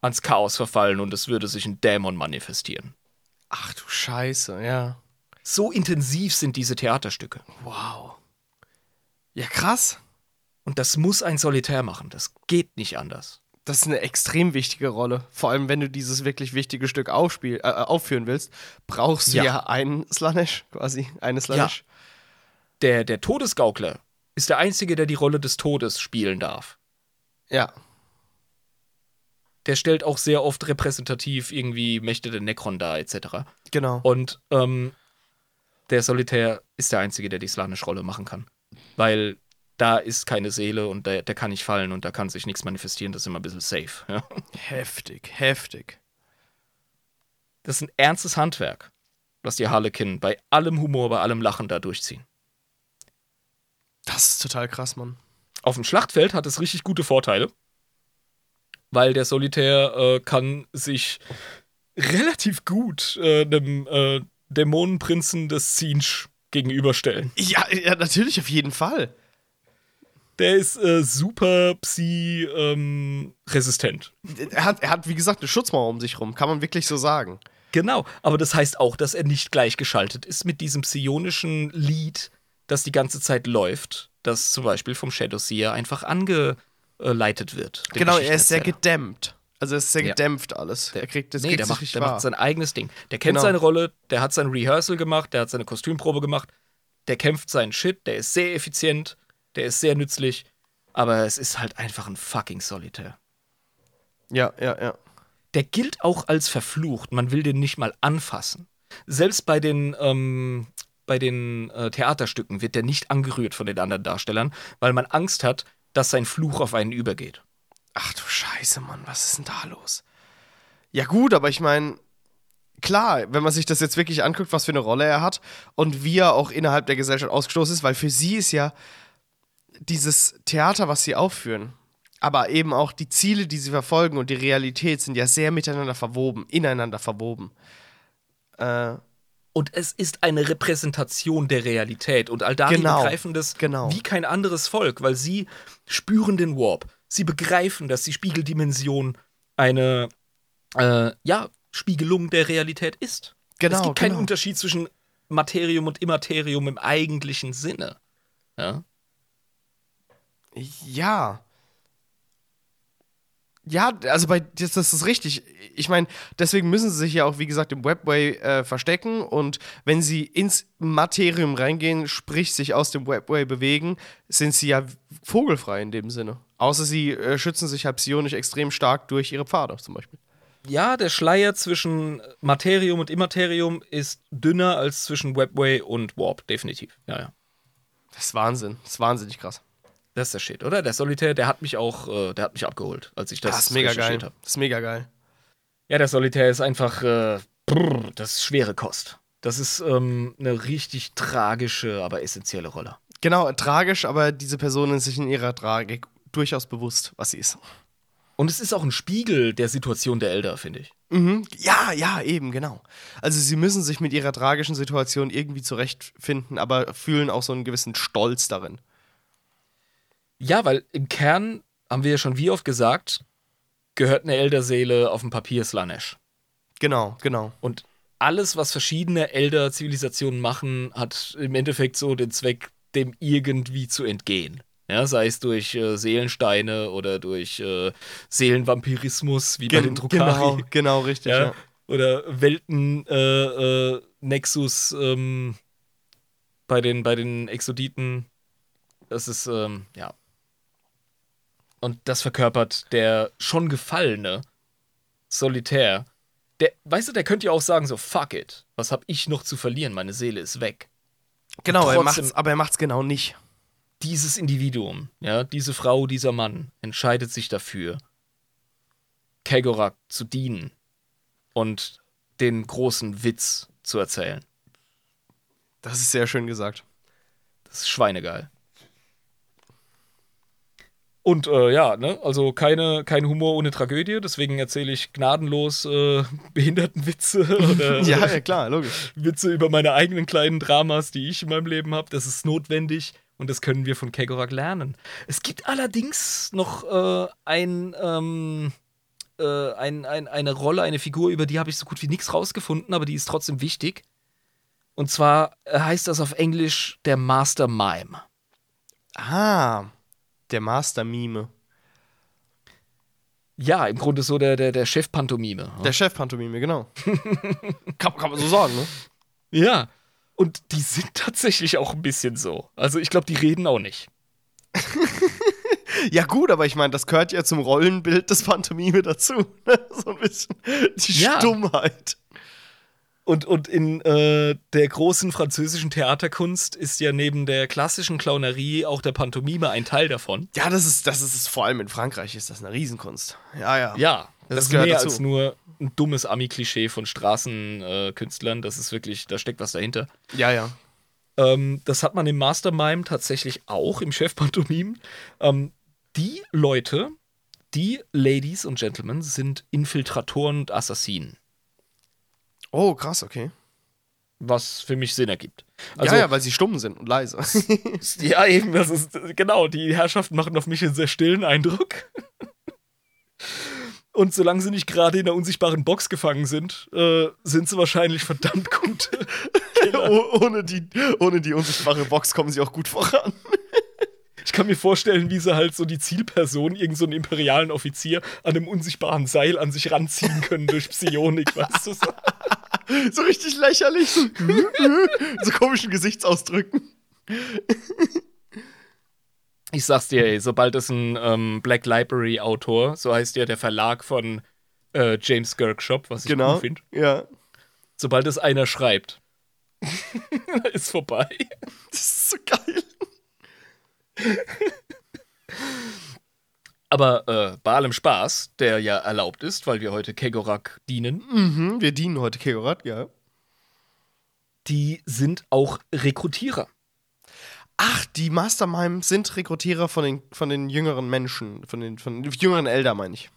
ans Chaos verfallen und es würde sich ein Dämon manifestieren. Ach du Scheiße, ja. So intensiv sind diese Theaterstücke. Wow. Ja, krass. Und das muss ein Solitär machen. Das geht nicht anders. Das ist eine extrem wichtige Rolle. Vor allem, wenn du dieses wirklich wichtige Stück aufspiel, äh, aufführen willst, brauchst du ja, Ja. einen Slanesh, quasi. Eine Slanesh. Der, der Todesgaukler ist der Einzige, der die Rolle des Todes spielen darf. Ja. Der stellt auch sehr oft repräsentativ irgendwie Mächte der Necron dar, etc. Genau. Und ähm, der Solitär ist der Einzige, der die Slanisch-Rolle machen kann. Weil da ist keine Seele und der, der kann nicht fallen und da kann sich nichts manifestieren. Das ist immer ein bisschen safe. Ja? Heftig, heftig. Das ist ein ernstes Handwerk, was die Harlequin bei allem Humor, bei allem Lachen da durchziehen. Das ist total krass, Mann. Auf dem Schlachtfeld hat es richtig gute Vorteile, weil der Solitär äh, kann sich relativ gut äh, einem äh, Dämonenprinzen des Zinsch gegenüberstellen. Ja, ja, natürlich, auf jeden Fall. Der ist äh, super psi-resistent. Er hat, er hat, wie gesagt, eine Schutzmauer um sich rum, kann man wirklich so sagen. genau, aber das heißt auch, dass er nicht gleichgeschaltet ist mit diesem psionischen Lied, das die ganze Zeit läuft, das zum Beispiel vom Shadow Seer einfach angeleitet wird. genau, er ist sehr gedämpft. Also es ist sehr Ja. gedämpft alles. Der- er kriegt das nee, der macht, der macht sein eigenes Ding. Der kennt Genau. seine Rolle, der hat sein Rehearsal gemacht, der hat seine Kostümprobe gemacht, der kämpft seinen Shit, der ist sehr effizient, der ist sehr nützlich, aber es ist halt einfach ein fucking Solitär. Ja, ja, ja. Der gilt auch als verflucht, man will den nicht mal anfassen. Selbst bei den, ähm, bei den äh, Theaterstücken wird der nicht angerührt von den anderen Darstellern, weil man Angst hat, dass sein Fluch auf einen übergeht. Ach du Scheiße, Mann, was ist denn da los? Ja, gut, aber ich meine, klar, wenn man sich das jetzt wirklich anguckt, was für eine Rolle er hat und wie er auch innerhalb der Gesellschaft ausgestoßen ist, weil für sie ist ja dieses Theater, was sie aufführen, aber eben auch die Ziele, die sie verfolgen und die Realität sind ja sehr miteinander verwoben, ineinander verwoben. Äh, Und es ist eine Repräsentation der Realität. Und Aldari Genau, begreifen das genau. wie kein anderes Volk, weil sie spüren den Warp. Sie begreifen, dass die Spiegeldimension eine äh, ja, Spiegelung der Realität ist. Genau, es gibt keinen genau. Unterschied zwischen Materium und Immaterium im eigentlichen Sinne. Ja? Ja. Ja, also bei das, das ist richtig. Ich meine, deswegen müssen sie sich ja auch, wie gesagt, im Webway äh, verstecken und wenn sie ins Materium reingehen, sprich sich aus dem Webway bewegen, sind sie ja vogelfrei in dem Sinne. Außer sie äh, schützen sich halt psionisch extrem stark durch ihre Pfade zum Beispiel. ja, der Schleier zwischen Materium und Immaterium ist dünner als zwischen Webway und Warp, definitiv. Ja, ja. Das ist Wahnsinn. Das ist wahnsinnig krass. Das ist der Shit, oder? Der Solitär, der hat mich auch, äh, der hat mich abgeholt, als ich das, Das, ist mega geil. hab. Das ist mega geil. Ja, der Solitär ist einfach, äh, brr, das ist schwere Kost. Das ist ähm, eine richtig tragische, aber essentielle Rolle. Genau, tragisch, aber diese Person ist sich in ihrer Tragik durchaus bewusst, was sie ist. Und es ist auch ein Spiegel der Situation der Elder, finde ich. Mhm. Ja, ja, eben, genau. Also sie müssen sich mit ihrer tragischen Situation irgendwie zurechtfinden, aber fühlen auch so einen gewissen Stolz darin. Ja, weil im Kern, haben wir ja schon wie oft gesagt, gehört eine Elderseele auf dem Papier Slanesh. Genau, genau. Und alles, was verschiedene Elder-Zivilisationen machen, hat im Endeffekt so den Zweck, dem irgendwie zu entgehen. Ja, sei es durch äh, Seelensteine oder durch äh, Seelenvampirismus, wie bei den Druckari. Genau, genau, richtig. ja? Ja. Oder Welten-Nexus äh, äh, Nexus, ähm, bei, den, bei den Exoditen. Das ist, ähm, ja. Und das verkörpert der schon gefallene Solitär. Der, weißt du, der könnte ja auch sagen, so, fuck it. Was hab ich noch zu verlieren? Meine Seele ist weg. Genau, er trotzdem- macht's, aber er macht's genau nicht. Dieses Individuum, ja, diese Frau, dieser Mann, entscheidet sich dafür, Kegorak zu dienen und den großen Witz zu erzählen. Das ist sehr schön gesagt. Das ist schweinegeil. Und äh, ja, ne, also keine, kein Humor ohne Tragödie, deswegen erzähle ich gnadenlos äh, <laughs> Behindertenwitze <laughs> oder Ja, ja, klar, logisch. Witze über meine eigenen kleinen Dramas, die ich in meinem Leben habe. Das ist notwendig und das können wir von Kegorak lernen. Es gibt allerdings noch äh, ein, ähm, äh, ein, ein, eine Rolle, eine Figur, über die habe ich so gut wie nichts rausgefunden, aber die ist trotzdem wichtig. Und zwar äh, heißt das auf Englisch der Master Mime. Ah, der Master-Mime. Ja, im Grunde so der, der, der Chef-Pantomime. Der Chef-Pantomime, genau. <laughs> kann, kann man so sagen, ne? Ja. Und die sind tatsächlich auch ein bisschen so. Also ich glaube, die reden auch nicht. <laughs> Ja, gut, aber ich meine, das gehört ja zum Rollenbild des Pantomime dazu. Ne? So ein bisschen die Ja. Stummheit. Und, und in äh, der großen französischen Theaterkunst ist ja neben der klassischen Clownerie auch der Pantomime ein Teil davon. Ja, das ist, das ist vor allem in Frankreich ist das eine Riesenkunst. Ja, ja. Ja, das, Das ist gehört mehr dazu. als nur ein dummes Ami-Klischee von Straßenkünstlern. Äh, das ist wirklich, da steckt was dahinter. Ja, ja. Ähm, das hat man im Mastermime tatsächlich auch, im Chef-Pantomime. Ähm, die Leute, die Ladies und Gentlemen, sind Infiltratoren und Assassinen. Oh, krass, okay. Was für mich Sinn ergibt. Also, ja, ja, weil sie stumm sind und leise. <laughs> Ja, eben, das ist genau, die Herrschaften machen auf mich einen sehr stillen Eindruck. <laughs> Und solange sie nicht gerade in einer unsichtbaren Box gefangen sind, äh, sind sie wahrscheinlich verdammt gut. <laughs> Oh, ohne, die, ohne die unsichtbare Box kommen sie auch gut voran. Ich kann mir vorstellen, wie sie halt so die Zielperson, irgendeinen so einen imperialen Offizier, an einem unsichtbaren Seil an sich ranziehen können durch Psionik, weißt du so. <laughs> So richtig lächerlich. So, <laughs> so komischen Gesichtsausdrücken. <laughs> Ich sag's dir, ey, sobald es ein ähm, Black Library Autor, so heißt ja der Verlag von äh, James Girk Shop, was ich Genau. cool finde, Ja. sobald es einer schreibt, ist vorbei. Das ist so geil. Aber äh, bei allem Spaß, der ja erlaubt ist, weil wir heute Kegorak dienen, Mhm, wir dienen heute Kegorat, ja. die sind auch Rekrutierer. Ach, die Mastermime sind Rekrutierer von den, von den jüngeren Menschen, von den, von den jüngeren Elder, meine ich.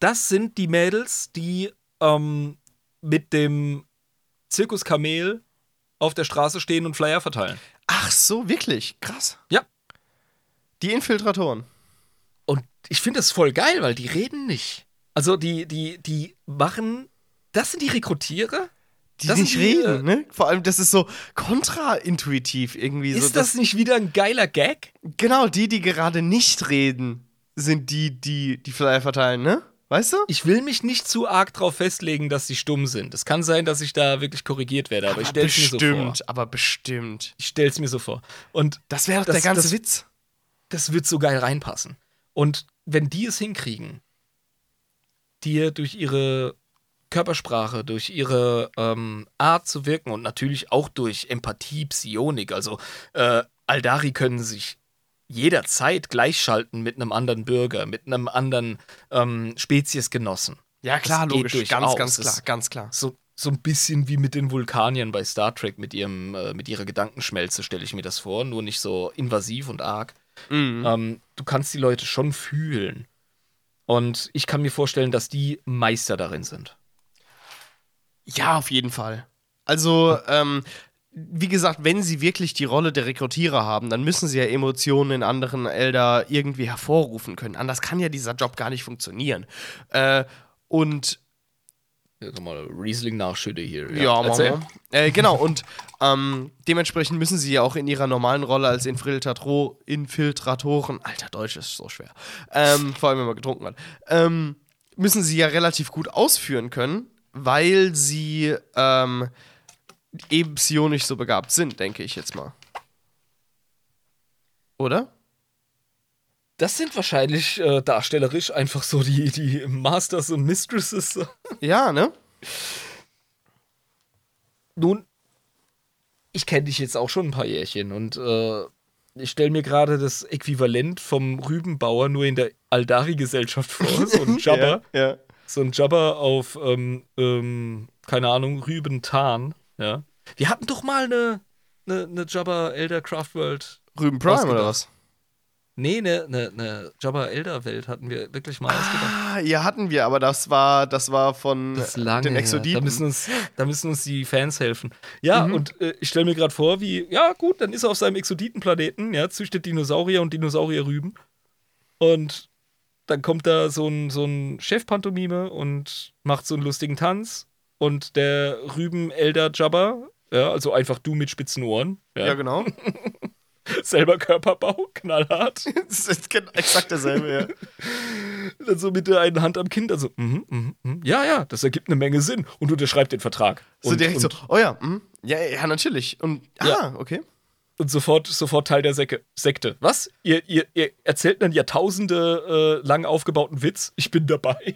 Das sind die Mädels, die ähm, mit dem Zirkuskamel auf der Straße stehen und Flyer verteilen. Ach so, wirklich? Krass. Ja. Die Infiltratoren. Ich finde das voll geil, weil die reden nicht. Also die, die, die machen. Das sind die Rekrutierer? Die Das nicht die, reden, äh, ne? Vor allem, das ist so kontraintuitiv irgendwie. so, Ist das nicht wieder ein geiler Gag? Genau, die, die gerade nicht reden, sind die, die die Flyer verteilen, ne? Weißt du? Ich will mich nicht zu arg drauf festlegen, dass sie stumm sind. Es kann sein, dass ich da wirklich korrigiert werde, aber, ich stell's mir so vor. bestimmt, aber bestimmt. Ich stell's mir so vor. Und Das wäre doch Das- der ganze das- Witz. das wird so geil reinpassen. Und wenn die es hinkriegen, dir durch ihre Körpersprache, durch ihre ähm, Art zu wirken und natürlich auch durch Empathie, Psionik, also äh, Aldari können sich jederzeit gleichschalten mit einem anderen Bürger, mit einem anderen ähm, Speziesgenossen. Ja, klar, Das logisch. Ganz, ganz klar, ganz klar. So, so ein bisschen wie mit den Vulkaniern bei Star Trek mit ihrem, äh, mit ihrer Gedankenschmelze, stelle ich mir das vor, nur nicht so invasiv und arg. Mhm. Ähm, du kannst die Leute schon fühlen. Und ich kann mir vorstellen, dass die Meister darin sind. Ja, auf jeden Fall. Also, ähm, wie gesagt, wenn sie wirklich die Rolle der Rekrutierer haben, dann müssen sie ja Emotionen in anderen Elder irgendwie hervorrufen können. Anders kann ja dieser Job gar nicht funktionieren. Äh, und Jetzt mal Riesling nachschütte hier. Ja. Mama. Äh, genau, und ähm, dementsprechend müssen sie ja auch in ihrer normalen Rolle als Infiltrator Infiltratoren, alter Deutsch ist so schwer, ähm, vor allem wenn man getrunken hat, ähm, müssen sie ja relativ gut ausführen können, weil sie ähm, eben psionisch so begabt sind, denke ich jetzt mal. Oder? Das sind wahrscheinlich äh, darstellerisch einfach so die, die Masters und Mistresses. <laughs> Ja, ne? Nun, ich kenne dich jetzt auch schon ein paar Jährchen und äh, ich stelle mir gerade das Äquivalent vom Rübenbauer nur in der Aldari-Gesellschaft vor. So ein <laughs> Jabber. Ja, ja. So ein Jabber auf, ähm, ähm, keine Ahnung, Rübentarn. Ja. Wir hatten doch mal eine, eine ne Jabba Elder Craftworld. Rüben Prime oder was? Nee, eine ne, ne Jabba Elder Welt hatten wir wirklich mal ausgedacht. Ah, ja, hatten wir, aber das war, das war von Das lange den. Exoditen. Da müssen, uns, da müssen uns die Fans helfen. Ja, Mhm. und äh, ich stelle mir gerade vor, wie, ja gut, dann ist er auf seinem Exoditenplaneten, ja, züchtet Dinosaurier und Dinosaurierrüben. Und dann kommt da so ein, so ein Chefpantomime und macht so einen lustigen Tanz. Und der Rüben-Elder Jabba, ja, also einfach du mit spitzen Ohren, ja, ja, genau. <laughs> selber Körperbau, knallhart. <laughs> das ist exakt derselbe, ja. <laughs> dann so mit der einen Hand am Kind, also, mhm, mhm, mhm. ja, ja, das ergibt eine Menge Sinn. Und unterschreibt den Vertrag. So und, direkt und, so, oh ja, mhm. ja, ja, natürlich. Und, Ja. ah, okay. und sofort, sofort Teil der Säcke, Sekte. Was? Ihr, ihr, ihr erzählt einen Jahrtausende äh, lang aufgebauten Witz? Ich bin dabei.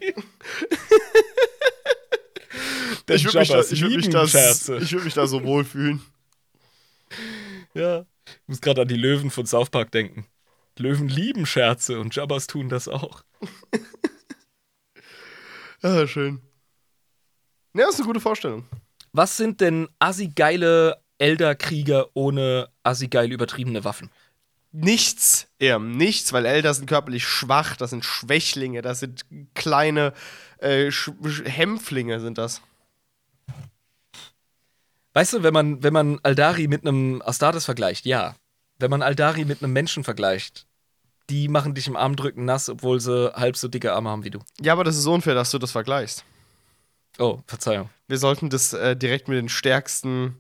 Ich würde mich, da, ich würd mich, da, ich würd mich da so wohlfühlen. Ja. Ich muss gerade an die Löwen von South Park denken. Löwen lieben Scherze und Jabbas tun das auch. <laughs> Ah, schön. Ja, ist eine gute Vorstellung. Was sind denn assi-geile Elder-Krieger ohne assi-geil übertriebene Waffen? Nichts, eher nichts, weil Elder sind körperlich schwach, das sind Schwächlinge, das sind kleine äh, Hämpflinge, sind das. Weißt du, wenn man, wenn man Aldari mit einem Astartes vergleicht, ja. Wenn man Aldari mit einem Menschen vergleicht, die machen dich im Armdrücken nass, obwohl sie halb so dicke Arme haben wie du. Ja, aber das ist unfair, dass du das vergleichst. Oh, Verzeihung. Wir sollten das äh, direkt mit den stärksten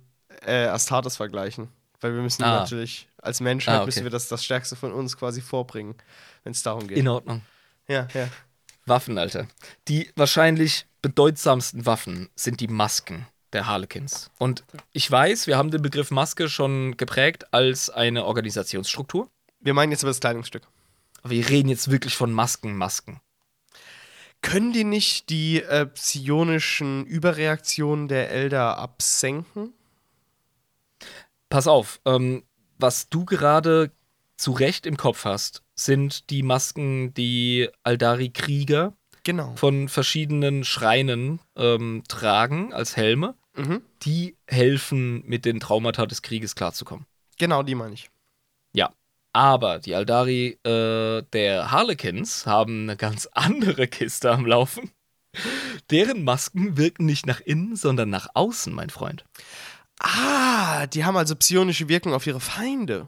äh, Astartes vergleichen. Weil wir müssen Ah. natürlich, als Menschen Ah, okay. müssen wir das, das Stärkste von uns quasi vorbringen, wenn es darum geht. In Ordnung. ja, ja. Waffen, Alter. Die wahrscheinlich bedeutsamsten Waffen sind die Masken der Harlequins. Und ich weiß, wir haben den Begriff Maske schon geprägt als eine Organisationsstruktur. Wir meinen jetzt aber das Kleidungsstück. Aber wir reden jetzt wirklich von Masken, Masken. Können die nicht die äh, psionischen Überreaktionen der Elder absenken? Pass auf, ähm, was du gerade zu Recht im Kopf hast, sind die Masken, die Aldari-Krieger Genau. von verschiedenen Schreinen ähm, tragen als Helme. Mhm. Die helfen, mit den Traumata des Krieges klarzukommen. Genau, die meine ich. Ja. Aber die Aldari äh, der Harlequins haben eine ganz <laughs> andere Kiste am Laufen. Deren Masken wirken nicht nach innen, sondern nach außen, mein Freund. Ah, die haben also psionische Wirkung auf ihre Feinde.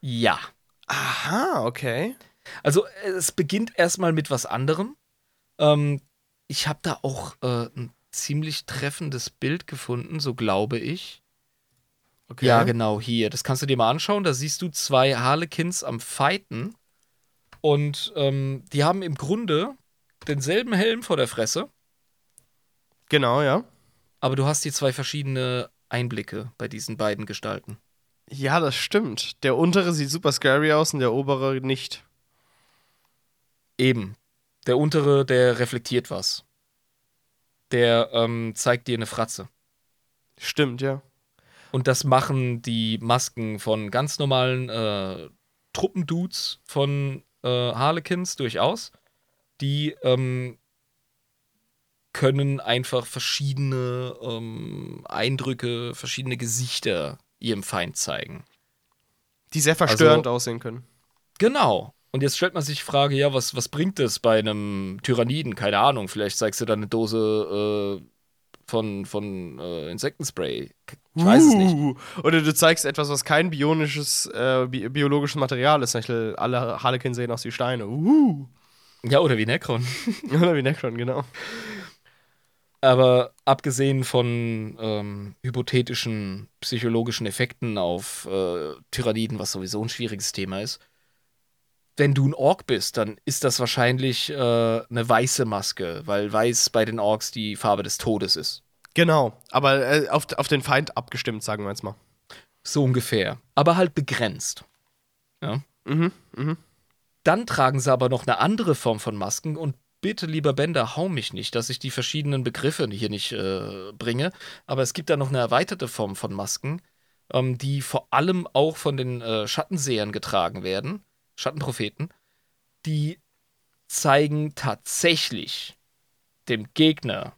Ja. Aha, okay. Also es beginnt erstmal mit was anderem. Ähm, ich habe da auch äh, ein ziemlich treffendes Bild gefunden, so glaube ich. okay. Ja, genau, hier. Das kannst du dir mal anschauen. Da siehst du zwei Harlequins am Fighten. Und ähm, die haben im Grunde denselben Helm vor der Fresse, Genau, ja. aber du hast hier zwei verschiedene Einblicke bei diesen beiden Gestalten. Ja, das stimmt. Der untere sieht super scary aus und der obere nicht. Eben. Der untere, der reflektiert was. Der ähm, zeigt dir eine Fratze. Stimmt, ja. Und das machen die Masken von ganz normalen äh, Truppendudes von äh, Harlequins durchaus. Die ähm, können einfach verschiedene ähm, Eindrücke, verschiedene Gesichter ihrem Feind zeigen. Die sehr verstörend Also- aussehen können. Genau. Und jetzt stellt man sich die Frage, ja, was, was bringt es bei einem Tyranniden? Keine Ahnung, vielleicht zeigst du da eine Dose äh, von, von äh, Insektenspray. Ich weiß es nicht. Uh, Oder du zeigst etwas, was kein bionisches, äh, bi biologisches Material ist. Beispiel alle Harlequins sehen aus wie Steine. Uh. Ja, oder wie Necron. <laughs> Oder wie Necron, genau. Aber abgesehen von ähm, hypothetischen psychologischen Effekten auf äh, Tyranniden, was sowieso ein schwieriges Thema ist, wenn du ein Ork bist, dann ist das wahrscheinlich äh, eine weiße Maske, weil weiß bei den Orks die Farbe des Todes ist. Genau. Aber äh, auf, auf den Feind abgestimmt, sagen wir jetzt mal. So ungefähr. Aber halt begrenzt. Ja. Mhm, mhm. Dann tragen sie aber noch eine andere Form von Masken und bitte, lieber Bender, hau mich nicht, dass ich die verschiedenen Begriffe hier nicht äh, bringe. Aber es gibt da noch eine erweiterte Form von Masken, ähm, die vor allem auch von den äh, Schattensehern getragen werden, Schattenpropheten. Die zeigen tatsächlich dem Gegner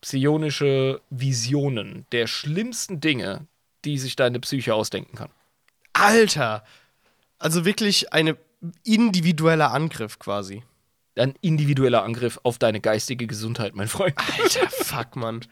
psionische Visionen der schlimmsten Dinge, die sich deine Psyche ausdenken kann. Alter! Also wirklich ein individueller Angriff quasi. Ein individueller Angriff auf deine geistige Gesundheit, mein Freund. Alter, fuck, Mann.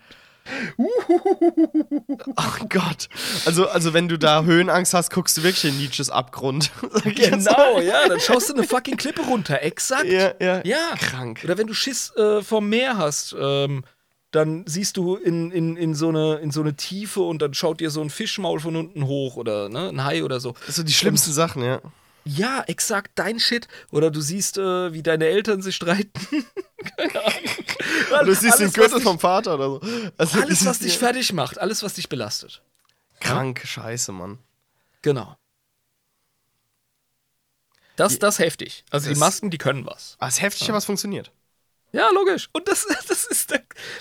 Oh Gott. Also, also wenn du da Höhenangst hast, guckst du wirklich in Nietzsches Abgrund. Genau, ja, dann schaust du eine fucking Klippe runter, exakt. Ja, ja. Ja. Krank. Oder wenn du Schiss äh, vom Meer hast, ähm, dann siehst du in, in, in, so eine, in so eine Tiefe und dann schaut dir so ein Fischmaul von unten hoch oder ne, ein Hai oder so. Das sind die schlimmsten Sachen, ja. Ja, exakt, dein Shit. Oder du siehst, äh, wie deine Eltern sich streiten. <laughs> Keine Ahnung. Oder du siehst den Alles, Gürtel was vom Vater oder so. Also, alles, das was ist dich ja fertig macht, alles, was dich belastet. Krank, scheiße, Mann. Genau. Das, das heftig. Also Das- die Masken, die können was. Ah, ist heftig, aber es funktioniert. Ja, logisch. Und das, <laughs> das, ist,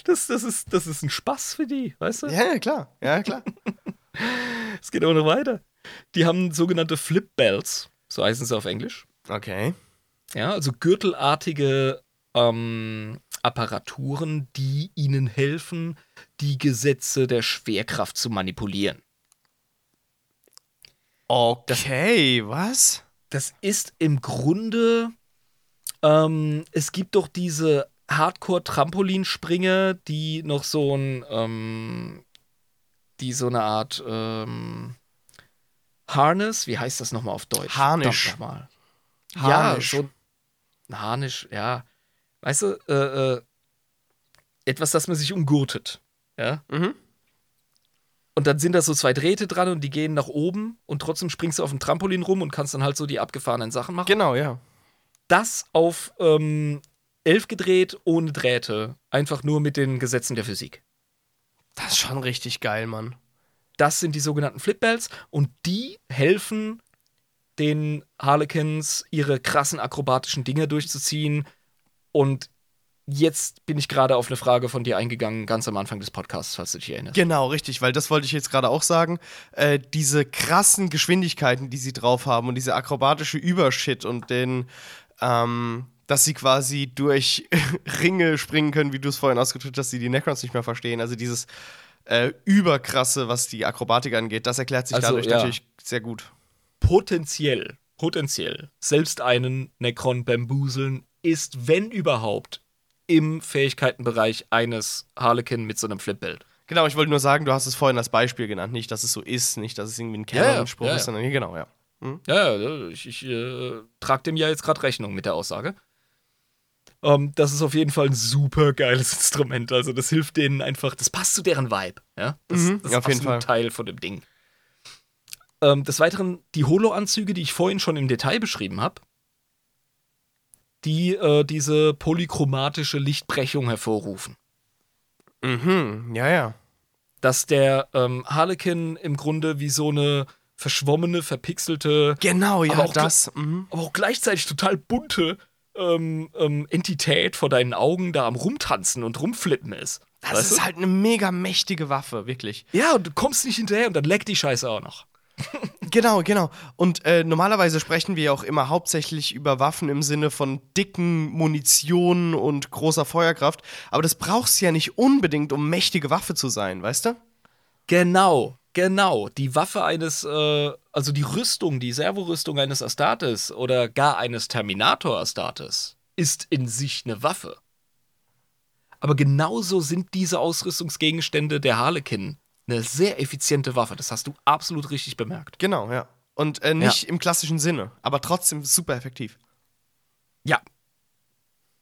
das, das, ist, das ist ein Spaß für die, weißt du? Ja, ja, klar. Ja, klar. <laughs> Es geht auch noch weiter. Die haben sogenannte Flip Bells, so heißen sie auf Englisch. Okay. Ja, also gürtelartige ähm, Apparaturen, die ihnen helfen, die Gesetze der Schwerkraft zu manipulieren. Okay, was? Das ist im Grunde, ähm, es gibt doch diese Hardcore-Trampolinspringer, die noch so ein, ähm, die so eine Art ähm, Harness, wie heißt das nochmal auf Deutsch? Harnisch. Nochmal. Harnisch. Ja, so Harnisch, ja. Weißt du, äh, äh, etwas, das man sich umgurtet. Ja. Mhm. Und dann sind da so zwei Drähte dran und die gehen nach oben und trotzdem springst du auf dem Trampolin rum und kannst dann halt so die abgefahrenen Sachen machen. Genau, ja. Das auf ähm, elf gedreht, ohne Drähte. Einfach nur mit den Gesetzen der Physik. Das ist schon richtig geil, Mann. Das sind die sogenannten Flipbells und die helfen den Harlequins, ihre krassen akrobatischen Dinge durchzuziehen. Und jetzt bin ich gerade auf eine Frage von dir eingegangen, ganz am Anfang des Podcasts, falls du dich erinnerst. Genau, richtig, weil das wollte ich jetzt gerade auch sagen. Äh, diese krassen Geschwindigkeiten, die sie drauf haben und diese akrobatische Übershit und den, ähm, dass sie quasi durch <laughs> Ringe springen können, wie du es vorhin ausgedrückt hast, dass sie die Necrons nicht mehr verstehen. Also dieses äh, Überkrasse, was die Akrobatik angeht, das erklärt sich Also, dadurch ja. natürlich sehr gut. potenziell, potenziell selbst einen Necron bambuseln ist, wenn überhaupt, im Fähigkeitenbereich eines Harlequin mit so einem Flipbild. Genau, ich wollte nur sagen, du hast es vorhin als Beispiel genannt. Nicht, dass es so ist, nicht, dass es irgendwie ein Ja, ja, ja, ist, sondern hier, genau, ja. Ja, ja, ich, ich äh, trage dem ja jetzt gerade Rechnung mit der Aussage. Ähm, das ist auf jeden Fall ein super geiles <laughs> Instrument. Also, das hilft denen einfach, das passt zu deren Vibe. Ja, das, Mhm, das ist auf jeden absolut Teil von dem Ding. Ähm, des Weiteren, die Holo-Anzüge, die ich vorhin schon im Detail beschrieben habe, die äh, diese polychromatische Lichtbrechung hervorrufen. Mhm, ja, ja. Dass der ähm, Harlequin im Grunde wie so eine verschwommene, verpixelte, Genau, ja, Aber auch das. Mhm. aber auch gleichzeitig total bunte ähm, ähm, Entität vor deinen Augen da am Rumtanzen und Rumflippen ist. Das Weißt ist du? halt eine mega mächtige Waffe, wirklich. Ja, und du kommst nicht hinterher und dann leckt die Scheiße auch noch. <laughs> Genau, genau. Und äh, normalerweise sprechen wir ja auch immer hauptsächlich über Waffen im Sinne von dicken Munition und großer Feuerkraft. Aber das brauchst du ja nicht unbedingt, um mächtige Waffe zu sein, weißt du? Genau, genau. Die Waffe eines, äh, also die Rüstung, die Servorüstung eines Astartes oder gar eines Terminator Astartes ist in sich eine Waffe. Aber genauso sind diese Ausrüstungsgegenstände der Harlequin eine sehr effiziente Waffe. Das hast du absolut richtig bemerkt. Genau, ja. Und äh, nicht im klassischen Sinne, aber trotzdem super effektiv. Ja.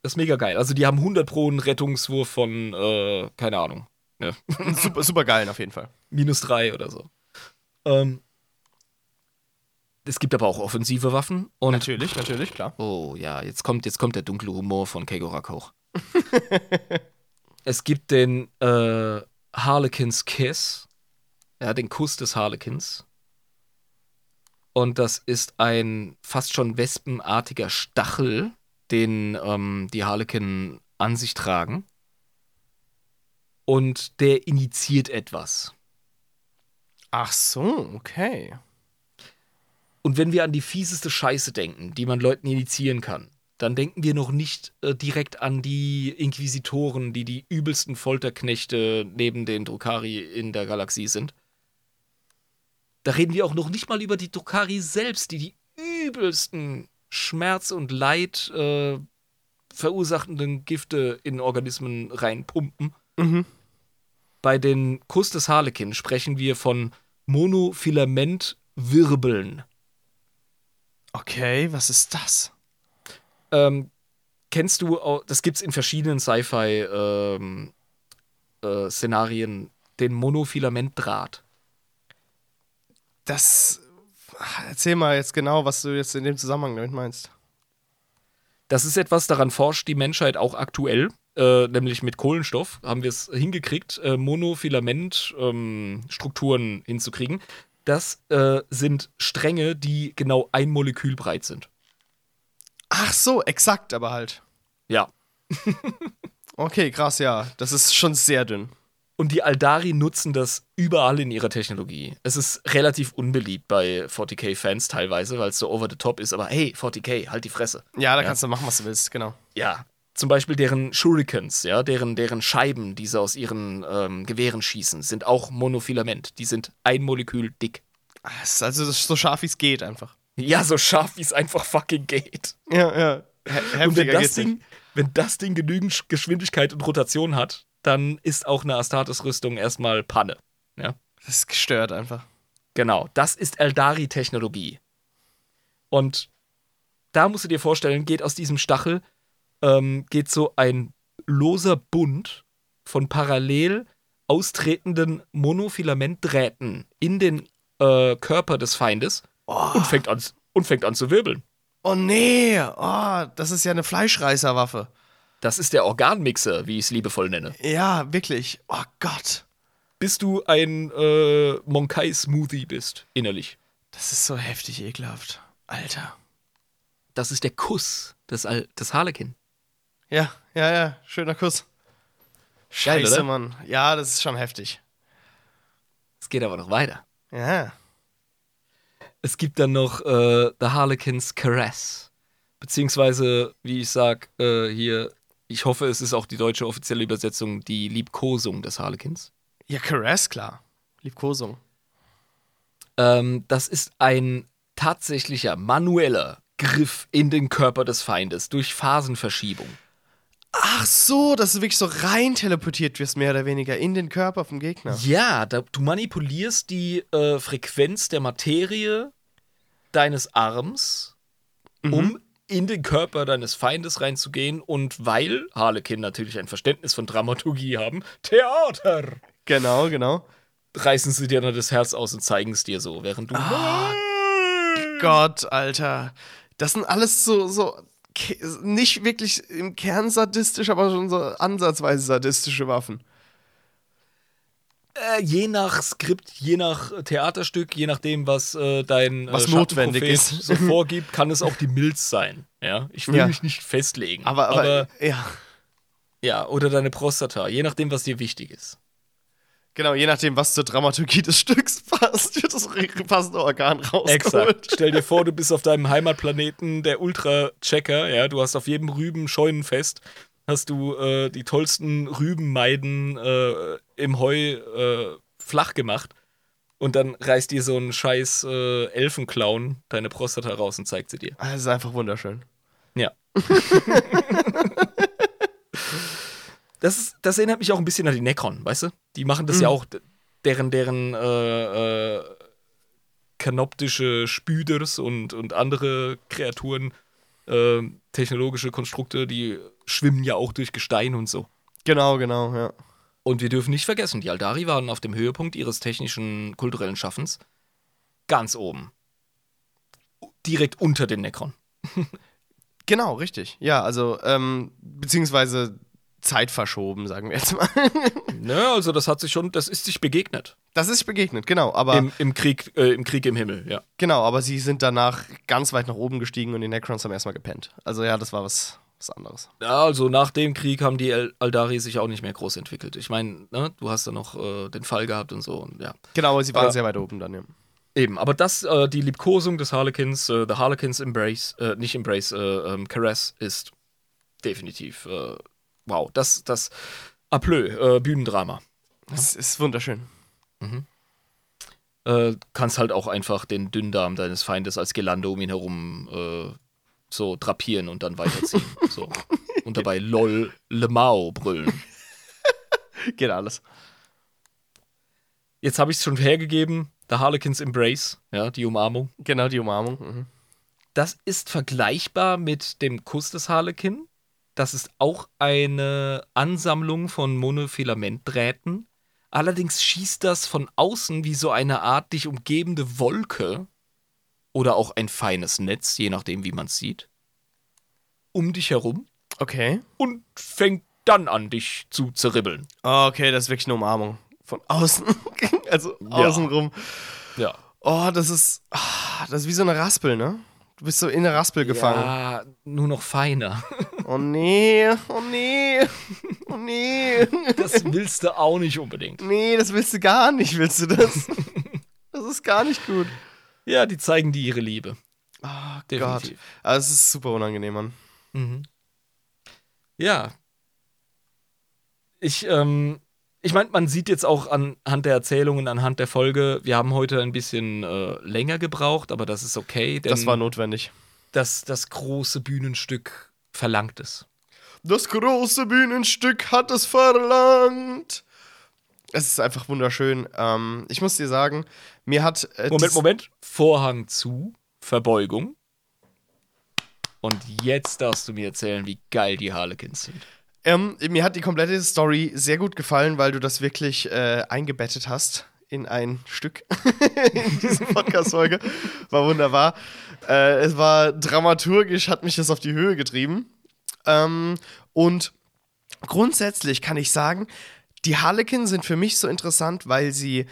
Das ist mega geil. Also die haben 100 pro einen Rettungswurf von, äh, keine Ahnung, ne? <laughs> super, super geil auf jeden Fall. minus 3 oder so. Ähm, es gibt aber auch offensive Waffen und Natürlich, natürlich, klar. Oh ja, jetzt kommt, jetzt kommt der dunkle Humor von Kegorak hoch. <laughs> es gibt den äh, Harlequins Kiss, ja, den Kuss des Harlequins. Und das ist ein fast schon wespenartiger Stachel, den ähm, die Harlequin an sich tragen. Und der initiiert etwas. Ach so, okay. Und wenn wir an die fieseste Scheiße denken, die man Leuten initiieren kann, dann denken wir noch nicht äh, direkt an die Inquisitoren, die die übelsten Folterknechte neben den Drukari in der Galaxie sind. Da reden wir auch noch nicht mal über die Dokari selbst, die die übelsten Schmerz und Leid äh, verursachenden Gifte in Organismen reinpumpen. Mhm. Bei den Kuss des Harlekin sprechen wir von Monofilamentwirbeln. Okay, was ist das? Ähm, kennst du, das gibt's in verschiedenen Sci-Fi-Szenarien, äh, Szenarien, den Monofilamentdraht. Das. Erzähl mal jetzt genau, was du jetzt in dem Zusammenhang damit meinst. Das ist etwas, daran forscht die Menschheit auch aktuell, äh, nämlich mit Kohlenstoff haben wir es hingekriegt, äh, Monofilament-Strukturen hinzukriegen. Das äh, sind Stränge, die genau ein Molekül breit sind. Ach so, exakt, aber halt. Ja. <laughs> Okay, krass, ja. Das ist schon sehr dünn. Und die Aldari nutzen das überall in ihrer Technologie. Es ist relativ unbeliebt bei 40k-Fans teilweise, weil es so over the top ist, aber hey, 40k, halt die Fresse. Ja, da kannst du machen, was du willst, genau. Ja. Zum Beispiel deren Shurikens, ja, deren, deren Scheiben, die sie aus ihren ähm, Gewehren schießen, sind auch Monofilament. Die sind ein Molekül dick. Ist also so scharf, wie es geht, einfach. Ja, so scharf, wie es einfach fucking geht. Ja, ja. He Und wenn das, Ding, nicht. wenn das Ding genügend Sch- Geschwindigkeit und Rotation hat, dann ist auch eine Astartes-Rüstung erstmal Panne. Ja. Das ist gestört einfach. Genau, das ist Eldari-Technologie. Und da musst du dir vorstellen, geht aus diesem Stachel, ähm, geht so ein loser Bund von parallel austretenden Monofilamentdrähten in den äh, Körper des Feindes und, fängt an, und fängt an zu wirbeln. Oh nee, oh, das ist ja eine Fleischreißerwaffe. Das ist der Organmixer, wie ich es liebevoll nenne. Ja, wirklich. Oh Gott. Bis du ein äh, Monkai-Smoothie bist, innerlich. Das ist so heftig ekelhaft. Alter. Das ist der Kuss des, Al des Harlekin. Ja, ja, ja. Schöner Kuss. Geil, Scheiße, oder? Mann. Ja, das ist schon heftig. Es geht aber noch weiter. Ja. Es gibt dann noch äh, The Harlequin's Caress. Beziehungsweise, wie ich sag, äh, hier, ich hoffe, es ist auch die deutsche offizielle Übersetzung, die Liebkosung des Harlequins. Ja, Caress, klar. Liebkosung. Ähm, das ist ein tatsächlicher manueller Griff in den Körper des Feindes durch Phasenverschiebung. Ach so, dass du wirklich so rein teleportiert wirst, mehr oder weniger, in den Körper vom Gegner. Ja, da, du manipulierst die äh, Frequenz der Materie deines Arms, um in den Körper deines Feindes reinzugehen und weil Harlequin natürlich ein Verständnis von Dramaturgie haben, Theater, Genau, genau. reißen sie dir dann das Herz aus und zeigen es dir so, während du Gott, Alter. Das sind alles so, so nicht wirklich im Kern sadistisch, aber schon so ansatzweise sadistische Waffen. äh, je nach Skript, je nach Theaterstück, je nachdem, was äh, dein Was äh, notwendig Schattenprophet ist. so vorgibt, kann es auch die Milz sein. Ja, ich will Ja. mich nicht festlegen. Aber, aber, ja. Ja, oder deine Prostata, je nachdem, was dir wichtig ist. Genau, je nachdem, was zur Dramaturgie des Stücks passt, wird das passende Organ rausgeholt. Exakt. Stell dir vor, du bist auf deinem Heimatplaneten, der Ultra-Checker, ja, du hast auf jedem Rüben Scheunenfest, hast du äh, die tollsten Rübenmeiden äh, im Heu äh, flach gemacht und dann reißt dir so ein scheiß äh, Elfenclown deine Prostata raus und zeigt sie dir. Ah, Das ist einfach wunderschön. Ja. <laughs> das, ist, das erinnert mich auch ein bisschen an die Necron, weißt du? Die machen das ja auch, deren, deren äh, äh, kanoptische Spüders und, und andere Kreaturen, äh, technologische Konstrukte, die schwimmen ja auch durch Gestein und so. Genau, genau, ja. Und wir dürfen nicht vergessen, die Aldari waren auf dem Höhepunkt ihres technischen, kulturellen Schaffens ganz oben. Direkt unter den Necron. <laughs> Genau, richtig. Ja, also, ähm, beziehungsweise Zeit verschoben, sagen wir jetzt mal. <laughs> Ne, also das hat sich schon, das ist sich begegnet. Das ist begegnet, genau. Aber, Im, im, Krieg, äh, Im Krieg im Himmel, ja. genau, aber sie sind danach ganz weit nach oben gestiegen und die Necrons haben erstmal gepennt. Also, ja, das war was, was anderes. Ja, also nach dem Krieg haben die Aldari sich auch nicht mehr groß entwickelt. Ich meine, ne, du hast da noch äh, den Fall gehabt und so. Und, ja. Genau, aber sie waren Aber- sehr weit oben dann, ja. Eben, aber das, äh, die Liebkosung des Harlequins, äh, The Harlequins Embrace, äh, nicht Embrace, äh, ähm, Caress ist definitiv, äh, wow, das, das Aplö, äh, Bühnendrama. Es ist wunderschön. äh, kannst halt auch einfach den Dünndarm deines Feindes als Gelande um ihn herum äh, so drapieren und dann weiterziehen. <laughs> so. Und dabei LOL Le Mao brüllen. <laughs> Geht alles. Jetzt habe ich es schon hergegeben. The Harlequins Embrace, ja, die Umarmung. Genau, die Umarmung. Mhm. Das ist vergleichbar mit dem Kuss des Harlekin. Das ist auch eine Ansammlung von Monofilamentdrähten. Allerdings schießt das von außen wie so eine Art dich umgebende Wolke oder auch ein feines Netz, je nachdem, wie man es sieht, um dich herum Okay. und fängt dann an, dich zu zerribbeln. Oh, okay, das ist wirklich eine Umarmung. Von außen. <laughs> also Ja. außenrum. Ja. Oh, das ist. ah, Das ist wie so eine Raspel, ne? Du bist so in eine Raspel gefangen. Ja, nur noch feiner. <laughs> Oh nee, oh nee, oh nee. Das willst du auch nicht unbedingt. Nee, das willst du gar nicht, willst du das? <laughs> Das ist gar nicht gut. Ja, die zeigen dir ihre Liebe. Oh Gott. Definitiv. Aber es ist super unangenehm, Mann. Mhm. Ja. Ich, ähm, ich meine, man sieht jetzt auch anhand der Erzählungen, anhand der Folge, wir haben heute ein bisschen äh, länger gebraucht, aber das ist okay, Das war notwendig. das, das große Bühnenstück verlangt es. Das große Bühnenstück hat es verlangt. Es ist einfach wunderschön. Ähm, ich muss dir sagen, mir hat. Äh, Moment, Moment. Vorhang zu, Verbeugung. Und jetzt darfst du mir erzählen, wie geil die Harlequins sind. Ähm, mir hat die komplette Story sehr gut gefallen, weil du das wirklich äh, eingebettet hast in ein Stück <laughs> in diese Podcast-Folge. War wunderbar. Äh, es war dramaturgisch, hat mich das auf die Höhe getrieben. Ähm, und grundsätzlich kann ich sagen, die Harlequin sind für mich so interessant, weil sie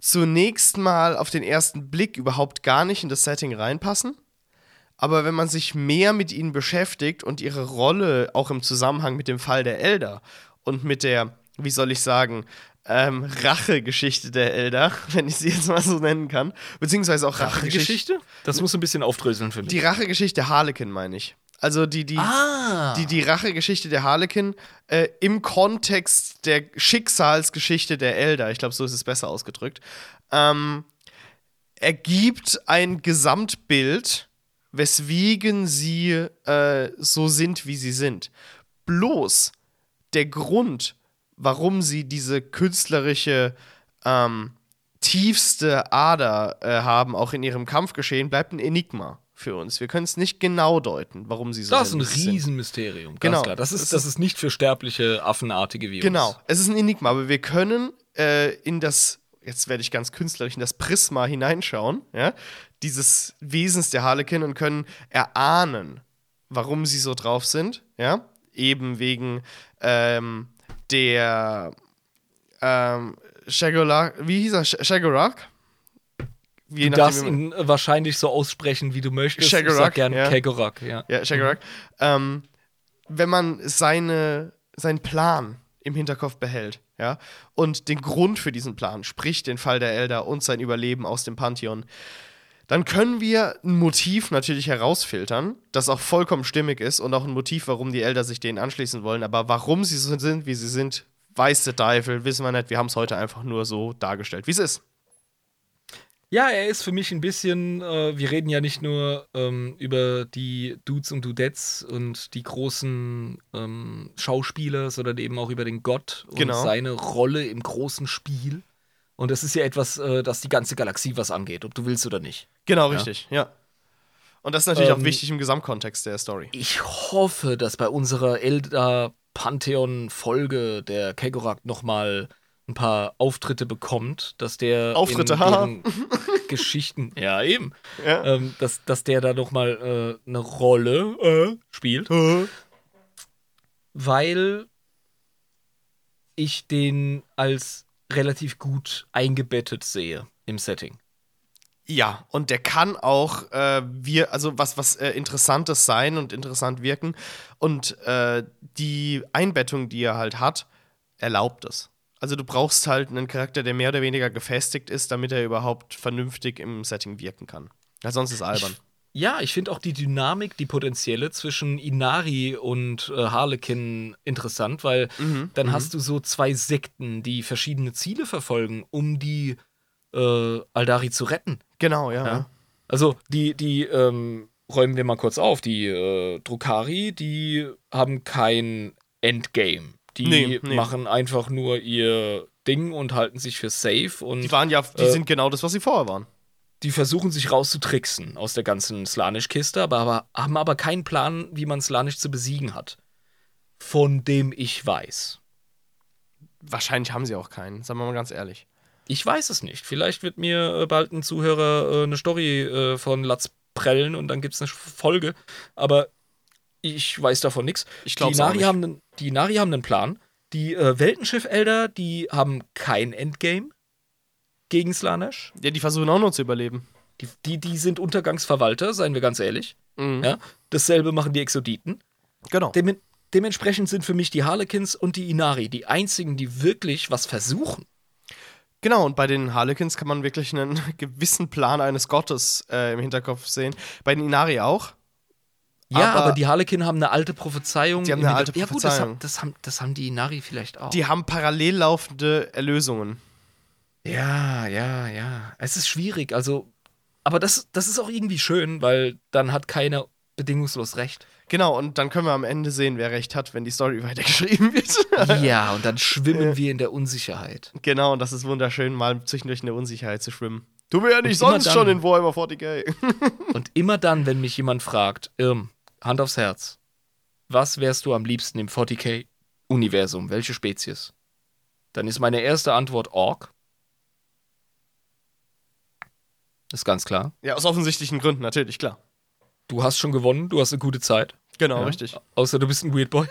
zunächst mal auf den ersten Blick überhaupt gar nicht in das Setting reinpassen. Aber wenn man sich mehr mit ihnen beschäftigt und ihre Rolle auch im Zusammenhang mit dem Fall der Elder und mit der, wie soll ich sagen, ähm, Rachegeschichte der Elder, <laughs> wenn ich sie jetzt mal so nennen kann, beziehungsweise auch Rachegeschichte. Das muss ein bisschen aufdröseln für mich. Die Rachegeschichte Harlequin, meine ich. Also die, die, ah. die, die Rachegeschichte der Harlequin äh, im Kontext der Schicksalsgeschichte der Elder, ich glaube, so ist es besser ausgedrückt, ähm, ergibt ein Gesamtbild, weswegen sie äh, so sind, wie sie sind. Bloß der Grund, warum sie diese künstlerische ähm, tiefste Ader äh, haben, auch in ihrem Kampfgeschehen, bleibt ein Enigma für uns. Wir können es nicht genau deuten, warum sie so Das ist sind. ein wie sie sind. Riesenmysterium. Ganz Genau. klar. Das Das ist, das ist nicht für sterbliche, affenartige wie Genau, es ist ein Enigma, aber wir können äh, in das, jetzt werde ich ganz künstlerisch, in das Prisma hineinschauen, ja, dieses Wesens der Harlequin und können erahnen, warum sie so drauf sind, ja, eben wegen ähm, der ähm, Shagorak, wie hieß er, Sh- Shagorak? Je Du darfst wie ihn äh, wahrscheinlich so aussprechen, wie du möchtest. ich Shagorak, sag gern ja. Kegorak, ja. Ja, Shagorak. Ähm, wenn man seine, seinen Plan im Hinterkopf behält, ja, und den Grund für diesen Plan, sprich den Fall der Elder und sein Überleben aus dem Pantheon, dann können wir ein Motiv natürlich herausfiltern, das auch vollkommen stimmig ist und auch ein Motiv, warum die Elder sich denen anschließen wollen. Aber warum sie so sind, wie sie sind, weiß der Teufel, wissen wir nicht. Wir haben es heute einfach nur so dargestellt, wie es ist. Ja, er ist für mich ein bisschen, äh, wir reden ja nicht nur ähm, über die Dudes und Dudettes und die großen ähm, Schauspieler, sondern eben auch über den Gott und Genau. seine Rolle im großen Spiel. Und das ist ja etwas, äh, das die ganze Galaxie was angeht, ob du willst oder nicht. Genau, richtig, ja. Und das ist natürlich auch Ähm, wichtig im Gesamtkontext der Story. Ich hoffe, dass bei unserer Elder Pantheon-Folge der Kegorak nochmal ein paar Auftritte bekommt, dass der Auftritte, in <laughs> Geschichten, ja eben, Ja. ähm, dass, dass der da nochmal äh, eine Rolle äh, spielt, weil ich den als relativ gut eingebettet sehe im Setting. Ja, und der kann auch äh, wir, also was, was äh, Interessantes sein und interessant wirken. Und äh, die Einbettung, die er halt hat, erlaubt es. Also du brauchst halt einen Charakter, der mehr oder weniger gefestigt ist, damit er überhaupt vernünftig im Setting wirken kann. Ja, sonst ist albern. Ja, ich finde auch die Dynamik, die potenzielle zwischen Inari und äh, Harlequin interessant, weil Mhm, dann hast du so zwei Sekten, die verschiedene Ziele verfolgen, um die äh, Aldari zu retten. Genau, ja. Ja. Also die, die ähm, räumen wir mal kurz auf. Die äh, Drukari, die haben kein Endgame. Die Nee, nee. machen einfach nur ihr Ding und halten sich für safe und Die waren ja, die Äh, sind genau das, was sie vorher waren. Die versuchen sich rauszutricksen aus der ganzen Slanisch-Kiste, aber, aber haben aber keinen Plan, wie man Slanisch zu besiegen hat. Von dem ich weiß. Wahrscheinlich haben sie auch keinen, sagen wir mal ganz ehrlich. Ich weiß es nicht. Vielleicht wird mir äh, bald ein Zuhörer äh, eine Story äh, von Latz prellen und dann gibt es eine Folge. Aber ich weiß davon nichts. Ich Nari nicht. haben einen, die Nari haben einen Plan. Die äh, Weltenschiff-Elder, die haben kein Endgame gegen Slanesh. Ja, die versuchen auch nur zu überleben. Die, die, die sind Untergangsverwalter, seien wir ganz ehrlich. Mhm. Ja? Dasselbe machen die Exoditen. Genau. Dem, dementsprechend sind für mich die Harlequins und die Inari die einzigen, die wirklich was versuchen. Genau, und bei den Harlequins kann man wirklich einen <laughs> gewissen Plan eines Gottes äh, im Hinterkopf sehen. Bei den Inari auch. Ja, Aber- aber, die Harlekin haben eine alte Prophezeiung. Die haben eine alte Hinter- Ja, gut, das, Prophezeiung. haben- das, haben, das haben die Inari vielleicht auch. Die haben parallel laufende Erlösungen. Ja, ja, ja. Es ist schwierig, also. Aber das, das ist auch irgendwie schön, weil dann hat keiner bedingungslos recht. Genau, und dann können wir am Ende sehen, wer recht hat, wenn die Story <laughs> weitergeschrieben wird. ja, und dann schwimmen wir in der Unsicherheit. genau, und das ist wunderschön, mal zwischendurch in der Unsicherheit zu schwimmen. Tun wir ja nicht sonst dann- schon in Warhammer 40k. <laughs> Und immer dann, wenn mich jemand fragt, Irm, Hand aufs Herz, was wärst du am liebsten im 40k-Universum? Welche Spezies? Dann ist meine erste Antwort Ork. Ist ganz klar. ja, aus offensichtlichen Gründen, natürlich, klar. Du hast schon gewonnen, du hast eine gute Zeit. Genau, Ja. richtig. Außer du bist ein Weird Boy.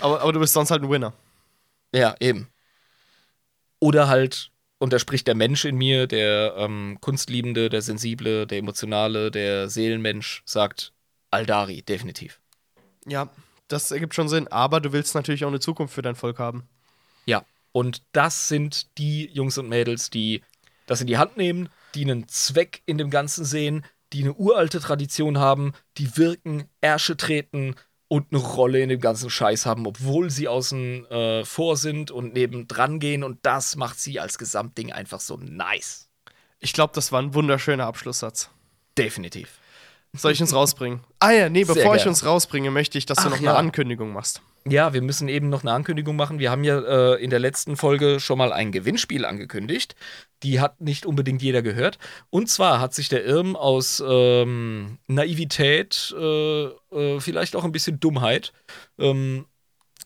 Aber, aber du bist sonst halt ein Winner. Ja, eben. Oder halt, und da spricht der Mensch in mir, der ähm, Kunstliebende, der Sensible, der Emotionale, der Seelenmensch, sagt Aldari, definitiv. Ja, das ergibt schon Sinn. Aber du willst natürlich auch eine Zukunft für dein Volk haben. Ja, und das sind die Jungs und Mädels, die das in die Hand nehmen, die einen Zweck in dem Ganzen sehen, die eine uralte Tradition haben, die wirken, Ärsche treten und eine Rolle in dem ganzen Scheiß haben, obwohl sie außen äh, vor sind und nebendran gehen und das macht sie als Gesamtding einfach so nice. Ich glaube, das war ein wunderschöner Abschlusssatz. Definitiv. Soll ich uns rausbringen? Ah ja, nee, bevor ich uns rausbringe, möchte ich, dass du Ach noch ja. eine Ankündigung machst. Ja, wir müssen eben noch eine Ankündigung machen. Wir haben ja äh, in der letzten Folge schon mal ein Gewinnspiel angekündigt. Die hat nicht unbedingt jeder gehört. Und zwar hat sich der Irm aus ähm, Naivität, äh, äh, vielleicht auch ein bisschen Dummheit, ähm,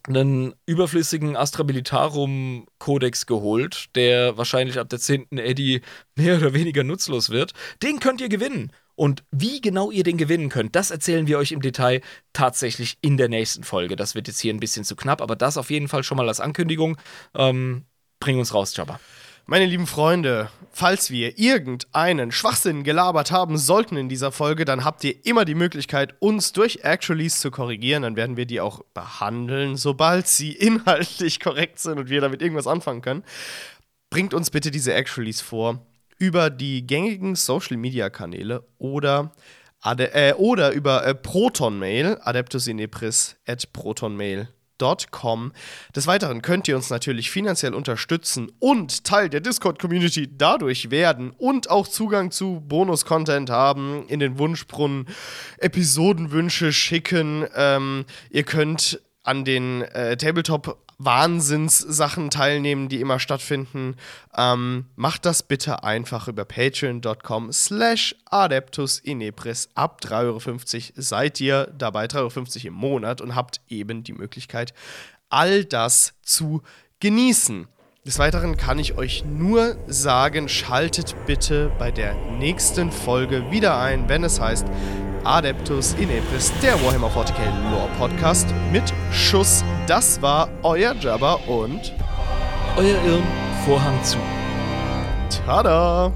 einen überflüssigen Astrabilitarum-Kodex geholt, der wahrscheinlich ab der 10. Eddy mehr oder weniger nutzlos wird. Den könnt ihr gewinnen. Und wie genau ihr den gewinnen könnt, das erzählen wir euch im Detail tatsächlich in der nächsten Folge. Das wird jetzt hier ein bisschen zu knapp, aber das auf jeden Fall schon mal als Ankündigung. Ähm, bring uns raus, Jabba. Meine lieben Freunde, falls wir irgendeinen Schwachsinn gelabert haben sollten in dieser Folge, dann habt ihr immer die Möglichkeit, uns durch Actualies zu korrigieren. Dann werden wir die auch behandeln, sobald sie <laughs> inhaltlich korrekt sind und wir damit irgendwas anfangen können. Bringt uns bitte diese Actualies vor über die gängigen Social Media Kanäle oder, ade, äh, oder über äh, Protonmail, adeptusinepris at protonmail.com. Des Weiteren könnt ihr uns natürlich finanziell unterstützen und Teil der Discord-Community dadurch werden und auch Zugang zu Bonus-Content haben, in den Wunschbrunnen Episodenwünsche schicken. Ähm, ihr könnt an den äh, Tabletop Wahnsinnssachen teilnehmen, die immer stattfinden. Ähm, macht das bitte einfach über patreon.com slash adeptus inepris. Ab 3,50 Euro seid ihr dabei, 3,50 Euro im Monat und habt eben die Möglichkeit, all das zu genießen. Des Weiteren kann ich euch nur sagen, schaltet bitte bei der nächsten Folge wieder ein, wenn es heißt Adeptus Inepris, der Warhammer 40k Lore Podcast mit Schuss. Das war euer Jabba und Euer Irm, Vorhang zu. tada!